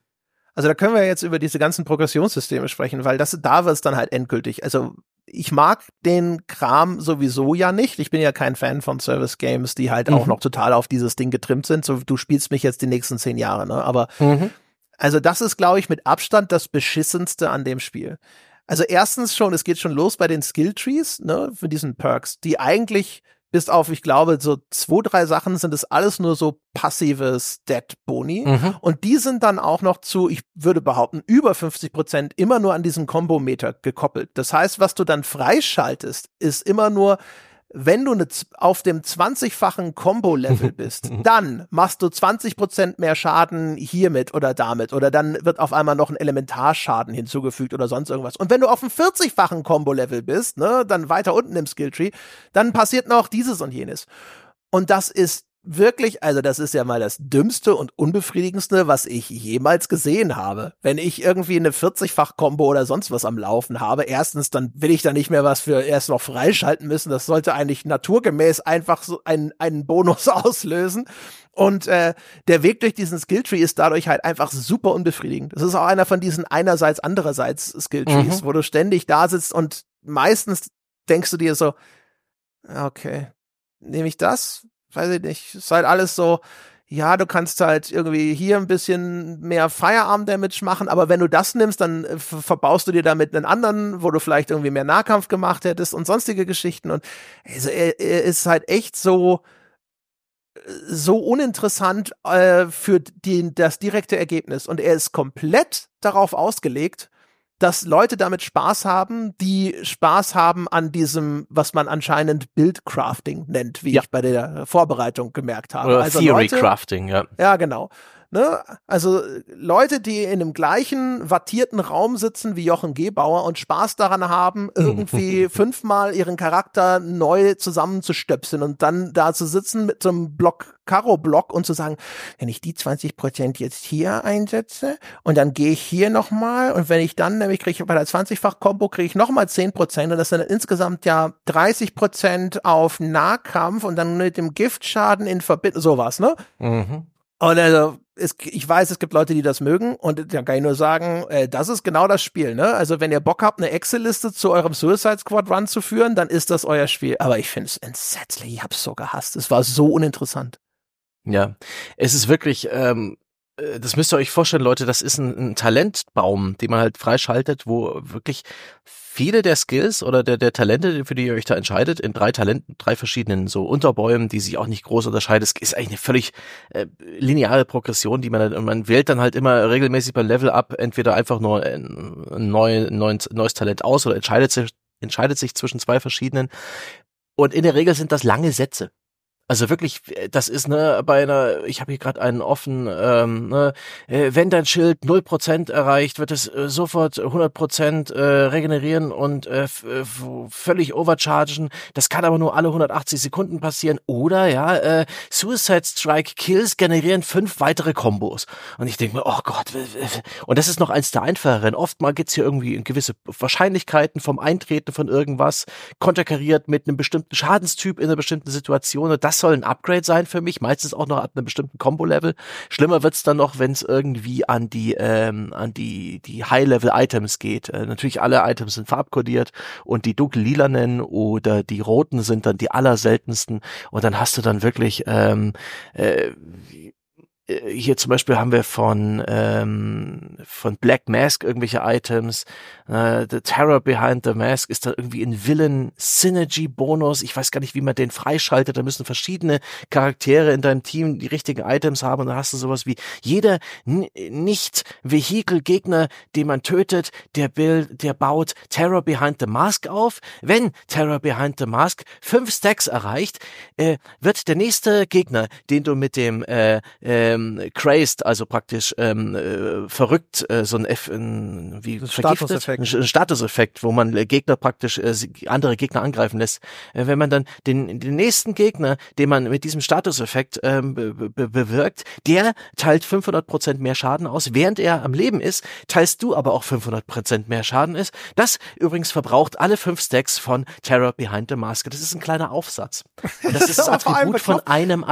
Also da können wir jetzt über diese ganzen Progressionssysteme sprechen, weil das da wird es dann halt endgültig. Also ich mag den Kram sowieso ja nicht. Ich bin ja kein Fan von Service Games, die halt auch
Mhm.
noch total auf dieses Ding getrimmt sind. So, du spielst mich jetzt die nächsten zehn Jahre, ne? Aber
Mhm.
also das ist, glaube ich, mit Abstand das beschissenste an dem Spiel. Also erstens schon, es geht schon los bei den Skilltrees, ne, für diesen Perks, die eigentlich bis auf, ich glaube, so zwei, drei Sachen sind es alles nur so passive Stat-Boni.
Mhm.
Und die sind dann auch noch zu, ich würde behaupten, über 50 Prozent immer nur an diesen Kombometer gekoppelt. Das heißt, was du dann freischaltest, ist immer nur, wenn du ne, auf dem 20-fachen Combo-Level bist, dann machst du 20 Prozent mehr Schaden hiermit oder damit. Oder dann wird auf einmal noch ein Elementarschaden hinzugefügt oder sonst irgendwas. Und wenn du auf dem 40-fachen Combo-Level bist, ne, dann weiter unten im Skilltree, dann passiert noch dieses und jenes. Und das ist wirklich, also das ist ja mal das dümmste und unbefriedigendste, was ich jemals gesehen habe. Wenn ich irgendwie eine 40-fach-Kombo oder sonst was am Laufen habe, erstens, dann will ich da nicht mehr was für erst noch freischalten müssen. Das sollte eigentlich naturgemäß einfach so einen, einen Bonus auslösen. Und äh, der Weg durch diesen Skilltree ist dadurch halt einfach super unbefriedigend. Das ist auch einer von diesen einerseits, andererseits Skilltrees,
Mhm.
wo du ständig da sitzt und meistens denkst du dir so, okay, nehme ich das? Weiß ich nicht. Ist halt alles so, ja, du kannst halt irgendwie hier ein bisschen mehr Firearm-Damage machen, aber wenn du das nimmst, dann äh, ver- verbaust du dir damit einen anderen, wo du vielleicht irgendwie mehr Nahkampf gemacht hättest und sonstige Geschichten. Und also er, er ist halt echt so, so uninteressant äh, für die, das direkte Ergebnis. Und er ist komplett darauf ausgelegt, dass Leute damit Spaß haben, die Spaß haben an diesem, was man anscheinend Bildcrafting nennt, wie
Ja.
ich bei der Vorbereitung gemerkt habe.
Oder
also
Theory
Leute,
Crafting, ja.
ja, genau. Ne? Also Leute, die in dem gleichen wattierten Raum sitzen wie Jochen Gebauer und Spaß daran haben, irgendwie fünfmal ihren Charakter neu zusammenzustöpseln und dann da zu sitzen mit so einem Block, Karo-Block und zu sagen, wenn ich die 20 Prozent jetzt hier einsetze und dann gehe ich hier nochmal und wenn ich dann, nämlich kriege ich bei der 20-fach-Kombo kriege ich nochmal 10 Prozent und das sind dann insgesamt ja 30 Prozent auf Nahkampf und dann mit dem Giftschaden in Verbindung, sowas, ne?
Mhm.
Und also, es, ich weiß, es gibt Leute, die das mögen und da kann ich nur sagen, äh, das ist genau das Spiel, ne? Also wenn ihr Bock habt, eine Excel-Liste zu eurem Suicide Squad Run zu führen, dann ist das euer Spiel. Aber ich finde es entsetzlich, ich hab's so gehasst. Es war so uninteressant.
Ja, es ist wirklich, ähm, äh, das müsst ihr euch vorstellen, Leute, das ist ein, ein Talentbaum, den man halt freischaltet, wo wirklich viele der Skills oder der, der Talente, für die ihr euch da entscheidet, in drei Talenten, drei verschiedenen so Unterbäumen, die sich auch nicht groß unterscheiden. Ist eigentlich eine völlig äh, lineare Progression, die man dann, und man wählt dann halt immer regelmäßig beim Level up entweder einfach nur ein, ein, neu, neues, neues Talent aus oder entscheidet sich, entscheidet sich zwischen zwei verschiedenen. Und in der Regel sind das lange Sätze. Also wirklich, das ist ne bei einer, ich habe hier gerade einen offen, ähm, ne, äh, wenn dein Schild 0% erreicht, wird es äh, sofort 100% äh, regenerieren und äh, äh völlig overchargen. Das kann aber nur alle 180 Sekunden passieren. Oder ja, äh, Suicide Strike Kills generieren fünf weitere Kombos. Und ich denke mir, oh Gott, und das ist noch eins der einfacheren. Oftmal gibt's hier irgendwie gewisse Wahrscheinlichkeiten vom Eintreten von irgendwas, konterkariert mit einem bestimmten Schadenstyp in einer bestimmten Situation. Und das das soll ein Upgrade sein für mich, meistens auch noch ab einem bestimmten Combo-Level. Schlimmer wird's dann noch, wenn es irgendwie an die ähm, an die die High-Level-Items geht. Äh, natürlich alle Items sind farbkodiert und die dunkel-lilanen oder die roten sind dann die allerseltensten und dann hast du dann wirklich ähm, äh, hier zum Beispiel haben wir von ähm, von Black Mask irgendwelche Items. Äh, the Terror Behind the Mask ist da irgendwie ein Villain Synergy Bonus. Ich weiß gar nicht, wie man den freischaltet. Da müssen verschiedene Charaktere in deinem Team die richtigen Items haben. Und dann hast du sowas wie jeder nicht Vehikel Gegner, den man tötet, der Bild, der baut Terror Behind the Mask auf. Wenn Terror Behind the Mask fünf Stacks erreicht, äh, wird der nächste Gegner, den du mit dem äh, äh, ähm, crazed, also praktisch ähm, äh, verrückt, äh, so ein, F, ein wie Statuseffekt. Ein Statuseffekt, wo man äh, Gegner praktisch äh, andere Gegner angreifen lässt. Äh, wenn man dann den, den nächsten Gegner, den man mit diesem Statuseffekt ähm, be be bewirkt, der teilt 500 Prozent mehr Schaden aus, während er am Leben ist, teilst du aber auch 500 Prozent mehr Schaden ist. Das übrigens verbraucht alle fünf Stacks von Terror Behind the Mask. Das ist ein kleiner Aufsatz. Und das ist das Attribut von einem ja.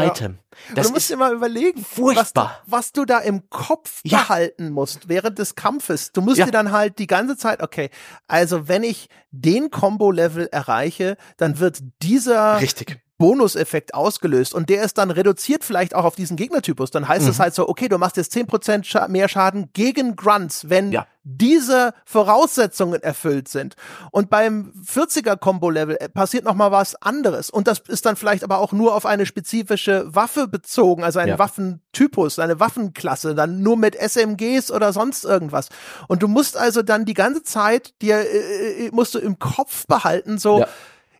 Das du musst dir mal überlegen, furchtbar. Was, was, du da im Kopf ja. behalten musst während des Kampfes. Du musst ja. dir dann halt die ganze Zeit, okay, also wenn ich den Combo-Level erreiche, dann wird dieser
Richtig.
Bonuseffekt ausgelöst und der ist dann reduziert vielleicht auch auf diesen Gegnertypus. Dann heißt es mhm. halt so, okay, du machst jetzt 10% Scha mehr Schaden gegen Grunts, wenn ja. diese Voraussetzungen erfüllt sind. Und beim 40er Combo Level äh, passiert noch mal was anderes und das ist dann vielleicht aber auch nur auf eine spezifische Waffe bezogen, also einen ja. Waffentypus, eine Waffenklasse, dann nur mit SMGs oder sonst irgendwas. Und du musst also dann die ganze Zeit dir äh, äh musst du im Kopf behalten so ja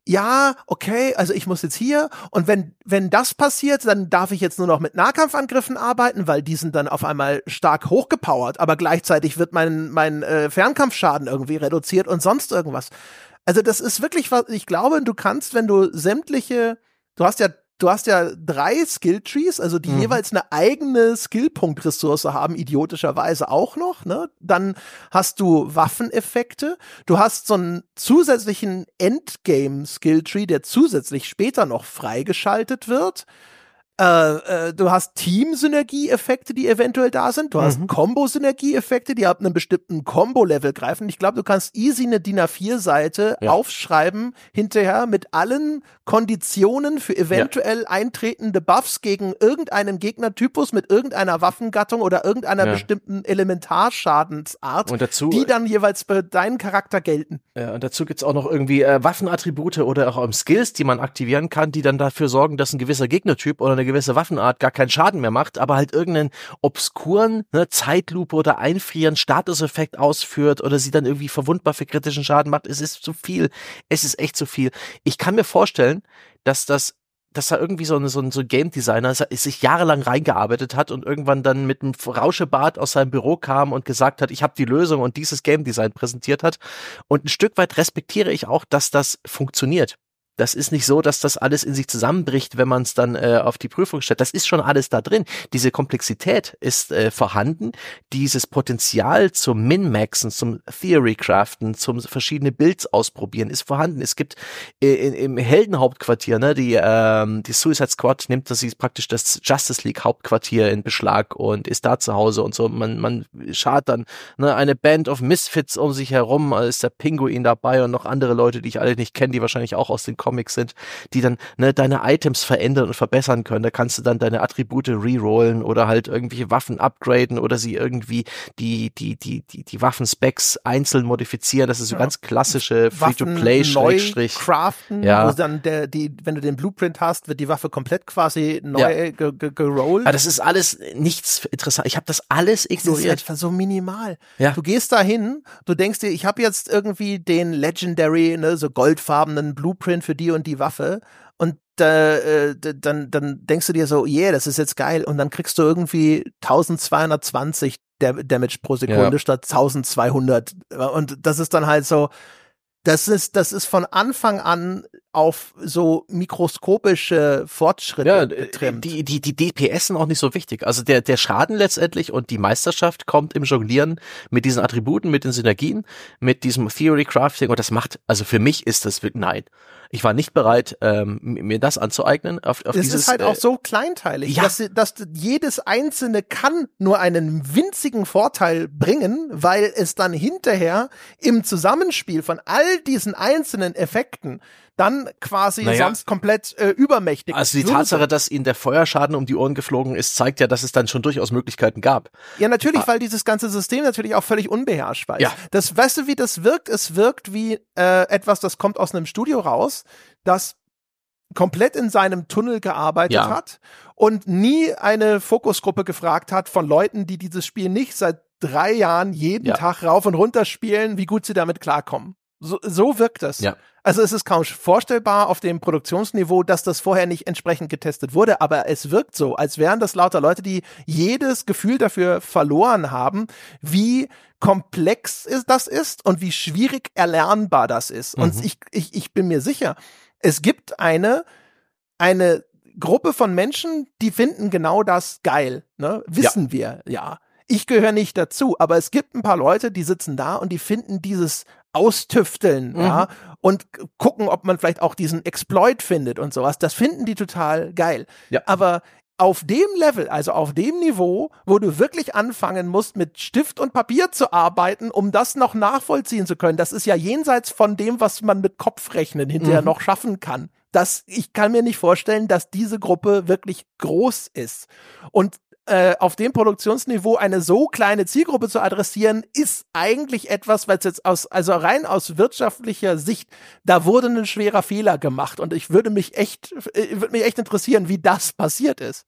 ja, okay, also ich muss jetzt hier und wenn, wenn das passiert, dann darf ich jetzt nur noch mit Nahkampfangriffen arbeiten, weil die sind dann auf einmal stark hochgepowert, aber gleichzeitig wird mein, mein äh, Fernkampfschaden irgendwie reduziert und sonst irgendwas. Also das ist wirklich was, ich glaube, du kannst, wenn du sämtliche, du hast ja du hast ja drei Skill-Trees, also die mhm. jeweils eine eigene Skillpunkt-Ressource haben, idiotischerweise auch noch. Ne? Dann hast du Waffeneffekte. Du hast so einen zusätzlichen Endgame-Skill-Tree, der zusätzlich später noch freigeschaltet wird. Äh, äh, du hast Team-Synergie-Effekte, die eventuell da sind. Du mhm. hast Combo-Synergie-Effekte, die ab einem bestimmten Combo-Level greifen. Ich glaube, du kannst easy eine DIN A4-Seite ja. aufschreiben hinterher mit allen Konditionen für eventuell ja. eintretende Buffs gegen irgendeinen Gegnertypus mit irgendeiner Waffengattung oder irgendeiner ja. bestimmten Elementarschadensart,
und dazu,
die dann jeweils für deinen Charakter gelten.
Ja, und dazu gibt's auch noch irgendwie äh, Waffenattribute oder auch Skills, die man aktivieren kann, die dann dafür sorgen, dass ein gewisser Gegnertyp oder eine eine gewisse Waffenart gar keinen Schaden mehr macht, aber halt irgendeinen obskuren ne, Zeitlupe oder Einfrieren Statuseffekt ausführt oder sie dann irgendwie verwundbar für kritischen Schaden macht. Es ist zu viel. Es ist echt zu viel. Ich kann mir vorstellen, dass das dass da irgendwie so, eine, so, ein, so ein Game Designer sich jahrelang reingearbeitet hat und irgendwann dann mit einem Rauschebart aus seinem Büro kam und gesagt hat, ich habe die Lösung und dieses Game Design präsentiert hat. Und ein Stück weit respektiere ich auch, dass das funktioniert. Das ist nicht so, dass das alles in sich zusammenbricht, wenn man es dann äh, auf die Prüfung stellt. Das ist schon alles da drin. Diese Komplexität ist äh, vorhanden. Dieses Potenzial zum Min-Maxen, zum Theory-Craften, zum verschiedene Builds ausprobieren ist vorhanden. Es gibt äh, in, im Heldenhauptquartier, ne, die, ähm, die Suicide Squad nimmt das ist praktisch das Justice League Hauptquartier in Beschlag und ist da zu Hause und so. Man, man schart dann ne, eine Band of Misfits um sich herum, ist der Pinguin dabei und noch andere Leute, die ich alle nicht kenne, die wahrscheinlich auch aus den Comics sind, die dann ne, deine Items verändern und verbessern können. Da kannst du dann deine Attribute rerollen oder halt irgendwelche Waffen upgraden oder sie irgendwie die, die, die, die, die Waffenspecs einzeln modifizieren. Das ist so ja. ganz klassische Free-to-Play Schrägstrich.
craften, ja. wo dann der, die, wenn du den Blueprint hast, wird die Waffe komplett quasi neu ja. gerollt.
Aber das ist alles nichts interessant. Ich habe das alles ignoriert.
Das ist so minimal. Ja. Du gehst da hin, du denkst dir, ich habe jetzt irgendwie den Legendary, ne, so goldfarbenen Blueprint für die und die Waffe und äh, dann, dann denkst du dir so, yeah, das ist jetzt geil. Und dann kriegst du irgendwie 1220 Damage pro Sekunde ja. statt 1200. Und das ist dann halt so, das ist, das ist von Anfang an auf so mikroskopische Fortschritte ja, getrimmt.
Die, die, die DPS sind auch nicht so wichtig. Also der, der Schaden letztendlich und die Meisterschaft kommt im Jonglieren mit diesen Attributen, mit den Synergien, mit diesem Theory Crafting und das macht, also für mich ist das, nein. Ich war nicht bereit, ähm, mir das anzueignen. Auf, auf
es
dieses,
ist halt auch äh, so kleinteilig, ja. dass, dass jedes einzelne kann nur einen winzigen Vorteil bringen, weil es dann hinterher im Zusammenspiel von all diesen einzelnen Effekten dann quasi naja. sonst komplett äh, übermächtig
Also die Tatsache, dass ihnen der Feuerschaden um die Ohren geflogen ist, zeigt ja, dass es dann schon durchaus Möglichkeiten gab.
Ja, natürlich, ah. weil dieses ganze System natürlich auch völlig unbeherrschbar ist. Ja. Das, weißt du, wie das wirkt? Es wirkt wie äh, etwas, das kommt aus einem Studio raus, das komplett in seinem Tunnel gearbeitet ja. hat und nie eine Fokusgruppe gefragt hat von Leuten, die dieses Spiel nicht seit drei Jahren jeden ja. Tag rauf und runter spielen, wie gut sie damit klarkommen. So, so wirkt das. Ja. Also es ist kaum vorstellbar auf dem Produktionsniveau, dass das vorher nicht entsprechend getestet wurde, aber es wirkt so, als wären das lauter Leute, die jedes Gefühl dafür verloren haben, wie komplex ist, das ist und wie schwierig erlernbar das ist. Mhm. Und ich, ich, ich bin mir sicher, es gibt eine, eine Gruppe von Menschen, die finden genau das geil. Ne? Wissen ja. wir, ja. Ich gehöre nicht dazu, aber es gibt ein paar Leute, die sitzen da und die finden dieses Austüfteln, mhm. ja, und gucken, ob man vielleicht auch diesen Exploit findet und sowas. Das finden die total geil. Ja. Aber auf dem Level, also auf dem Niveau, wo du wirklich anfangen musst, mit Stift und Papier zu arbeiten, um das noch nachvollziehen zu können, das ist ja jenseits von dem, was man mit Kopfrechnen hinterher mhm. noch schaffen kann. Das, ich kann mir nicht vorstellen, dass diese Gruppe wirklich groß ist. Und äh, auf dem Produktionsniveau eine so kleine Zielgruppe zu adressieren, ist eigentlich etwas, was jetzt aus, also rein aus wirtschaftlicher Sicht, da wurde ein schwerer Fehler gemacht und ich würde mich echt, äh, würde mich echt interessieren, wie das passiert ist.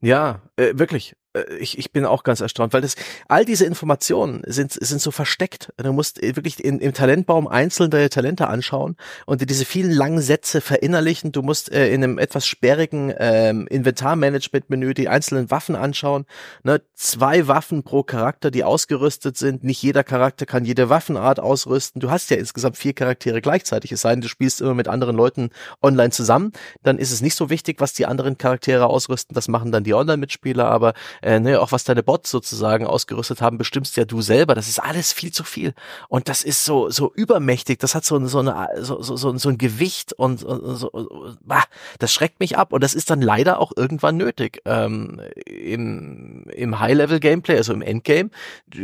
Ja, äh, wirklich. Äh, ich, ich bin auch ganz erstaunt, weil das all diese Informationen sind sind so versteckt. Du musst äh, wirklich in, im Talentbaum einzeln deine Talente anschauen und dir diese vielen langen Sätze verinnerlichen. Du musst äh, in einem etwas sperrigen ähm, Inventarmanagement-Menü die einzelnen Waffen anschauen. Ne? Zwei Waffen pro Charakter, die ausgerüstet sind. Nicht jeder Charakter kann jede Waffenart ausrüsten. Du hast ja insgesamt vier Charaktere gleichzeitig. Es sei denn, du spielst immer mit anderen Leuten online zusammen. Dann ist es nicht so wichtig, was die anderen Charaktere ausrüsten. Das machen dann die Online-Mitspieler. Aber äh, ne, auch was deine Bots sozusagen ausgerüstet haben, bestimmst ja du selber. Das ist alles viel zu viel. Und das ist so, so übermächtig. Das hat so, so, eine, so, so, so ein Gewicht und, und so, bah, das schreckt mich ab. Und das ist dann leider auch irgendwann nötig. Ähm, Im, im High-Level-Gameplay, also im Endgame,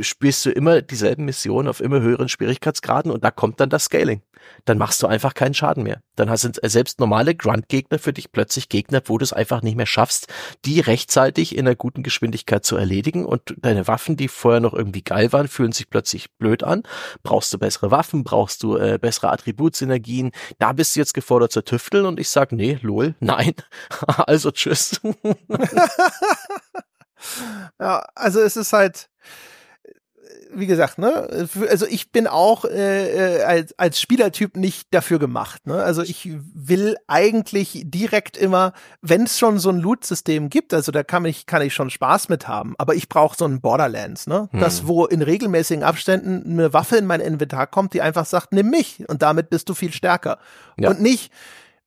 spielst du immer dieselben Missionen auf immer höheren Schwierigkeitsgraden und da kommt dann das Scaling dann machst du einfach keinen Schaden mehr. Dann sind selbst normale Grunt-Gegner für dich plötzlich Gegner, wo du es einfach nicht mehr schaffst, die rechtzeitig in einer guten Geschwindigkeit zu erledigen und deine Waffen, die vorher noch irgendwie geil waren, fühlen sich plötzlich blöd an. Brauchst du bessere Waffen, brauchst du äh, bessere Attributsynergien, da bist du jetzt gefordert zu tüfteln und ich sag, nee, lol, nein. also tschüss.
ja, also es ist halt, wie gesagt, ne, also ich bin auch äh, äh, als, als Spielertyp nicht dafür gemacht. Ne? Also ich will eigentlich direkt immer, wenn es schon so ein Loot-System gibt, also da kann ich, kann ich schon Spaß mit haben, aber ich brauche so ein Borderlands, ne? Hm. Das, wo in regelmäßigen Abständen eine Waffe in mein Inventar kommt, die einfach sagt, nimm mich und damit bist du viel stärker. Ja. Und nicht,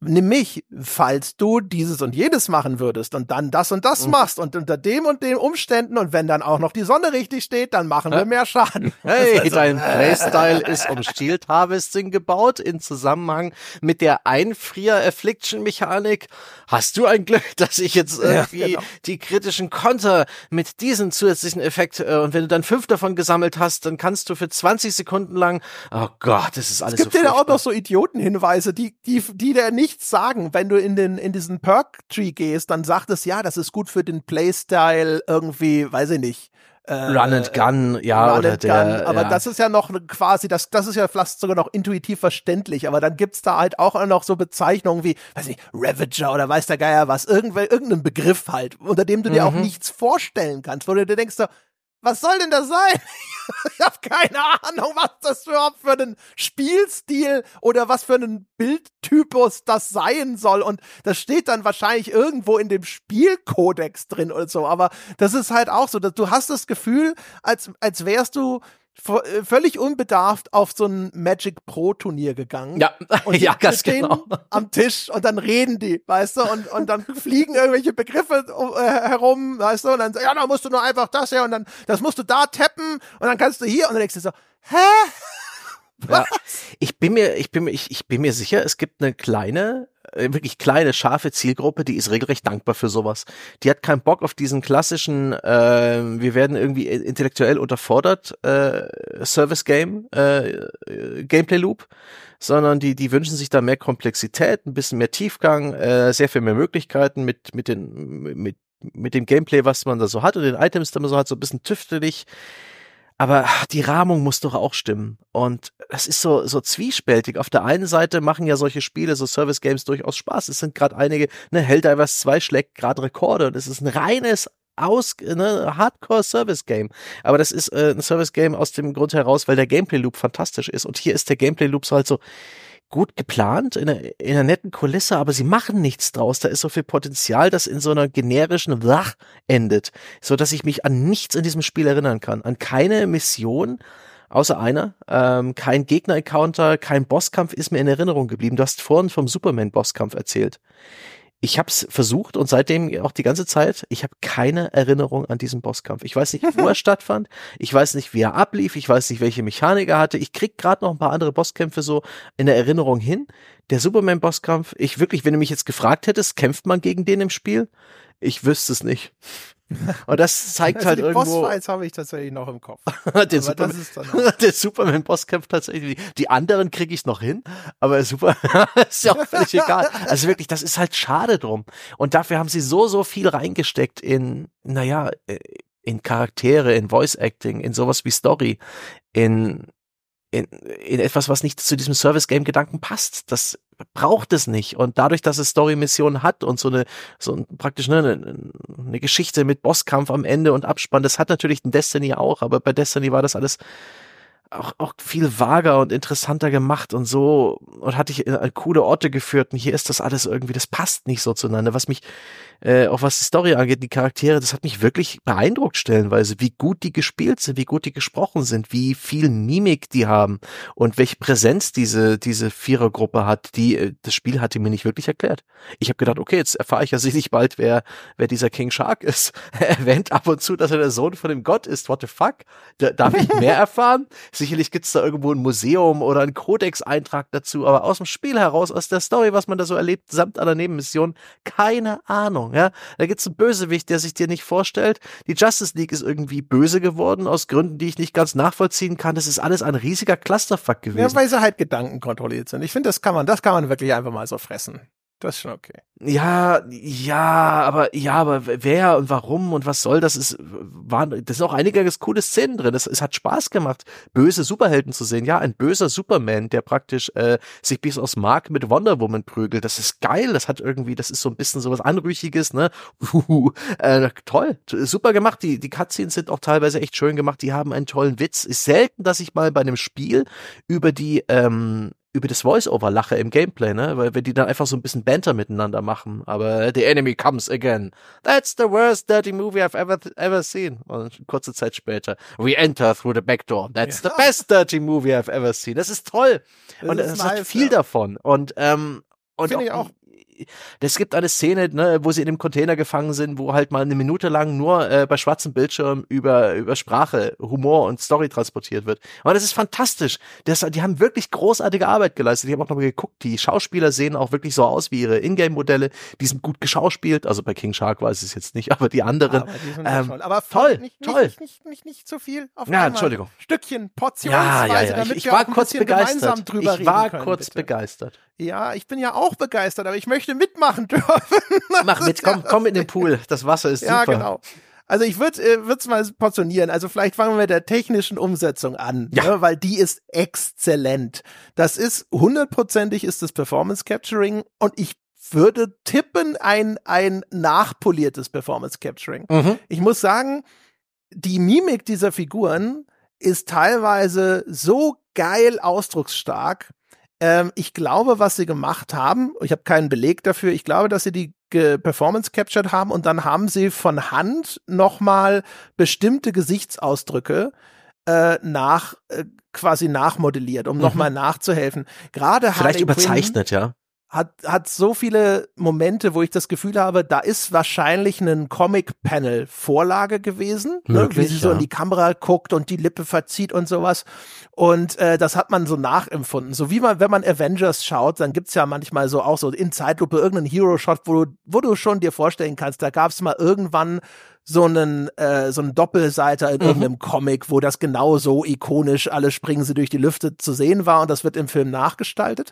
nimm mich, falls du dieses und jenes machen würdest und dann das und das mhm. machst und unter dem und den Umständen und wenn dann auch noch die Sonne richtig steht, dann machen wir mehr Schaden.
Hey, also, dein Playstyle ist um Shield Harvesting gebaut in Zusammenhang mit der Einfrier-Affliction-Mechanik. Hast du ein Glück, dass ich jetzt irgendwie ja, genau. die kritischen Konter mit diesem zusätzlichen Effekt äh, und wenn du dann fünf davon gesammelt hast, dann kannst du für 20 Sekunden lang, oh Gott, das ist alles
Es gibt
so
ja auch noch so Idiotenhinweise, die, die, die der nichts sagen. Wenn du in den, in diesen Perk-Tree gehst, dann sagt es, ja, das ist gut für den Playstyle irgendwie, weiß ich nicht.
Äh, Run and Gun, ja, Run oder der,
Gun, aber
ja.
das ist ja noch quasi, das, das ist ja fast sogar noch intuitiv verständlich, aber dann gibt's da halt auch noch so Bezeichnungen wie, weiß nicht, Ravager oder weiß der Geier was, irgendein Begriff halt, unter dem du dir auch mhm. nichts vorstellen kannst, wo du dir denkst, so, was soll denn das sein? ich habe keine Ahnung, was das überhaupt für einen Spielstil oder was für einen Bildtypus das sein soll. Und das steht dann wahrscheinlich irgendwo in dem Spielkodex drin oder so. Aber das ist halt auch so, dass du hast das Gefühl, als, als wärst du völlig unbedarft auf so ein Magic Pro Turnier gegangen.
Ja, und ja, ganz genau.
Am Tisch und dann reden die, weißt du, und, und dann fliegen irgendwelche Begriffe äh, herum, weißt du, und dann, ja, da musst du nur einfach das her und dann, das musst du da tappen und dann kannst du hier und dann denkst du so, hä?
Ja. Ich bin mir, ich bin mir, ich, ich bin mir sicher, es gibt eine kleine äh, wirklich kleine, scharfe Zielgruppe, die ist regelrecht dankbar für sowas. Die hat keinen Bock auf diesen klassischen, äh, wir werden irgendwie intellektuell unterfordert, äh, Service-Game, äh, Gameplay-Loop, sondern die, die wünschen sich da mehr Komplexität, ein bisschen mehr Tiefgang, äh, sehr viel mehr Möglichkeiten mit, mit den, mit, mit dem Gameplay, was man da so hat und den Items, die man so hat, so ein bisschen tüftelig. Aber die Rahmung muss doch auch stimmen. Und das ist so, so zwiespältig. Auf der einen Seite machen ja solche Spiele, so Service Games durchaus Spaß. Es sind gerade einige, ne, Helldivers 2 schlägt gerade Rekorde und es ist ein reines aus, ne, Hardcore Service Game. Aber das ist äh, ein Service Game aus dem Grund heraus, weil der Gameplay Loop fantastisch ist. Und hier ist der Gameplay Loop so halt so, gut geplant, in einer, in einer netten Kulisse, aber sie machen nichts draus. Da ist so viel Potenzial, das in so einer generischen Wach endet, so dass ich mich an nichts in diesem Spiel erinnern kann, an keine Mission, außer einer. Ähm, kein Gegner-Encounter, kein Bosskampf ist mir in Erinnerung geblieben. Du hast vorhin vom Superman-Bosskampf erzählt ich habe es versucht und seitdem auch die ganze Zeit, ich habe keine Erinnerung an diesen Bosskampf. Ich weiß nicht, wo er stattfand, ich weiß nicht, wie er ablief, ich weiß nicht, welche Mechanik er hatte. Ich krieg gerade noch ein paar andere Bosskämpfe so in der Erinnerung hin. Der Superman-Bosskampf, ich wirklich, wenn du mich jetzt gefragt hättest, kämpft man gegen den im Spiel? Ich wüsste es nicht. Und das zeigt also halt die irgendwo.
Bossfights habe ich tatsächlich noch im Kopf.
der, Superman, der Superman Bosskampf tatsächlich. Die anderen kriege ich noch hin, aber Super ist ja auch völlig egal. Also wirklich, das ist halt schade drum. Und dafür haben sie so so viel reingesteckt in, naja, äh, in Charaktere, in Voice Acting, in sowas wie Story, in in, in etwas, was nicht zu diesem Service-Game-Gedanken passt. Das braucht es nicht. Und dadurch, dass es Story-Missionen hat und so eine, so ein, praktisch ne, eine, eine Geschichte mit Bosskampf am Ende und Abspann, das hat natürlich ein Destiny auch, aber bei Destiny war das alles auch, auch viel vager und interessanter gemacht und so und hatte ich an coole Orte geführt und hier ist das alles irgendwie, das passt nicht so zueinander, was mich äh, auch was die Story angeht, die Charaktere, das hat mich wirklich beeindruckt stellenweise, wie gut die gespielt sind, wie gut die gesprochen sind, wie viel Mimik die haben und welche Präsenz diese diese Vierergruppe hat, die äh, das Spiel hatte mir nicht wirklich erklärt. Ich habe gedacht, okay, jetzt erfahre ich ja sicherlich bald, wer wer dieser King Shark ist. er erwähnt ab und zu, dass er der Sohn von dem Gott ist. What the fuck? Da, darf ich mehr erfahren? Sicherlich gibt's da irgendwo ein Museum oder einen Codex-Eintrag dazu, aber aus dem Spiel heraus, aus der Story, was man da so erlebt, samt aller Nebenmissionen, keine Ahnung. Ahnung, ja. Da gibt's einen Bösewicht, der sich dir nicht vorstellt. Die Justice League ist irgendwie böse geworden, aus Gründen, die ich nicht ganz nachvollziehen kann. Das ist alles ein riesiger Clusterfuck gewesen. Ja,
weil sie halt Gedanken kontrolliert sind. Ich finde, das kann man, das kann man wirklich einfach mal so fressen. Das ist schon okay.
Ja, ja, aber ja, aber wer und warum und was soll das ist waren das sind auch einige coole Szenen drin. Es, es hat Spaß gemacht, böse Superhelden zu sehen. Ja, ein böser Superman, der praktisch äh, sich bis aus Mark mit Wonder Woman prügelt. Das ist geil. Das hat irgendwie, das ist so ein bisschen sowas anrüchiges, ne? Uh, äh, toll, super gemacht. Die die Cutscenes sind auch teilweise echt schön gemacht. Die haben einen tollen Witz. Ist selten, dass ich mal bei einem Spiel über die ähm, über das Voice-Over lache im Gameplay, ne? Weil wenn die dann einfach so ein bisschen Banter miteinander machen. Aber the enemy comes again. That's the worst dirty movie I've ever ever seen. Und kurze Zeit später, we enter through the back door. That's ja. the best dirty movie I've ever seen. Das ist toll. Das und es nice, hat viel ja. davon. Und ähm,
Finde ich auch.
Es gibt eine Szene, ne, wo sie in dem Container gefangen sind, wo halt mal eine Minute lang nur äh, bei schwarzem Bildschirm über, über Sprache, Humor und Story transportiert wird. Aber das ist fantastisch. Das, die haben wirklich großartige Arbeit geleistet. Ich habe auch nochmal geguckt, die Schauspieler sehen auch wirklich so aus wie ihre Ingame-Modelle. Die sind gut geschauspielt. Also bei King Shark weiß ich es jetzt nicht, aber die anderen. Aber, die
ähm, aber toll, nicht, toll. Nicht, nicht, nicht, nicht, zu viel.
Auf ja, einmal. Entschuldigung.
Stückchen, portionsweise,
ja, ja, ja.
damit
ich,
ich
war kurz begeistert. Ich war
können,
kurz
bitte.
begeistert.
Ja, ich bin ja auch begeistert, aber ich möchte mitmachen dürfen.
Mach mit, komm, komm in den Pool. Das Wasser ist
ja,
super.
Ja, genau. Also ich würde es mal portionieren. Also vielleicht fangen wir mit der technischen Umsetzung an,
ja.
ne, weil die ist exzellent. Das ist hundertprozentig ist das Performance Capturing und ich würde tippen ein ein nachpoliertes Performance Capturing.
Mhm.
Ich muss sagen, die Mimik dieser Figuren ist teilweise so geil ausdrucksstark. Ähm, ich glaube, was sie gemacht haben, ich habe keinen Beleg dafür, ich glaube, dass sie die Performance captured haben und dann haben sie von Hand nochmal bestimmte Gesichtsausdrücke äh, nach äh, quasi nachmodelliert, um mhm. nochmal nachzuhelfen. Gerade
vielleicht überzeichnet,
Quinn
ja.
Hat, hat so viele Momente, wo ich das Gefühl habe, da ist wahrscheinlich ein Comic-Panel-Vorlage gewesen,
Möglich,
ne? wie sie so
ja.
in die Kamera guckt und die Lippe verzieht und sowas. Und äh, das hat man so nachempfunden. So wie man, wenn man Avengers schaut, dann gibt's ja manchmal so auch so in Zeitlupe irgendeinen Hero-Shot, wo du, wo du schon dir vorstellen kannst, da gab's mal irgendwann so einen äh, so einen Doppelseiter in
Mhm.
irgendeinem Comic, wo das genau so ikonisch alle springen sie durch die Lüfte zu sehen war und das wird im Film nachgestaltet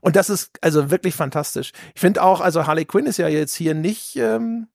und das ist also wirklich fantastisch. Ich finde auch, also Harley Quinn ist ja jetzt hier nicht ähm,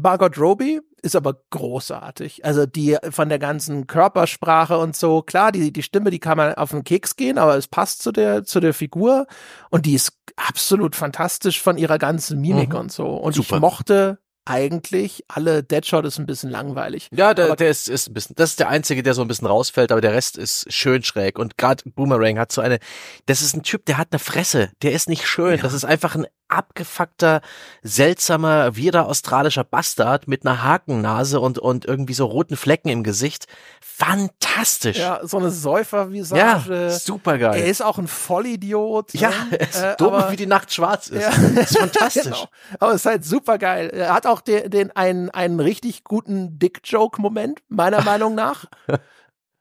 Margot Robbie ist aber großartig. Also die von der ganzen Körpersprache und so, klar, die, die Stimme, die kann man auf den Keks gehen, aber es passt zu der, zu der Figur und die ist absolut fantastisch von ihrer ganzen Mimik
Mhm.
und so. Und
Super.
ich mochte eigentlich alle Deadshot ist ein bisschen langweilig.
Ja, der, der ist, ist ein bisschen, das ist der einzige, der so ein bisschen rausfällt, aber der Rest ist schön schräg. Und gerade Boomerang hat so eine, das ist ein Typ, der hat eine Fresse, der ist nicht schön. Das ist einfach ein abgefuckter, seltsamer, wieder australischer Bastard mit einer Hakennase und, und irgendwie so roten Flecken im Gesicht. Fantastisch.
Ja, so eine
Ja,
Säufervisage.
super
er
geil.
ist auch ein Vollidiot.
Ja,
ne?
er ist
Äh,
dumm,
aber-
wie die Nacht schwarz ist.
Ja.
Das ist fantastisch.
genau. Aber es ist halt super geil. Er hat auch den, den einen, einen richtig guten Dick-Joke-Moment, meiner Meinung nach.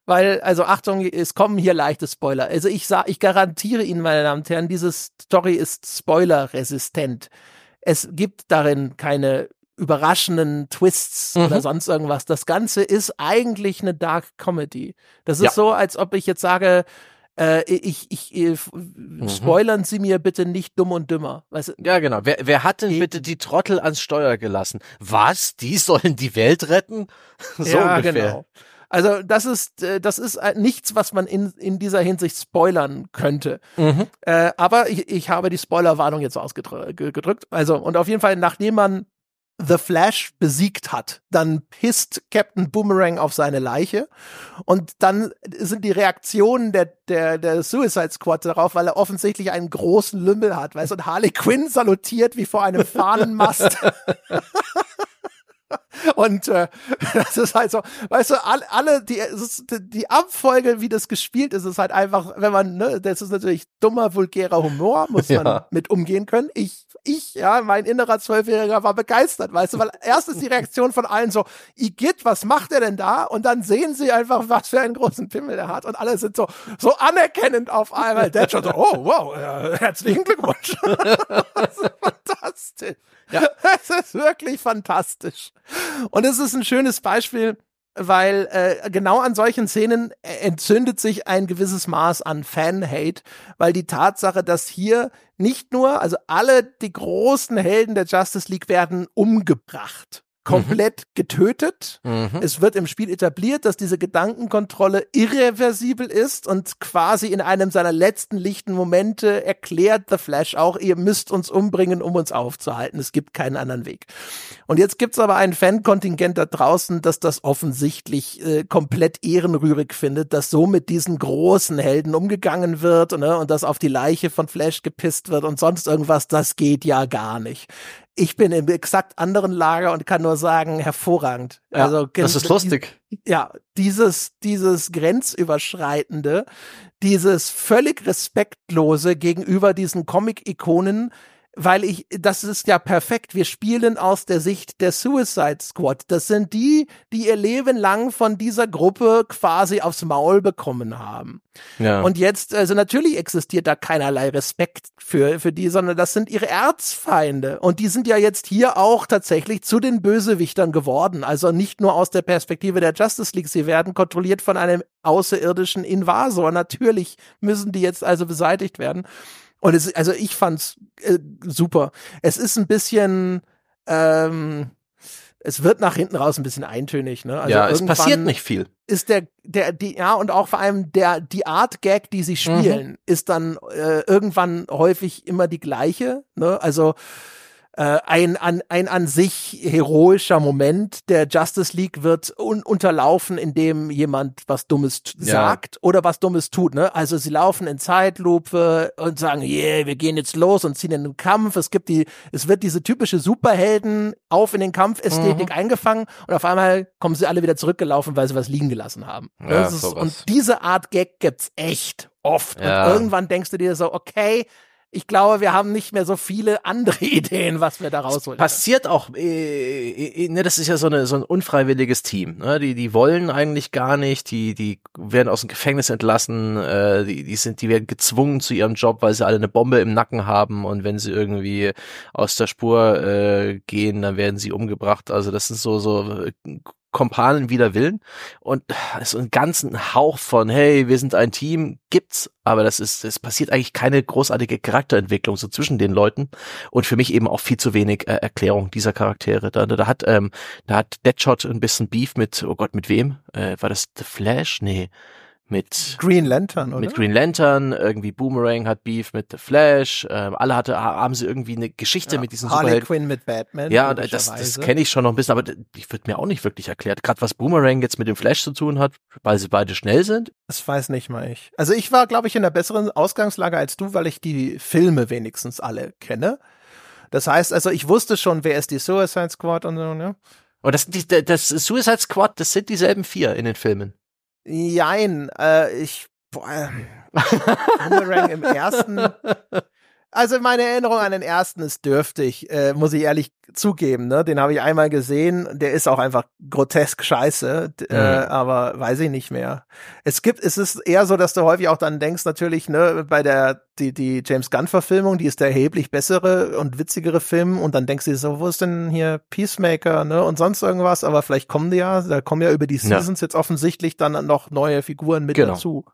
Weil, also Achtung, es kommen hier leichte Spoiler. Also ich sag, ich garantiere Ihnen, meine Damen und Herren, diese Story ist spoilerresistent. Es gibt darin keine überraschenden Twists
Mhm.
oder sonst irgendwas. Das Ganze ist eigentlich eine Dark Comedy. Das ist
Ja.
so, als ob ich jetzt sage, äh, ich, ich, äh, f-
Mhm.
spoilern Sie mir bitte nicht dumm und dümmer. Weißt
Ja, genau. Wer, wer hat denn
Die-
bitte die Trottel ans Steuer gelassen? Was? Die sollen die Welt retten? So
ja,
ungefähr.
genau. Also das ist äh, das ist äh, nichts, was man in in dieser Hinsicht spoilern könnte.
Mhm.
Äh, aber ich, ich habe die Spoilerwarnung jetzt ausgedrückt. Also und auf jeden Fall, nachdem man The Flash besiegt hat, dann pisst Captain Boomerang auf seine Leiche und dann sind die Reaktionen der der der Suicide Squad darauf, weil er offensichtlich einen großen Lümmel hat, weißt du, und Harley Quinn salutiert wie vor einem Fahnenmast. Und äh, das ist halt so, weißt du, alle, alle die, ist, die Abfolge, wie das gespielt ist, ist halt einfach, wenn man, ne, das ist natürlich dummer, vulgärer Humor, muss man
Ja.
mit umgehen können. Ich, ich, ja, mein innerer Zwölfjähriger war begeistert, weißt du, weil erst ist die Reaktion von allen so, Igitt, was macht er denn da? Und dann sehen sie einfach, was für einen großen Pimmel er hat. Und alle sind so, so anerkennend auf einmal. Der schon so, oh, wow, äh, herzlichen Glückwunsch. das ist fantastisch.
Ja.
Es ist wirklich fantastisch. Und es ist ein schönes Beispiel, weil äh, genau an solchen Szenen äh, entzündet sich ein gewisses Maß an Fan-Hate, weil die Tatsache, dass hier nicht nur, also alle die großen Helden der Justice League werden umgebracht, komplett getötet.
Mhm.
Es wird im Spiel etabliert, dass diese Gedankenkontrolle irreversibel ist und quasi in einem seiner letzten lichten Momente erklärt The Flash auch, ihr müsst uns umbringen, um uns aufzuhalten. Es gibt keinen anderen Weg. Und jetzt gibt's aber ein Fankontingent da draußen, das das offensichtlich äh, komplett ehrenrührig findet, dass so mit diesen großen Helden umgegangen wird ne, und dass auf die Leiche von Flash gepisst wird und sonst irgendwas. Das geht ja gar nicht. Ich bin im exakt anderen Lager und kann nur sagen, hervorragend.
Ja,
also
das ist lustig.
ja, dieses, dieses Grenzüberschreitende, dieses völlig respektlose gegenüber diesen Comic-Ikonen, weil ich, das ist ja perfekt. Wir spielen aus der Sicht der Suicide Squad. Das sind die, die ihr Leben lang von dieser Gruppe quasi aufs Maul bekommen haben. Ja. Und jetzt, also natürlich existiert da keinerlei Respekt für, für die, sondern das sind ihre Erzfeinde. Und die sind ja jetzt hier auch tatsächlich zu den Bösewichtern geworden. Also nicht nur aus der Perspektive der Justice League. Sie werden kontrolliert von einem außerirdischen Invasor. Natürlich müssen die jetzt also beseitigt werden. Und es, also ich fand's äh, super. Es ist ein bisschen, ähm, es wird nach hinten raus ein bisschen eintönig, ne?
Also ja, es passiert nicht viel.
Ist der, der, die, ja, und auch vor allem der, die Art Gag, die sie spielen, mhm. ist dann äh, irgendwann häufig immer die gleiche, ne? Also, äh, ein, an, ein an sich heroischer Moment der Justice League wird un unterlaufen, indem jemand was Dummes sagt ja. oder was Dummes tut. Ne? Also sie laufen in Zeitlupe und sagen, yeah, wir gehen jetzt los und ziehen in den Kampf. Es gibt die, es wird diese typische Superhelden auf in den Kampfästhetik mhm. eingefangen und auf einmal kommen sie alle wieder zurückgelaufen, weil sie was liegen gelassen haben. Ja, ist, und diese Art Gag gibt's echt oft. Ja. Und irgendwann denkst du dir so, okay, ich glaube, wir haben nicht mehr so viele andere Ideen, was wir da rausholen.
Passiert auch, äh, äh, ne, das ist ja so, eine, so ein unfreiwilliges Team. Ne? Die, die wollen eigentlich gar nicht, die, die werden aus dem Gefängnis entlassen, äh, die, die sind, die werden gezwungen zu ihrem Job, weil sie alle eine Bombe im Nacken haben und wenn sie irgendwie aus der Spur äh, gehen, dann werden sie umgebracht. Also das sind so, so äh, Kompanen wider Willen und so einen ganzen Hauch von hey, wir sind ein Team gibt's, aber das ist es passiert eigentlich keine großartige Charakterentwicklung so zwischen den Leuten und für mich eben auch viel zu wenig äh, Erklärung dieser Charaktere. Da, da hat ähm, da hat Deadshot ein bisschen Beef mit oh Gott, mit wem? Äh, war das The Flash? Nee mit
Green Lantern, oder?
Mit Green Lantern, irgendwie Boomerang hat Beef mit The Flash, ähm, alle hatte, haben sie irgendwie eine Geschichte ja, mit diesen
Harley Superhelden. Quinn mit Batman.
Ja, das, das kenne ich schon noch ein bisschen, aber ich wird mir auch nicht wirklich erklärt. Gerade was Boomerang jetzt mit dem Flash zu tun hat, weil sie beide schnell sind.
Das weiß nicht mal ich. Also ich war, glaube ich, in einer besseren Ausgangslage als du, weil ich die Filme wenigstens alle kenne. Das heißt, also ich wusste schon, wer ist die Suicide Squad und so, ne?
Und das, die, das Suicide Squad, das sind dieselben vier in den Filmen.
Jein, äh, ich, boah, Boomerang im ersten. Also meine Erinnerung an den ersten ist dürftig, äh, muss ich ehrlich zugeben. Ne? Den habe ich einmal gesehen. Der ist auch einfach grotesk scheiße, äh, mhm. aber weiß ich nicht mehr. Es gibt, es ist eher so, dass du häufig auch dann denkst, natürlich, ne, bei der die die James Gunn Verfilmung, die ist der erheblich bessere und witzigere Film. Und dann denkst du dir so, wo ist denn hier Peacemaker, ne, und sonst irgendwas? Aber vielleicht kommen die ja, da kommen ja über die Seasons ja. jetzt offensichtlich dann noch neue Figuren mit genau. dazu.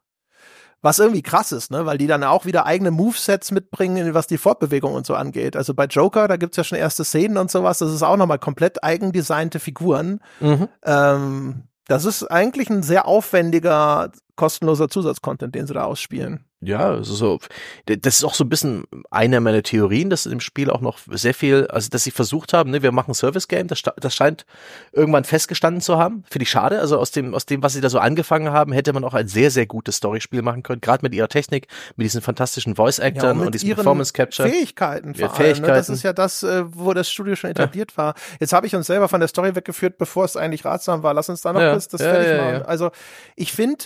Was irgendwie krass ist, ne? Weil die dann auch wieder eigene Movesets mitbringen, was die Fortbewegung und so angeht. Also bei Joker, da gibt's ja schon erste Szenen und sowas. Das ist auch nochmal komplett eigendesignte Figuren. Mhm. Ähm, das ist eigentlich ein sehr aufwendiger, kostenloser Zusatzcontent, den sie da ausspielen.
Ja, so, das ist auch so ein bisschen eine meiner Theorien, dass im Spiel auch noch sehr viel, also dass sie versucht haben, ne, wir machen Service Game, das, das scheint irgendwann festgestanden zu haben. Finde ich schade. Also aus dem, aus dem, was sie da so angefangen haben, hätte man auch ein sehr, sehr gutes Storyspiel machen können, gerade mit ihrer Technik, mit diesen fantastischen Voice Actors ja, und, und diesem Performance Capture.
Fähigkeiten vor allem, Ne? Das ist ja das, äh, wo das Studio schon etabliert ja. war. Jetzt habe ich uns selber von der Story weggeführt, bevor es eigentlich ratsam war. Lass uns da noch ja. kurz das fertig machen. Also ich finde,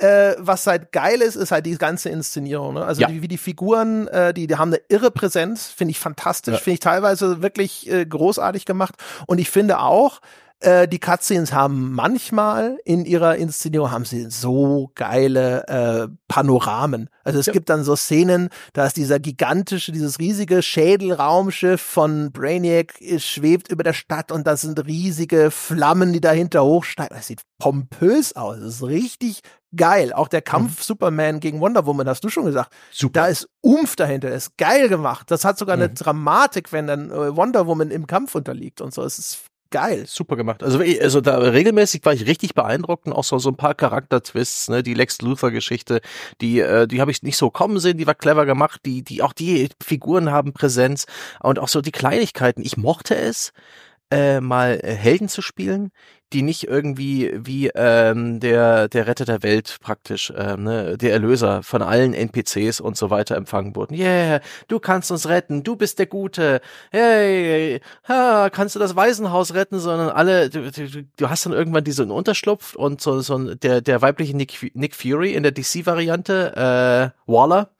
äh, was halt geil ist, ist halt die ganze Inszenierung. Ne? Also ja. die, wie die Figuren, äh, die, die haben eine irre Präsenz, finde ich fantastisch, ja. finde ich teilweise wirklich äh, großartig gemacht. Und ich finde auch, äh, die Cutscenes haben manchmal in ihrer Inszenierung haben sie so geile äh, Panoramen. Also es ja. gibt dann so Szenen, da ist dieser gigantische, dieses riesige Schädelraumschiff von Brainiac schwebt über der Stadt und da sind riesige Flammen, die dahinter hochsteigen. Das sieht pompös aus. Das ist richtig geil. Auch der Kampf mhm. Superman gegen Wonder Woman, hast du schon gesagt. Super. Da ist Umf dahinter, ist geil gemacht. Das hat sogar mhm. eine Dramatik, wenn dann äh, Wonder Woman im Kampf unterliegt und so. Es ist geil.
Super gemacht. Also, also da regelmäßig war ich richtig beeindruckt und auch so, so ein paar Charaktertwists, ne, die Lex Luthor Geschichte, die, äh, die habe ich nicht so kommen sehen, die war clever gemacht, die, die, auch die Figuren haben Präsenz und auch so die Kleinigkeiten. Ich mochte es, äh, mal äh, Helden zu spielen, die nicht irgendwie wie ähm, der der Retter der Welt praktisch, ähm, ne, der Erlöser von allen NPCs und so weiter empfangen wurden. Yeah, du kannst uns retten, du bist der Gute. Hey, ha, kannst du das Waisenhaus retten, sondern alle, du, du, du hast dann irgendwann diesen Unterschlupf und so so der der weibliche Nick, Nick Fury in der DC-Variante, äh, Waller,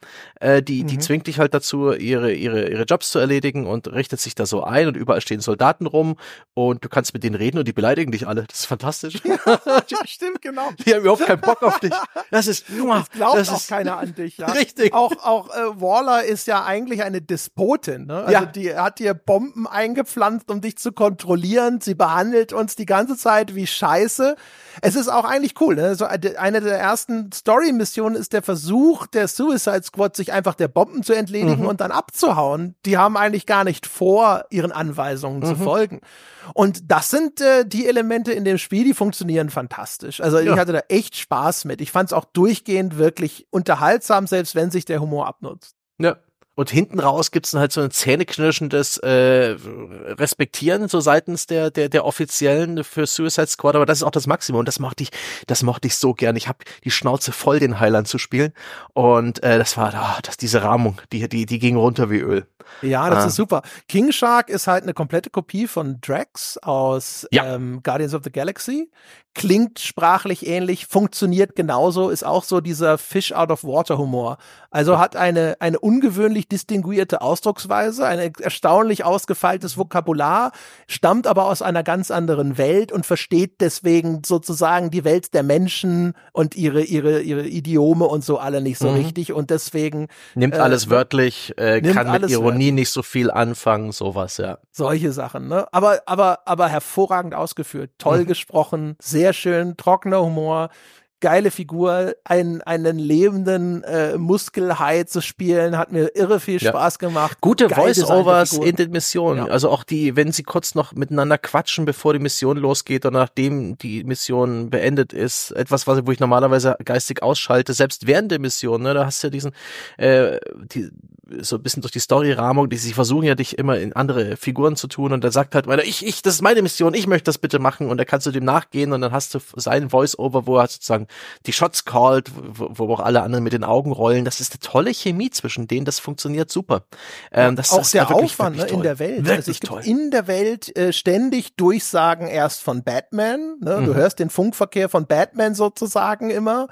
äh, die die mhm. zwingt dich halt dazu, ihre ihre ihre Jobs zu erledigen und richtet sich da so ein und überall stehen Soldaten rum und du kannst mit denen reden und die beleidigen dich alle. Das ist fantastisch.
Ja, stimmt, genau.
Die haben überhaupt keinen Bock auf dich. Das ist
nur. Das glaubt das auch ist, keiner an dich, ja.
Richtig.
Auch, auch äh, Waller ist ja eigentlich eine Despotin, ne? Also ja. die hat dir Bomben eingepflanzt, um dich zu kontrollieren. Sie behandelt uns die ganze Zeit wie Scheiße. Es ist auch eigentlich cool, ne? So eine der ersten Story-Missionen ist der Versuch der Suicide Squad, sich einfach der Bomben zu entledigen mhm. und dann abzuhauen. Die haben eigentlich gar nicht vor, ihren Anweisungen mhm. zu folgen. Und das sind äh, die Elemente in dem Spiel, die funktionieren fantastisch. Also ja. ich hatte da echt Spaß mit. Ich fand es auch durchgehend wirklich unterhaltsam, selbst wenn sich der Humor abnutzt.
Ja, und hinten raus gibt's dann halt so ein zähneknirschendes äh, Respektieren so seitens der, der, der Offiziellen für Suicide Squad, aber das ist auch das Maximum. Und das mochte ich, das mochte ich so gern. Ich habe die Schnauze voll, den Highland zu spielen. Und äh, das war, oh, das, diese Rahmung, die, die, die ging runter wie Öl.
Ja, das ah. ist super. King Shark ist halt eine komplette Kopie von Drax aus ja. ähm, Guardians of the Galaxy klingt sprachlich ähnlich, funktioniert genauso, ist auch so dieser Fish out of water Humor. Also hat eine, eine ungewöhnlich distinguierte Ausdrucksweise, ein erstaunlich ausgefeiltes Vokabular, stammt aber aus einer ganz anderen Welt und versteht deswegen sozusagen die Welt der Menschen und ihre, ihre, ihre Idiome und so alle nicht so mhm. richtig und deswegen.
Nimmt äh, alles wörtlich, äh, kann mit Ironie wörtlich. nicht so viel anfangen, sowas, ja.
Solche Sachen, ne? Aber, aber, aber hervorragend ausgeführt, toll mhm. gesprochen, sehr sehr schön, trockener Humor, geile Figur, einen, einen lebenden äh, Muskelhai zu spielen, hat mir irre viel Spaß ja. gemacht.
Gute Voice-Overs in den Missionen. Ja. Also auch die, wenn sie kurz noch miteinander quatschen, bevor die Mission losgeht und nachdem die Mission beendet ist, etwas, was wo ich normalerweise geistig ausschalte, selbst während der Mission, ne, da hast du ja diesen, äh, die, so ein bisschen durch die Story-Rahmung, die sie versuchen ja dich immer in andere Figuren zu tun und er sagt halt, weil ich, ich, das ist meine Mission, ich möchte das bitte machen und da kannst du dem nachgehen und dann hast du seinen Voice-Over, wo er sozusagen die Shots called, wo, wo auch alle anderen mit den Augen rollen. Das ist eine tolle Chemie zwischen denen, das funktioniert super.
Ähm, das, auch das der wirklich, Aufwand wirklich ne, in der Welt.
Wirklich also es toll.
gibt in der Welt äh, ständig Durchsagen erst von Batman. Ne? Mhm. Du hörst den Funkverkehr von Batman sozusagen immer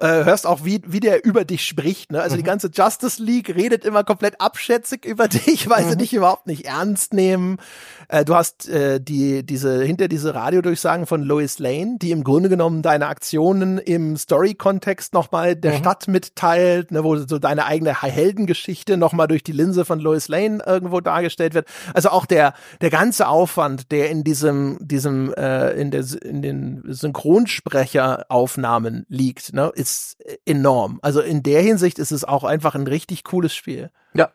äh, hörst auch, wie, wie der über dich spricht. Ne? Also mhm. die ganze Justice League redet immer komplett abschätzig über dich, weil mhm. sie dich überhaupt nicht ernst nehmen. Äh, du hast äh, die, diese, hinter diese Radiodurchsagen von Lois Lane, die im Grunde genommen deine Aktionen im Story-Kontext nochmal der mhm. Stadt mitteilt, ne, wo so deine eigene Heldengeschichte nochmal durch die Linse von Lois Lane irgendwo dargestellt wird. Also auch der, der ganze Aufwand, der in diesem, diesem, äh, in der, in den Synchronsprecheraufnahmen liegt, ne, ist enorm. Also in der Hinsicht ist es auch einfach ein richtig cooles Spiel.
Ja,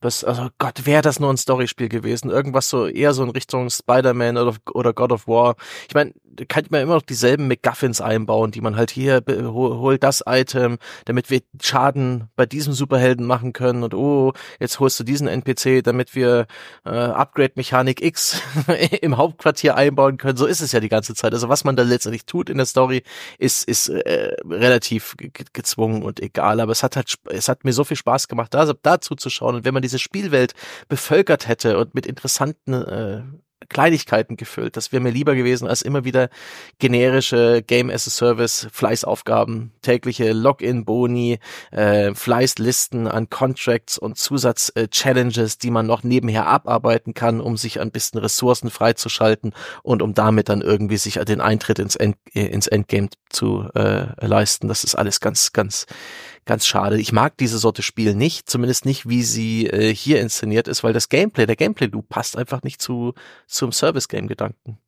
das, also Gott, wäre das nur ein Storyspiel gewesen. Irgendwas so eher so in Richtung Spider-Man oder, oder God of War. Ich meine, kann man immer noch dieselben McGuffins einbauen, die man halt hier holt das Item, damit wir Schaden bei diesem Superhelden machen können und oh, jetzt holst du diesen NPC, damit wir äh, Upgrade-Mechanik X im Hauptquartier einbauen können. So ist es ja die ganze Zeit. Also was man da letztendlich tut in der Story, ist, ist äh, relativ gezwungen und egal. Aber es hat halt, es hat mir so viel Spaß gemacht, da, dazu zu schauen. Und wenn man diese Spielwelt bevölkert hätte und mit interessanten äh, Kleinigkeiten gefüllt. Das wäre mir lieber gewesen als immer wieder generische Game as a Service Fleißaufgaben, tägliche Login-Boni, äh, Fleißlisten an Contracts und Zusatz-Challenges, die man noch nebenher abarbeiten kann, um sich ein bisschen Ressourcen freizuschalten und um damit dann irgendwie sich den Eintritt ins, End, äh, ins Endgame zu äh, leisten. Das ist alles ganz, ganz ganz schade. Ich mag diese Sorte Spiel nicht, zumindest nicht, wie sie äh, hier inszeniert ist, weil das Gameplay, der Gameplay-Loop passt einfach nicht zu zum Service-Game-Gedanken.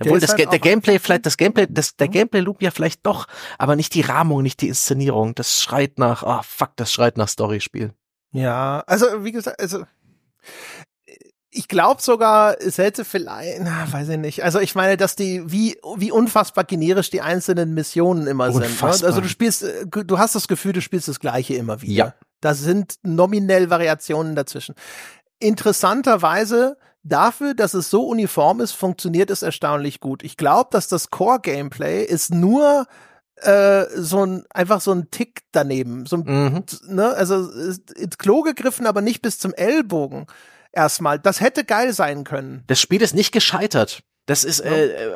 Obwohl das, halt der Gameplay vielleicht, das Gameplay, das, der Gameplay-Loop ja vielleicht doch, aber nicht die Rahmung, nicht die Inszenierung. Das schreit nach, ah oh, fuck, das schreit nach Story-Spiel.
Ja, also wie gesagt, also ich glaube sogar, es hätte vielleicht, na, weiß ich nicht. Also ich meine, dass die, wie, wie unfassbar generisch die einzelnen Missionen immer unfassbar. sind. Ne? Also du spielst, äh, du hast das Gefühl, du spielst das Gleiche immer wieder. Ja. Da sind nominell Variationen dazwischen. Interessanterweise dafür, dass es so uniform ist, funktioniert es erstaunlich gut. Ich glaube, dass das Core-Gameplay ist nur äh, so ein einfach so ein Tick daneben, so ein, mhm. ne, also ins Klo gegriffen, aber nicht bis zum Ellbogen. Erstmal, das hätte geil sein können.
Das Spiel ist nicht gescheitert. Das ist äh, äh,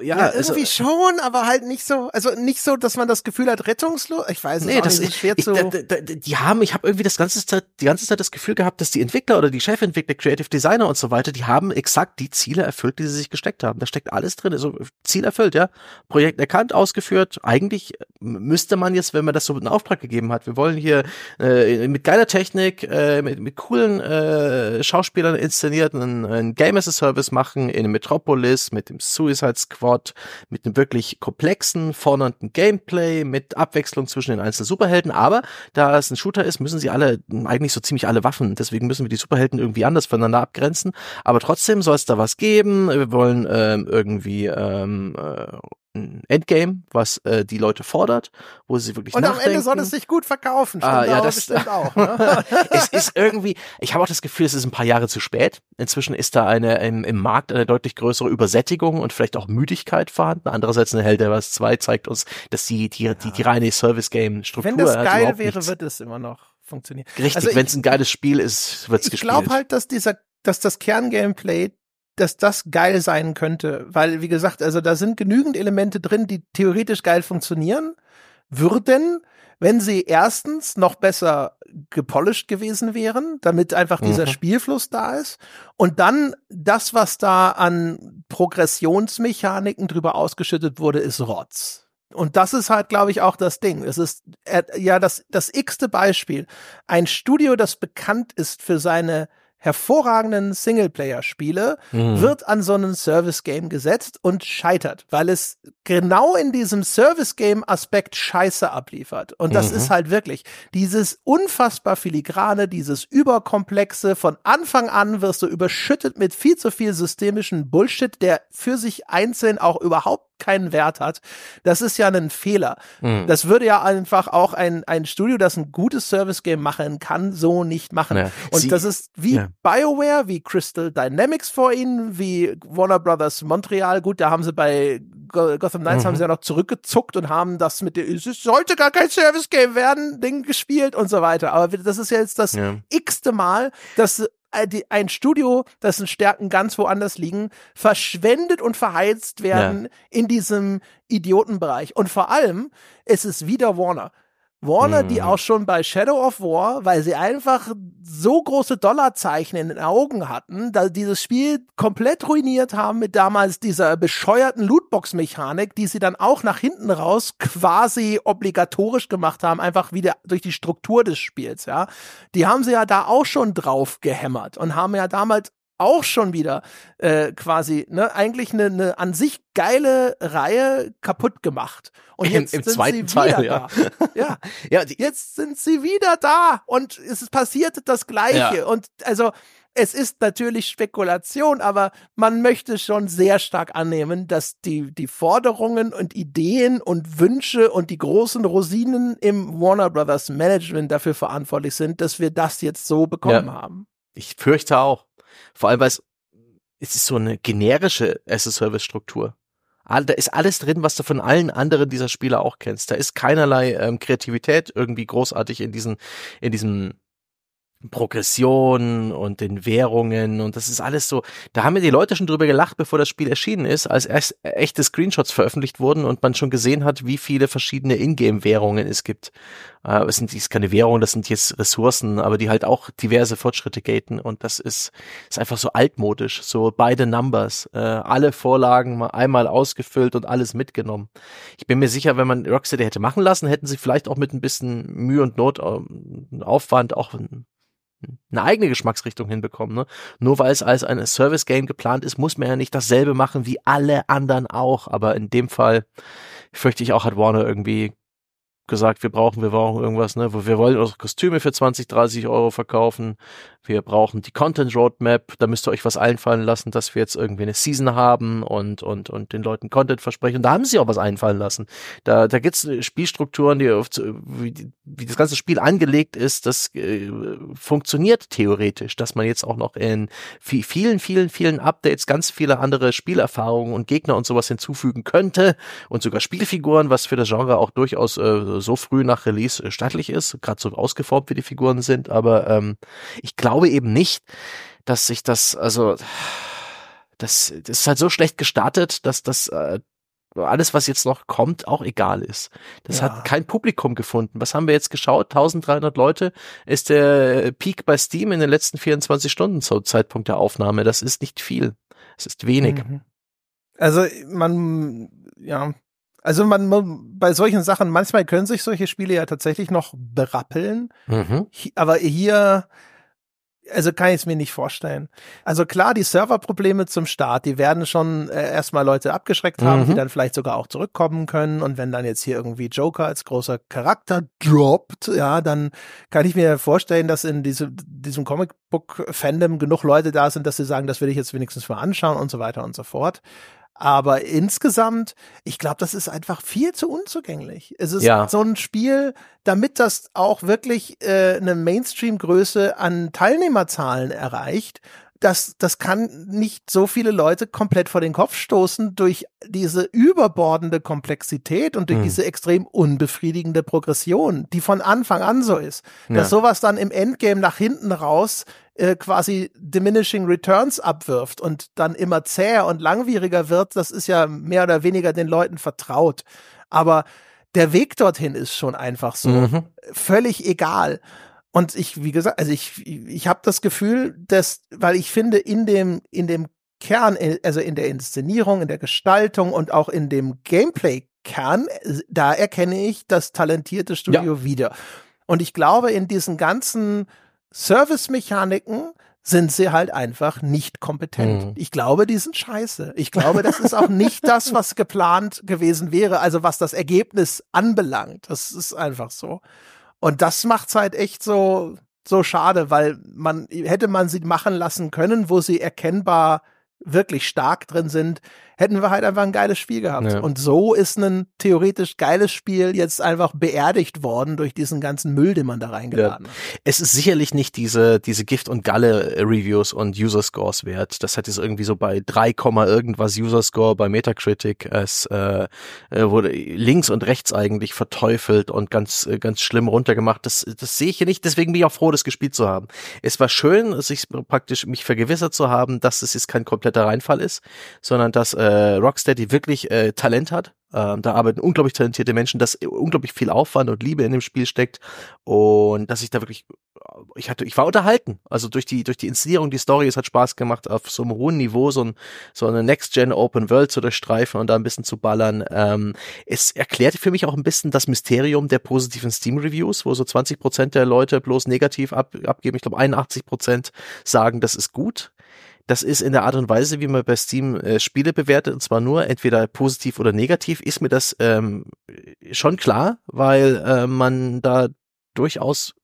ja,
ja also irgendwie also, schon, aber halt nicht so, also nicht so, dass man das Gefühl hat, rettungslos. Ich weiß nee, das ist schwer
ich,
zu.
Da, da, die haben, ich habe irgendwie das ganze Zeit, die ganze Zeit das Gefühl gehabt, dass die Entwickler oder die Chefentwickler, Creative Designer und so weiter, die haben exakt die Ziele erfüllt, die sie sich gesteckt haben. Da steckt alles drin, also Ziel erfüllt, ja. Projekt erkannt, ausgeführt. Eigentlich müsste man jetzt, wenn man das so in Auftrag gegeben hat, wir wollen hier äh, mit geiler Technik, äh, mit, mit coolen äh, Schauspielern inszenierten einen Game as a Service machen in Metropolis ist, mit dem Suicide Squad, mit einem wirklich komplexen, fordernden Gameplay, mit Abwechslung zwischen den einzelnen Superhelden. Aber da es ein Shooter ist, müssen sie alle, eigentlich so ziemlich alle Waffen. Deswegen müssen wir die Superhelden irgendwie anders voneinander abgrenzen. Aber trotzdem soll es da was geben. Wir wollen ähm, irgendwie ähm, äh, ein Endgame, was äh, die Leute fordert, wo sie wirklich
Und
nachdenken. am
Ende soll es sich gut verkaufen.
Ah, ja, das stimmt auch. Ne? es ist irgendwie, ich habe auch das Gefühl, es ist ein paar Jahre zu spät. Inzwischen ist da eine im, im Markt eine deutlich größere Übersättigung und vielleicht auch Müdigkeit vorhanden. Andererseits eine Hell Wars 2 zeigt uns, dass die die, ja. die, die reine Service-Game-Struktur
Wenn das geil wäre, nichts. wird es immer noch funktionieren.
Richtig, also wenn es ein geiles Spiel ist, wird es gespielt.
Ich glaube halt, dass dieser, dass das Kerngameplay dass das geil sein könnte, weil wie gesagt, also da sind genügend Elemente drin, die theoretisch geil funktionieren würden, wenn sie erstens noch besser gepolished gewesen wären, damit einfach dieser mhm. Spielfluss da ist und dann das, was da an Progressionsmechaniken drüber ausgeschüttet wurde, ist Rotz. Und das ist halt, glaube ich, auch das Ding. Es ist äh, ja das, das x-te Beispiel. Ein Studio, das bekannt ist für seine hervorragenden Singleplayer-Spiele mhm. wird an so einen Service-Game gesetzt und scheitert, weil es genau in diesem Service-Game-Aspekt Scheiße abliefert. Und das mhm. ist halt wirklich dieses unfassbar filigrane, dieses überkomplexe. Von Anfang an wirst du überschüttet mit viel zu viel systemischen Bullshit, der für sich einzeln auch überhaupt keinen Wert hat. Das ist ja ein Fehler. Mhm. Das würde ja einfach auch ein, ein Studio, das ein gutes Service-Game machen kann, so nicht machen. Ja. Und Sie, das ist wie ja. BioWare, wie Crystal Dynamics vor ihnen, wie Warner Brothers Montreal. Gut, da haben sie bei Gotham Knights mhm. haben sie ja noch zurückgezuckt und haben das mit dem, es sollte gar kein Service-Game werden, Ding gespielt und so weiter. Aber das ist ja jetzt das ja. x-te Mal, dass ein Studio, dessen Stärken ganz woanders liegen, verschwendet und verheizt werden ja. in diesem Idiotenbereich. Und vor allem, es ist wieder Warner. Warner, mhm. die auch schon bei Shadow of War, weil sie einfach so große Dollarzeichen in den Augen hatten, da dieses Spiel komplett ruiniert haben mit damals dieser bescheuerten Lootbox-Mechanik, die sie dann auch nach hinten raus quasi obligatorisch gemacht haben, einfach wieder durch die Struktur des Spiels, ja. Die haben sie ja da auch schon drauf gehämmert und haben ja damals auch schon wieder äh, quasi ne, eigentlich eine, eine an sich geile Reihe kaputt gemacht. Und jetzt Im, im sind sie Teil, wieder ja. da. Ja, ja jetzt sind sie wieder da und es passiert das Gleiche. Ja. Und also es ist natürlich Spekulation, aber man möchte schon sehr stark annehmen, dass die, die Forderungen und Ideen und Wünsche und die großen Rosinen im Warner Brothers Management dafür verantwortlich sind, dass wir das jetzt so bekommen ja. haben.
Ich fürchte auch. Vor allem, weil es, es ist so eine generische As-a-Service-Struktur. Da ist alles drin, was du von allen anderen dieser Spiele auch kennst. Da ist keinerlei ähm, Kreativität irgendwie großartig in diesen, in diesem Progression und den Währungen und das ist alles so. Da haben mir die Leute schon drüber gelacht, bevor das Spiel erschienen ist, als erst echte Screenshots veröffentlicht wurden und man schon gesehen hat, wie viele verschiedene Ingame-Währungen es gibt. Äh, es sind dies keine Währungen, das sind jetzt Ressourcen, aber die halt auch diverse Fortschritte gaten und das ist, ist einfach so altmodisch, so beide Numbers, äh, alle Vorlagen mal einmal ausgefüllt und alles mitgenommen. Ich bin mir sicher, wenn man Rocksteady hätte machen lassen, hätten sie vielleicht auch mit ein bisschen Mühe und Not, äh, Aufwand auch eine eigene Geschmacksrichtung hinbekommen. Ne? Nur weil es als ein Service-Game geplant ist, muss man ja nicht dasselbe machen wie alle anderen auch. Aber in dem Fall fürchte ich auch, hat Warner irgendwie gesagt, wir brauchen, wir brauchen irgendwas, ne, wir wollen unsere Kostüme für 20, 30 Euro verkaufen. Wir brauchen die Content Roadmap. Da müsst ihr euch was einfallen lassen, dass wir jetzt irgendwie eine Season haben und, und, und den Leuten Content versprechen. Und da haben sie auch was einfallen lassen. Da, da gibt's Spielstrukturen, die, oft, wie, wie das ganze Spiel angelegt ist, das äh, funktioniert theoretisch, dass man jetzt auch noch in vielen, vielen, vielen Updates ganz viele andere Spielerfahrungen und Gegner und sowas hinzufügen könnte und sogar Spielfiguren, was für das Genre auch durchaus äh, so früh nach Release äh, stattlich ist, gerade so ausgeformt wie die Figuren sind. Aber ähm, ich glaube, eben nicht, dass sich das, also das, das ist halt so schlecht gestartet, dass das äh, alles, was jetzt noch kommt, auch egal ist. Das ja. hat kein Publikum gefunden. Was haben wir jetzt geschaut? 1300 Leute ist der Peak bei Steam in den letzten 24 Stunden zum Zeitpunkt der Aufnahme. Das ist nicht viel. Es ist wenig. Mhm.
Also man, ja, also man, man, bei solchen Sachen, manchmal können sich solche Spiele ja tatsächlich noch berappeln. Mhm. Aber hier, also kann ich es mir nicht vorstellen. Also klar, die Serverprobleme zum Start, die werden schon äh, erstmal Leute abgeschreckt haben, mhm. die dann vielleicht sogar auch zurückkommen können. Und wenn dann jetzt hier irgendwie Joker als großer Charakter droppt, ja, dann kann ich mir vorstellen, dass in diese, diesem Comicbook-Fandom genug Leute da sind, dass sie sagen, das will ich jetzt wenigstens mal anschauen und so weiter und so fort. Aber insgesamt, ich glaube, das ist einfach viel zu unzugänglich. Es ist ja. so ein Spiel, damit das auch wirklich äh, eine Mainstream-Größe an Teilnehmerzahlen erreicht, das, das kann nicht so viele Leute komplett vor den Kopf stoßen durch diese überbordende Komplexität und durch hm. diese extrem unbefriedigende Progression, die von Anfang an so ist. Ja. Dass sowas dann im Endgame nach hinten raus äh, quasi diminishing returns abwirft und dann immer zäher und langwieriger wird, das ist ja mehr oder weniger den Leuten vertraut. Aber der Weg dorthin ist schon einfach so mhm. völlig egal. Und ich, wie gesagt, also ich, ich habe das Gefühl, dass, weil ich finde, in dem, in dem Kern, also in der Inszenierung, in der Gestaltung und auch in dem Gameplay-Kern, da erkenne ich das talentierte Studio ja. wieder. Und ich glaube, in diesen ganzen Service-Mechaniken sind sie halt einfach nicht kompetent. Mhm. Ich glaube, die sind scheiße. Ich glaube, das ist auch nicht das, was geplant gewesen wäre, also was das Ergebnis anbelangt. Das ist einfach so. Und das macht's halt echt so, so schade, weil man, hätte man sie machen lassen können, wo sie erkennbar wirklich stark drin sind, hätten wir halt einfach ein geiles Spiel gehabt. Ja. Und so ist ein theoretisch geiles Spiel jetzt einfach beerdigt worden durch diesen ganzen Müll, den man da reingeladen ja. hat.
Es ist sicherlich nicht diese, diese Gift- und Galle-Reviews und User-Scores wert. Das hat jetzt irgendwie so bei 3, irgendwas User-Score bei Metacritic. Es äh, äh, wurde links und rechts eigentlich verteufelt und ganz, äh, ganz schlimm runtergemacht. Das, das sehe ich hier nicht. Deswegen bin ich auch froh, das gespielt zu haben. Es war schön, sich praktisch mich vergewissert zu haben, dass es jetzt kein kompletter Reinfall ist, sondern dass äh, äh, Rocksteady wirklich äh, Talent hat. Ähm, da arbeiten unglaublich talentierte Menschen, dass unglaublich viel Aufwand und Liebe in dem Spiel steckt und dass ich da wirklich, ich hatte, ich war unterhalten. Also durch die durch die Inszenierung, die Story, es hat Spaß gemacht, auf so einem hohen Niveau so, ein, so eine Next-Gen Open World zu durchstreifen und da ein bisschen zu ballern. Ähm, es erklärt für mich auch ein bisschen das Mysterium der positiven Steam-Reviews, wo so 20 Prozent der Leute bloß negativ ab, abgeben. Ich glaube 81 Prozent sagen, das ist gut. Das ist in der Art und Weise, wie man bei Steam äh, Spiele bewertet, und zwar nur entweder positiv oder negativ, ist mir das ähm, schon klar, weil äh, man da durchaus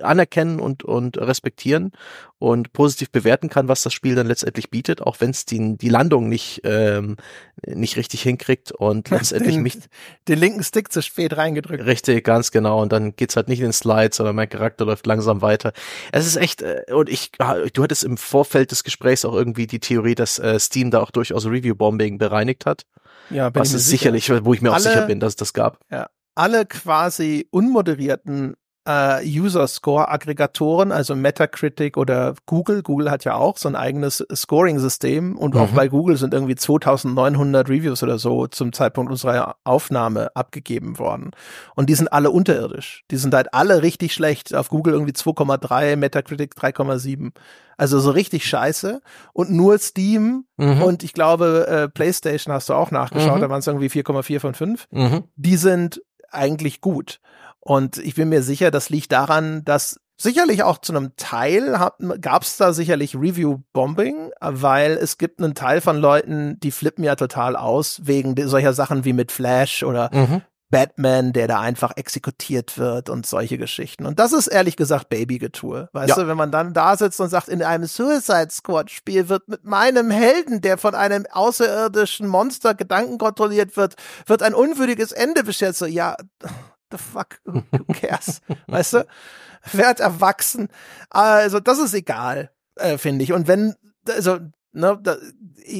anerkennen und, und respektieren und positiv bewerten kann, was das Spiel dann letztendlich bietet, auch wenn es die, die Landung nicht, ähm, nicht richtig hinkriegt und letztendlich
den,
mich.
Den linken Stick zu spät reingedrückt.
Richtig, ganz genau. Und dann geht's halt nicht in den Slides, sondern mein Charakter läuft langsam weiter. Es ist echt, äh, und ich, ah, du hattest im Vorfeld des Gesprächs auch irgendwie die Theorie, dass äh, Steam da auch durchaus Review-Bombing bereinigt hat. Ja, bin was ist sicherlich, wo ich mir alle, auch sicher bin, dass es das gab.
Ja, alle quasi unmoderierten äh, User-Score-Aggregatoren, also Metacritic oder Google. Google hat ja auch so ein eigenes Scoring-System und mhm. auch bei Google sind irgendwie 2900 Reviews oder so zum Zeitpunkt unserer Aufnahme abgegeben worden. Und die sind alle unterirdisch. Die sind halt alle richtig schlecht. Auf Google irgendwie 2,3, Metacritic 3,7. Also so richtig scheiße. Und nur Steam mhm. und ich glaube äh, PlayStation hast du auch nachgeschaut, mhm. da waren es irgendwie 4,4 von 5. Mhm. Die sind eigentlich gut. Und ich bin mir sicher, das liegt daran, dass sicherlich auch zu einem Teil gab es da sicherlich Review-Bombing, weil es gibt einen Teil von Leuten, die flippen ja total aus wegen solcher Sachen wie mit Flash oder mhm. Batman, der da einfach exekutiert wird und solche Geschichten. Und das ist ehrlich gesagt Babygetue. Weißt ja. du, wenn man dann da sitzt und sagt, in einem Suicide Squad Spiel wird mit meinem Helden, der von einem außerirdischen Monster Gedanken kontrolliert wird, wird ein unwürdiges Ende beschert. So, ja, the fuck, who cares? weißt du? Werd erwachsen. Also, das ist egal, äh, finde ich. Und wenn, also, ne, da,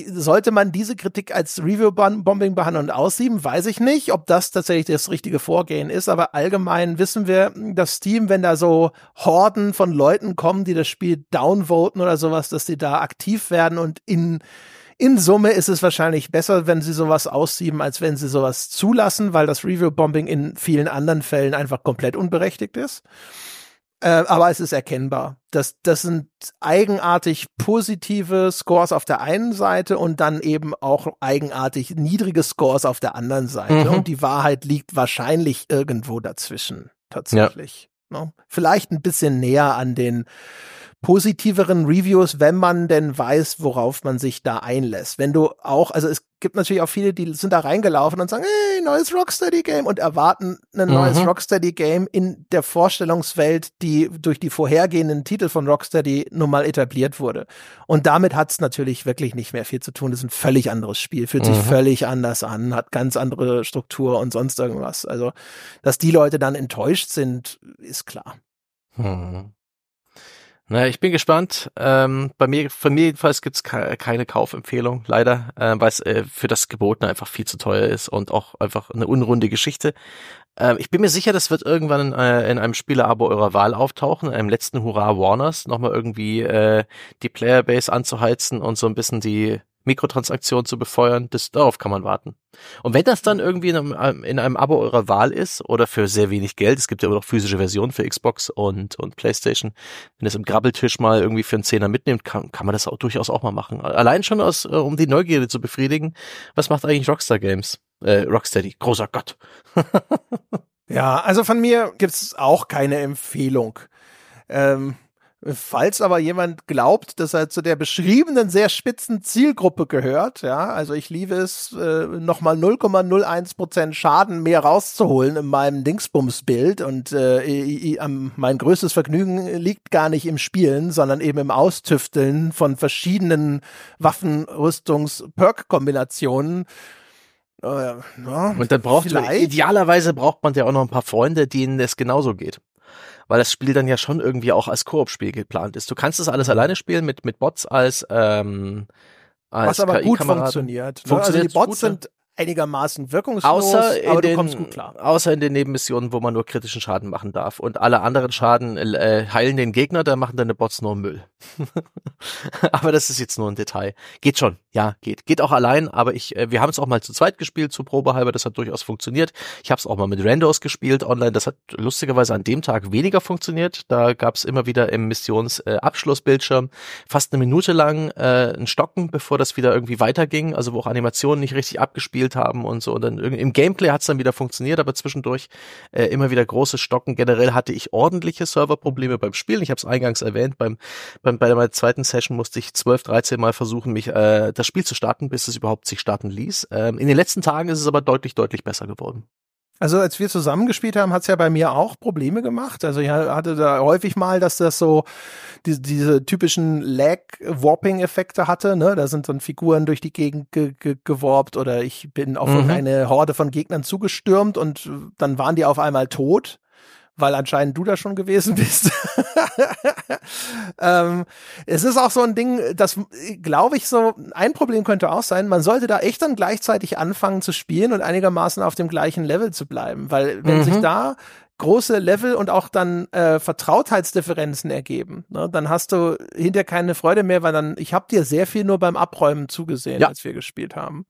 sollte man diese Kritik als Review-Bombing behandeln und aussieben, weiß ich nicht, ob das tatsächlich das richtige Vorgehen ist, aber allgemein wissen wir, dass Steam, wenn da so Horden von Leuten kommen, die das Spiel downvoten oder sowas, dass die da aktiv werden und in in Summe ist es wahrscheinlich besser, wenn sie sowas aussieben, als wenn sie sowas zulassen, weil das Review-Bombing in vielen anderen Fällen einfach komplett unberechtigt ist. Äh, aber es ist erkennbar. Das, das sind eigenartig positive Scores auf der einen Seite und dann eben auch eigenartig niedrige Scores auf der anderen Seite. Mhm. Und die Wahrheit liegt wahrscheinlich irgendwo dazwischen, tatsächlich. Ja. Ne? Vielleicht ein bisschen näher an den positiveren Reviews, wenn man denn weiß, worauf man sich da einlässt. Wenn du auch, also es gibt natürlich auch viele, die sind da reingelaufen und sagen, hey, neues Rocksteady-Game und erwarten ein mhm. neues Rocksteady-Game in der Vorstellungswelt, die durch die vorhergehenden Titel von Rocksteady nun mal etabliert wurde. Und damit hat es natürlich wirklich nicht mehr viel zu tun. Das ist ein völlig anderes Spiel, fühlt sich mhm. völlig anders an, hat ganz andere Struktur und sonst irgendwas. Also, dass die Leute dann enttäuscht sind, ist klar.
Mhm. Naja, ich bin gespannt. Ähm, bei mir, von mir jedenfalls gibt's ke keine Kaufempfehlung, leider, äh, weil es äh, für das Gebotene einfach viel zu teuer ist und auch einfach eine unrunde Geschichte. Ähm, ich bin mir sicher, das wird irgendwann in, äh, in einem Spielerabo eurer Wahl auftauchen, in einem letzten Hurra Warners, nochmal irgendwie äh, die Playerbase anzuheizen und so ein bisschen die Mikrotransaktion zu befeuern, das, darauf kann man warten. Und wenn das dann irgendwie in einem, in einem Abo eurer Wahl ist oder für sehr wenig Geld, es gibt ja immer noch physische Versionen für Xbox und, und Playstation, wenn es im Grabbeltisch mal irgendwie für einen Zehner mitnimmt, kann, kann man das auch durchaus auch mal machen. Allein schon aus, äh, um die Neugierde zu befriedigen, was macht eigentlich Rockstar Games? Äh, Rocksteady, großer Gott.
ja, also von mir gibt's auch keine Empfehlung. Ähm, Falls aber jemand glaubt, dass er zu der beschriebenen sehr spitzen Zielgruppe gehört, ja, also ich liebe es, äh, nochmal 0,01 Prozent Schaden mehr rauszuholen in meinem Dingsbums-Bild und äh, ich, ich, mein größtes Vergnügen liegt gar nicht im Spielen, sondern eben im Austüfteln von verschiedenen Waffen, Rüstungs, Perk-Kombinationen.
Äh, ja, und dann braucht man, idealerweise braucht man ja auch noch ein paar Freunde, denen es genauso geht weil das Spiel dann ja schon irgendwie auch als Koop-Spiel geplant ist. Du kannst das alles alleine spielen mit, mit Bots als, ähm,
als Was aber gut funktioniert. Ne? funktioniert. Also die Bots sind einigermaßen wirkungslos,
außer aber du den, kommst gut klar. Außer in den Nebenmissionen, wo man nur kritischen Schaden machen darf. Und alle anderen Schaden äh, heilen den Gegner, da machen deine Bots nur Müll. aber das ist jetzt nur ein Detail. Geht schon, ja, geht. Geht auch allein, aber ich, äh, wir haben es auch mal zu zweit gespielt, zu Probe halber, das hat durchaus funktioniert. Ich habe es auch mal mit Randos gespielt online, das hat lustigerweise an dem Tag weniger funktioniert. Da gab es immer wieder im Missionsabschlussbildschirm äh, fast eine Minute lang äh, ein Stocken, bevor das wieder irgendwie weiterging, also wo auch Animationen nicht richtig abgespielt gespielt haben und so. Und dann im Gameplay hat es dann wieder funktioniert, aber zwischendurch äh, immer wieder große Stocken. Generell hatte ich ordentliche Serverprobleme beim Spielen. Ich habe es eingangs erwähnt, beim, beim bei meiner zweiten Session musste ich 12, 13 Mal versuchen, mich äh, das Spiel zu starten, bis es überhaupt sich starten ließ. Ähm, in den letzten Tagen ist es aber deutlich, deutlich besser geworden.
Also als wir zusammengespielt haben, hat's ja bei mir auch Probleme gemacht. Also ich hatte da häufig mal, dass das so die, diese typischen Lag-Warping-Effekte hatte. Ne? Da sind dann Figuren durch die Gegend ge ge geworbt oder ich bin auf mhm. eine Horde von Gegnern zugestürmt und dann waren die auf einmal tot weil anscheinend du da schon gewesen bist. ähm, es ist auch so ein Ding, das glaube ich so, ein Problem könnte auch sein, man sollte da echt dann gleichzeitig anfangen zu spielen und einigermaßen auf dem gleichen Level zu bleiben, weil wenn mhm. sich da große Level und auch dann äh, Vertrautheitsdifferenzen ergeben. Ne? Dann hast du hinterher keine Freude mehr, weil dann, ich habe dir sehr viel nur beim Abräumen zugesehen, ja. als wir gespielt haben.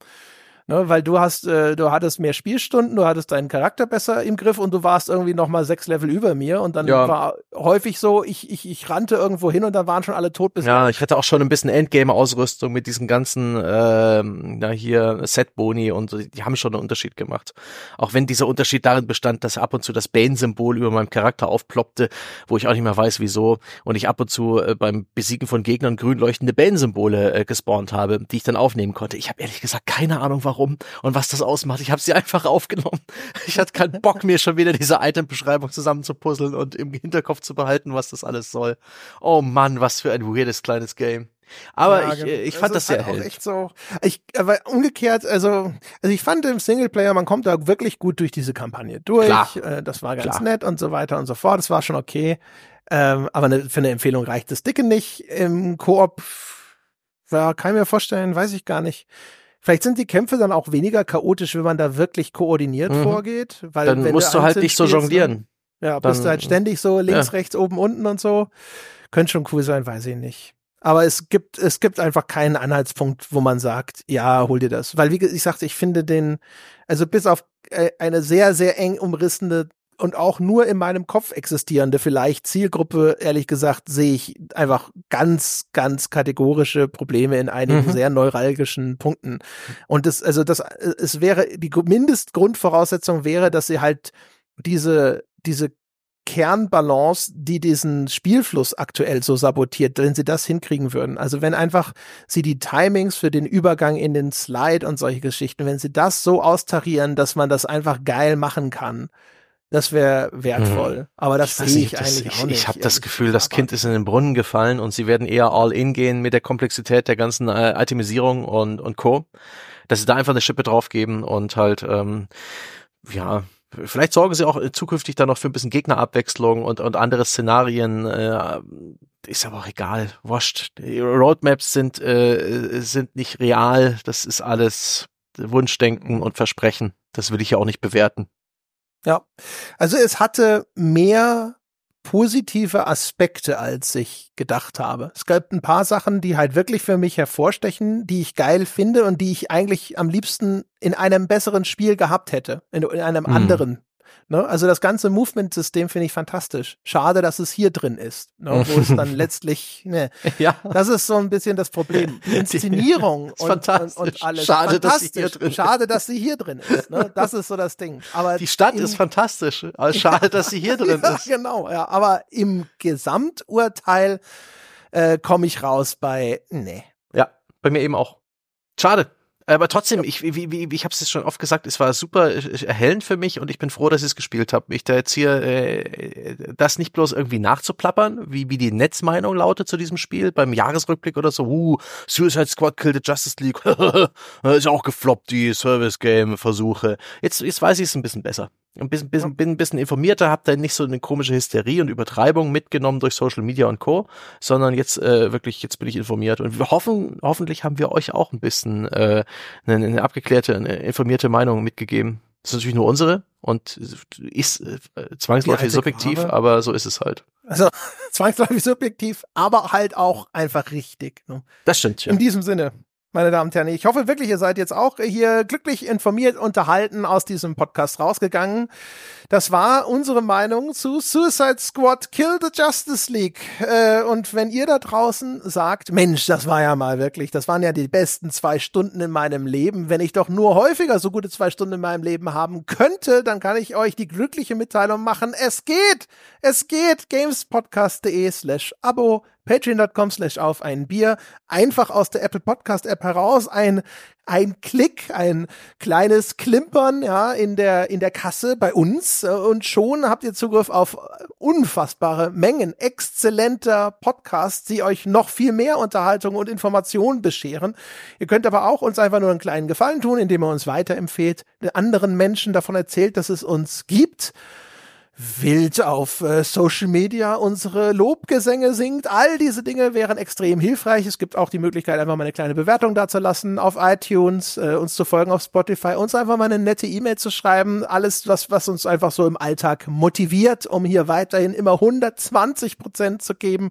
Ne, weil du hast, äh, du hattest mehr Spielstunden, du hattest deinen Charakter besser im Griff und du warst irgendwie noch mal sechs Level über mir und dann ja. war häufig so, ich, ich, ich rannte irgendwo hin und dann waren schon alle tot
bis. Ja, ich hatte auch schon ein bisschen Endgame-Ausrüstung mit diesen ganzen, ähm, na hier Set-Boni und die haben schon einen Unterschied gemacht. Auch wenn dieser Unterschied darin bestand, dass ab und zu das Bane-Symbol über meinem Charakter aufploppte, wo ich auch nicht mehr weiß, wieso, und ich ab und zu äh, beim Besiegen von Gegnern grün leuchtende Bane-Symbole äh, gespawnt habe, die ich dann aufnehmen konnte. Ich habe ehrlich gesagt keine Ahnung, warum warum und was das ausmacht. Ich habe sie einfach aufgenommen. Ich hatte keinen Bock mir schon wieder diese Item-Beschreibung zusammenzupuzzeln und im Hinterkopf zu behalten, was das alles soll. Oh Mann, was für ein weirdes kleines Game. Aber ja, ich, genau. ich fand das, das sehr halt echt
so. Ich, aber umgekehrt, also, also ich fand im Singleplayer, man kommt da wirklich gut durch diese Kampagne durch. Klar. Äh, das war ganz Klar. nett und so weiter und so fort. Das war schon okay. Ähm, aber ne, für eine Empfehlung reicht das Dicke nicht. Im Koop, ja, kann ich mir vorstellen, weiß ich gar nicht. Vielleicht sind die Kämpfe dann auch weniger chaotisch, wenn man da wirklich koordiniert mhm. vorgeht. Weil
dann musst du, halt nicht so jonglieren.
Ja, dann, bist du halt ständig so links, ja. rechts, oben, unten und so. Könnte schon cool sein, weiß ich nicht. Aber es gibt, es gibt einfach keinen Anhaltspunkt, wo man sagt, ja, hol dir das. Weil, wie ich sagte, ich finde den, also bis auf äh, eine sehr, sehr eng umrissene und auch nur in meinem Kopf existierende vielleicht Zielgruppe, ehrlich gesagt, sehe ich einfach ganz, ganz kategorische Probleme in einigen mhm. sehr neuralgischen Punkten. Und das, also das, es wäre, die Mindestgrundvoraussetzung wäre, dass sie halt diese, diese Kernbalance, die diesen Spielfluss aktuell so sabotiert, wenn sie das hinkriegen würden. Also wenn einfach sie die Timings für den Übergang in den Slide und solche Geschichten, wenn sie das so austarieren, dass man das einfach geil machen kann, das wäre wertvoll. Mhm. Aber das sehe ich, ich eigentlich
das,
auch nicht.
Ich habe das Gefühl, das Kind ist in den Brunnen gefallen und sie werden eher all in gehen mit der Komplexität der ganzen äh, Itemisierung und, und Co. Dass sie da einfach eine Schippe draufgeben und halt, ähm, ja, Vielleicht sorgen sie auch zukünftig dann noch für ein bisschen Gegnerabwechslung und, und andere Szenarien. Äh, ist aber auch egal. Wascht. Die Roadmaps sind, äh, sind nicht real. Das ist alles Wunschdenken und Versprechen. Das will ich ja auch nicht bewerten.
Ja. Also es hatte mehr positive Aspekte, als ich gedacht habe. Es gab ein paar Sachen, die halt wirklich für mich hervorstechen, die ich geil finde und die ich eigentlich am liebsten in einem besseren Spiel gehabt hätte, in, in einem hm. anderen Ne? Also das ganze Movement-System finde ich fantastisch. Schade, dass es hier drin ist, ne? wo es dann letztlich, ne, ja. das ist so ein bisschen das Problem. Die Inszenierung und, und, und, alles.
Schade, dass sie hier
drin Schade, dass sie hier drin ist. Ne? Das ist so das Ding. Aber
die Stadt ist fantastisch. Aber schade, dass sie hier drin ja, ist.
Genau, ja. Aber im Gesamturteil äh, komme ich raus bei, nee.
Ja, bei mir eben auch. Schade. Aber trotzdem, ich, wie, wie, ich habe es schon oft gesagt, es war super erhellend für mich und ich bin froh, dass ich es gespielt habe. Ich da jetzt hier äh, das nicht bloß irgendwie nachzuplappern, wie, wie die Netzmeinung lautet zu diesem Spiel beim Jahresrückblick oder so, uh, Suicide Squad killed the Justice League, ist auch gefloppt, die Service-Game-Versuche. Jetzt, jetzt weiß ich es ein bisschen besser ein bisschen, bisschen, bin ein bisschen informierter, habe da nicht so eine komische Hysterie und Übertreibung mitgenommen durch Social Media und Co., sondern jetzt äh, wirklich, jetzt bin ich informiert und wir hoffen, hoffentlich haben wir euch auch ein bisschen äh, eine, eine abgeklärte, eine informierte Meinung mitgegeben. Das ist natürlich nur unsere und ist äh, zwangsläufig subjektiv, Grave. aber so ist es halt.
Also zwangsläufig subjektiv, aber halt auch einfach richtig. Ne?
Das stimmt,
ja. In diesem Sinne, meine Damen und Herren. Ich hoffe wirklich, ihr seid jetzt auch hier glücklich informiert, unterhalten aus diesem Podcast rausgegangen. Das war unsere Meinung zu Suicide Squad Kill the Justice League. Äh, und wenn ihr da draußen sagt, Mensch, das war ja mal wirklich, das waren ja die besten zwei Stunden in meinem Leben. Wenn ich doch nur häufiger so gute zwei Stunden in meinem Leben haben könnte, dann kann ich euch die glückliche Mitteilung machen. Es geht! Es geht! gamespodcast.de slash Abo patreon.com slash auf ein Bier, einfach aus der Apple Podcast App heraus, ein, ein Klick, ein kleines Klimpern, ja, in der, in der Kasse bei uns. Und schon habt ihr Zugriff auf unfassbare Mengen exzellenter Podcasts, die euch noch viel mehr Unterhaltung und Informationen bescheren. Ihr könnt aber auch uns einfach nur einen kleinen Gefallen tun, indem ihr uns weiterempfehlt, den anderen Menschen davon erzählt, dass es uns gibt wild auf äh, Social Media unsere Lobgesänge singt. All diese Dinge wären extrem hilfreich. Es gibt auch die Möglichkeit, einfach mal eine kleine Bewertung dazulassen auf iTunes, äh, uns zu folgen auf Spotify, uns einfach mal eine nette E-Mail zu schreiben. Alles, was, was uns einfach so im Alltag motiviert, um hier weiterhin immer 120 Prozent zu geben.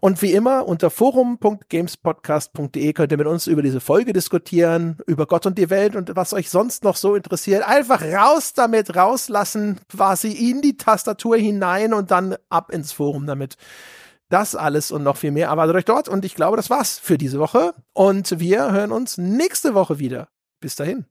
Und wie immer unter forum.gamespodcast.de könnt ihr mit uns über diese Folge diskutieren, über Gott und die Welt und was euch sonst noch so interessiert. Einfach raus damit, rauslassen, quasi in die Tastatur hinein und dann ab ins Forum damit. Das alles und noch viel mehr erwartet euch dort. Und ich glaube, das war's für diese Woche. Und wir hören uns nächste Woche wieder. Bis dahin.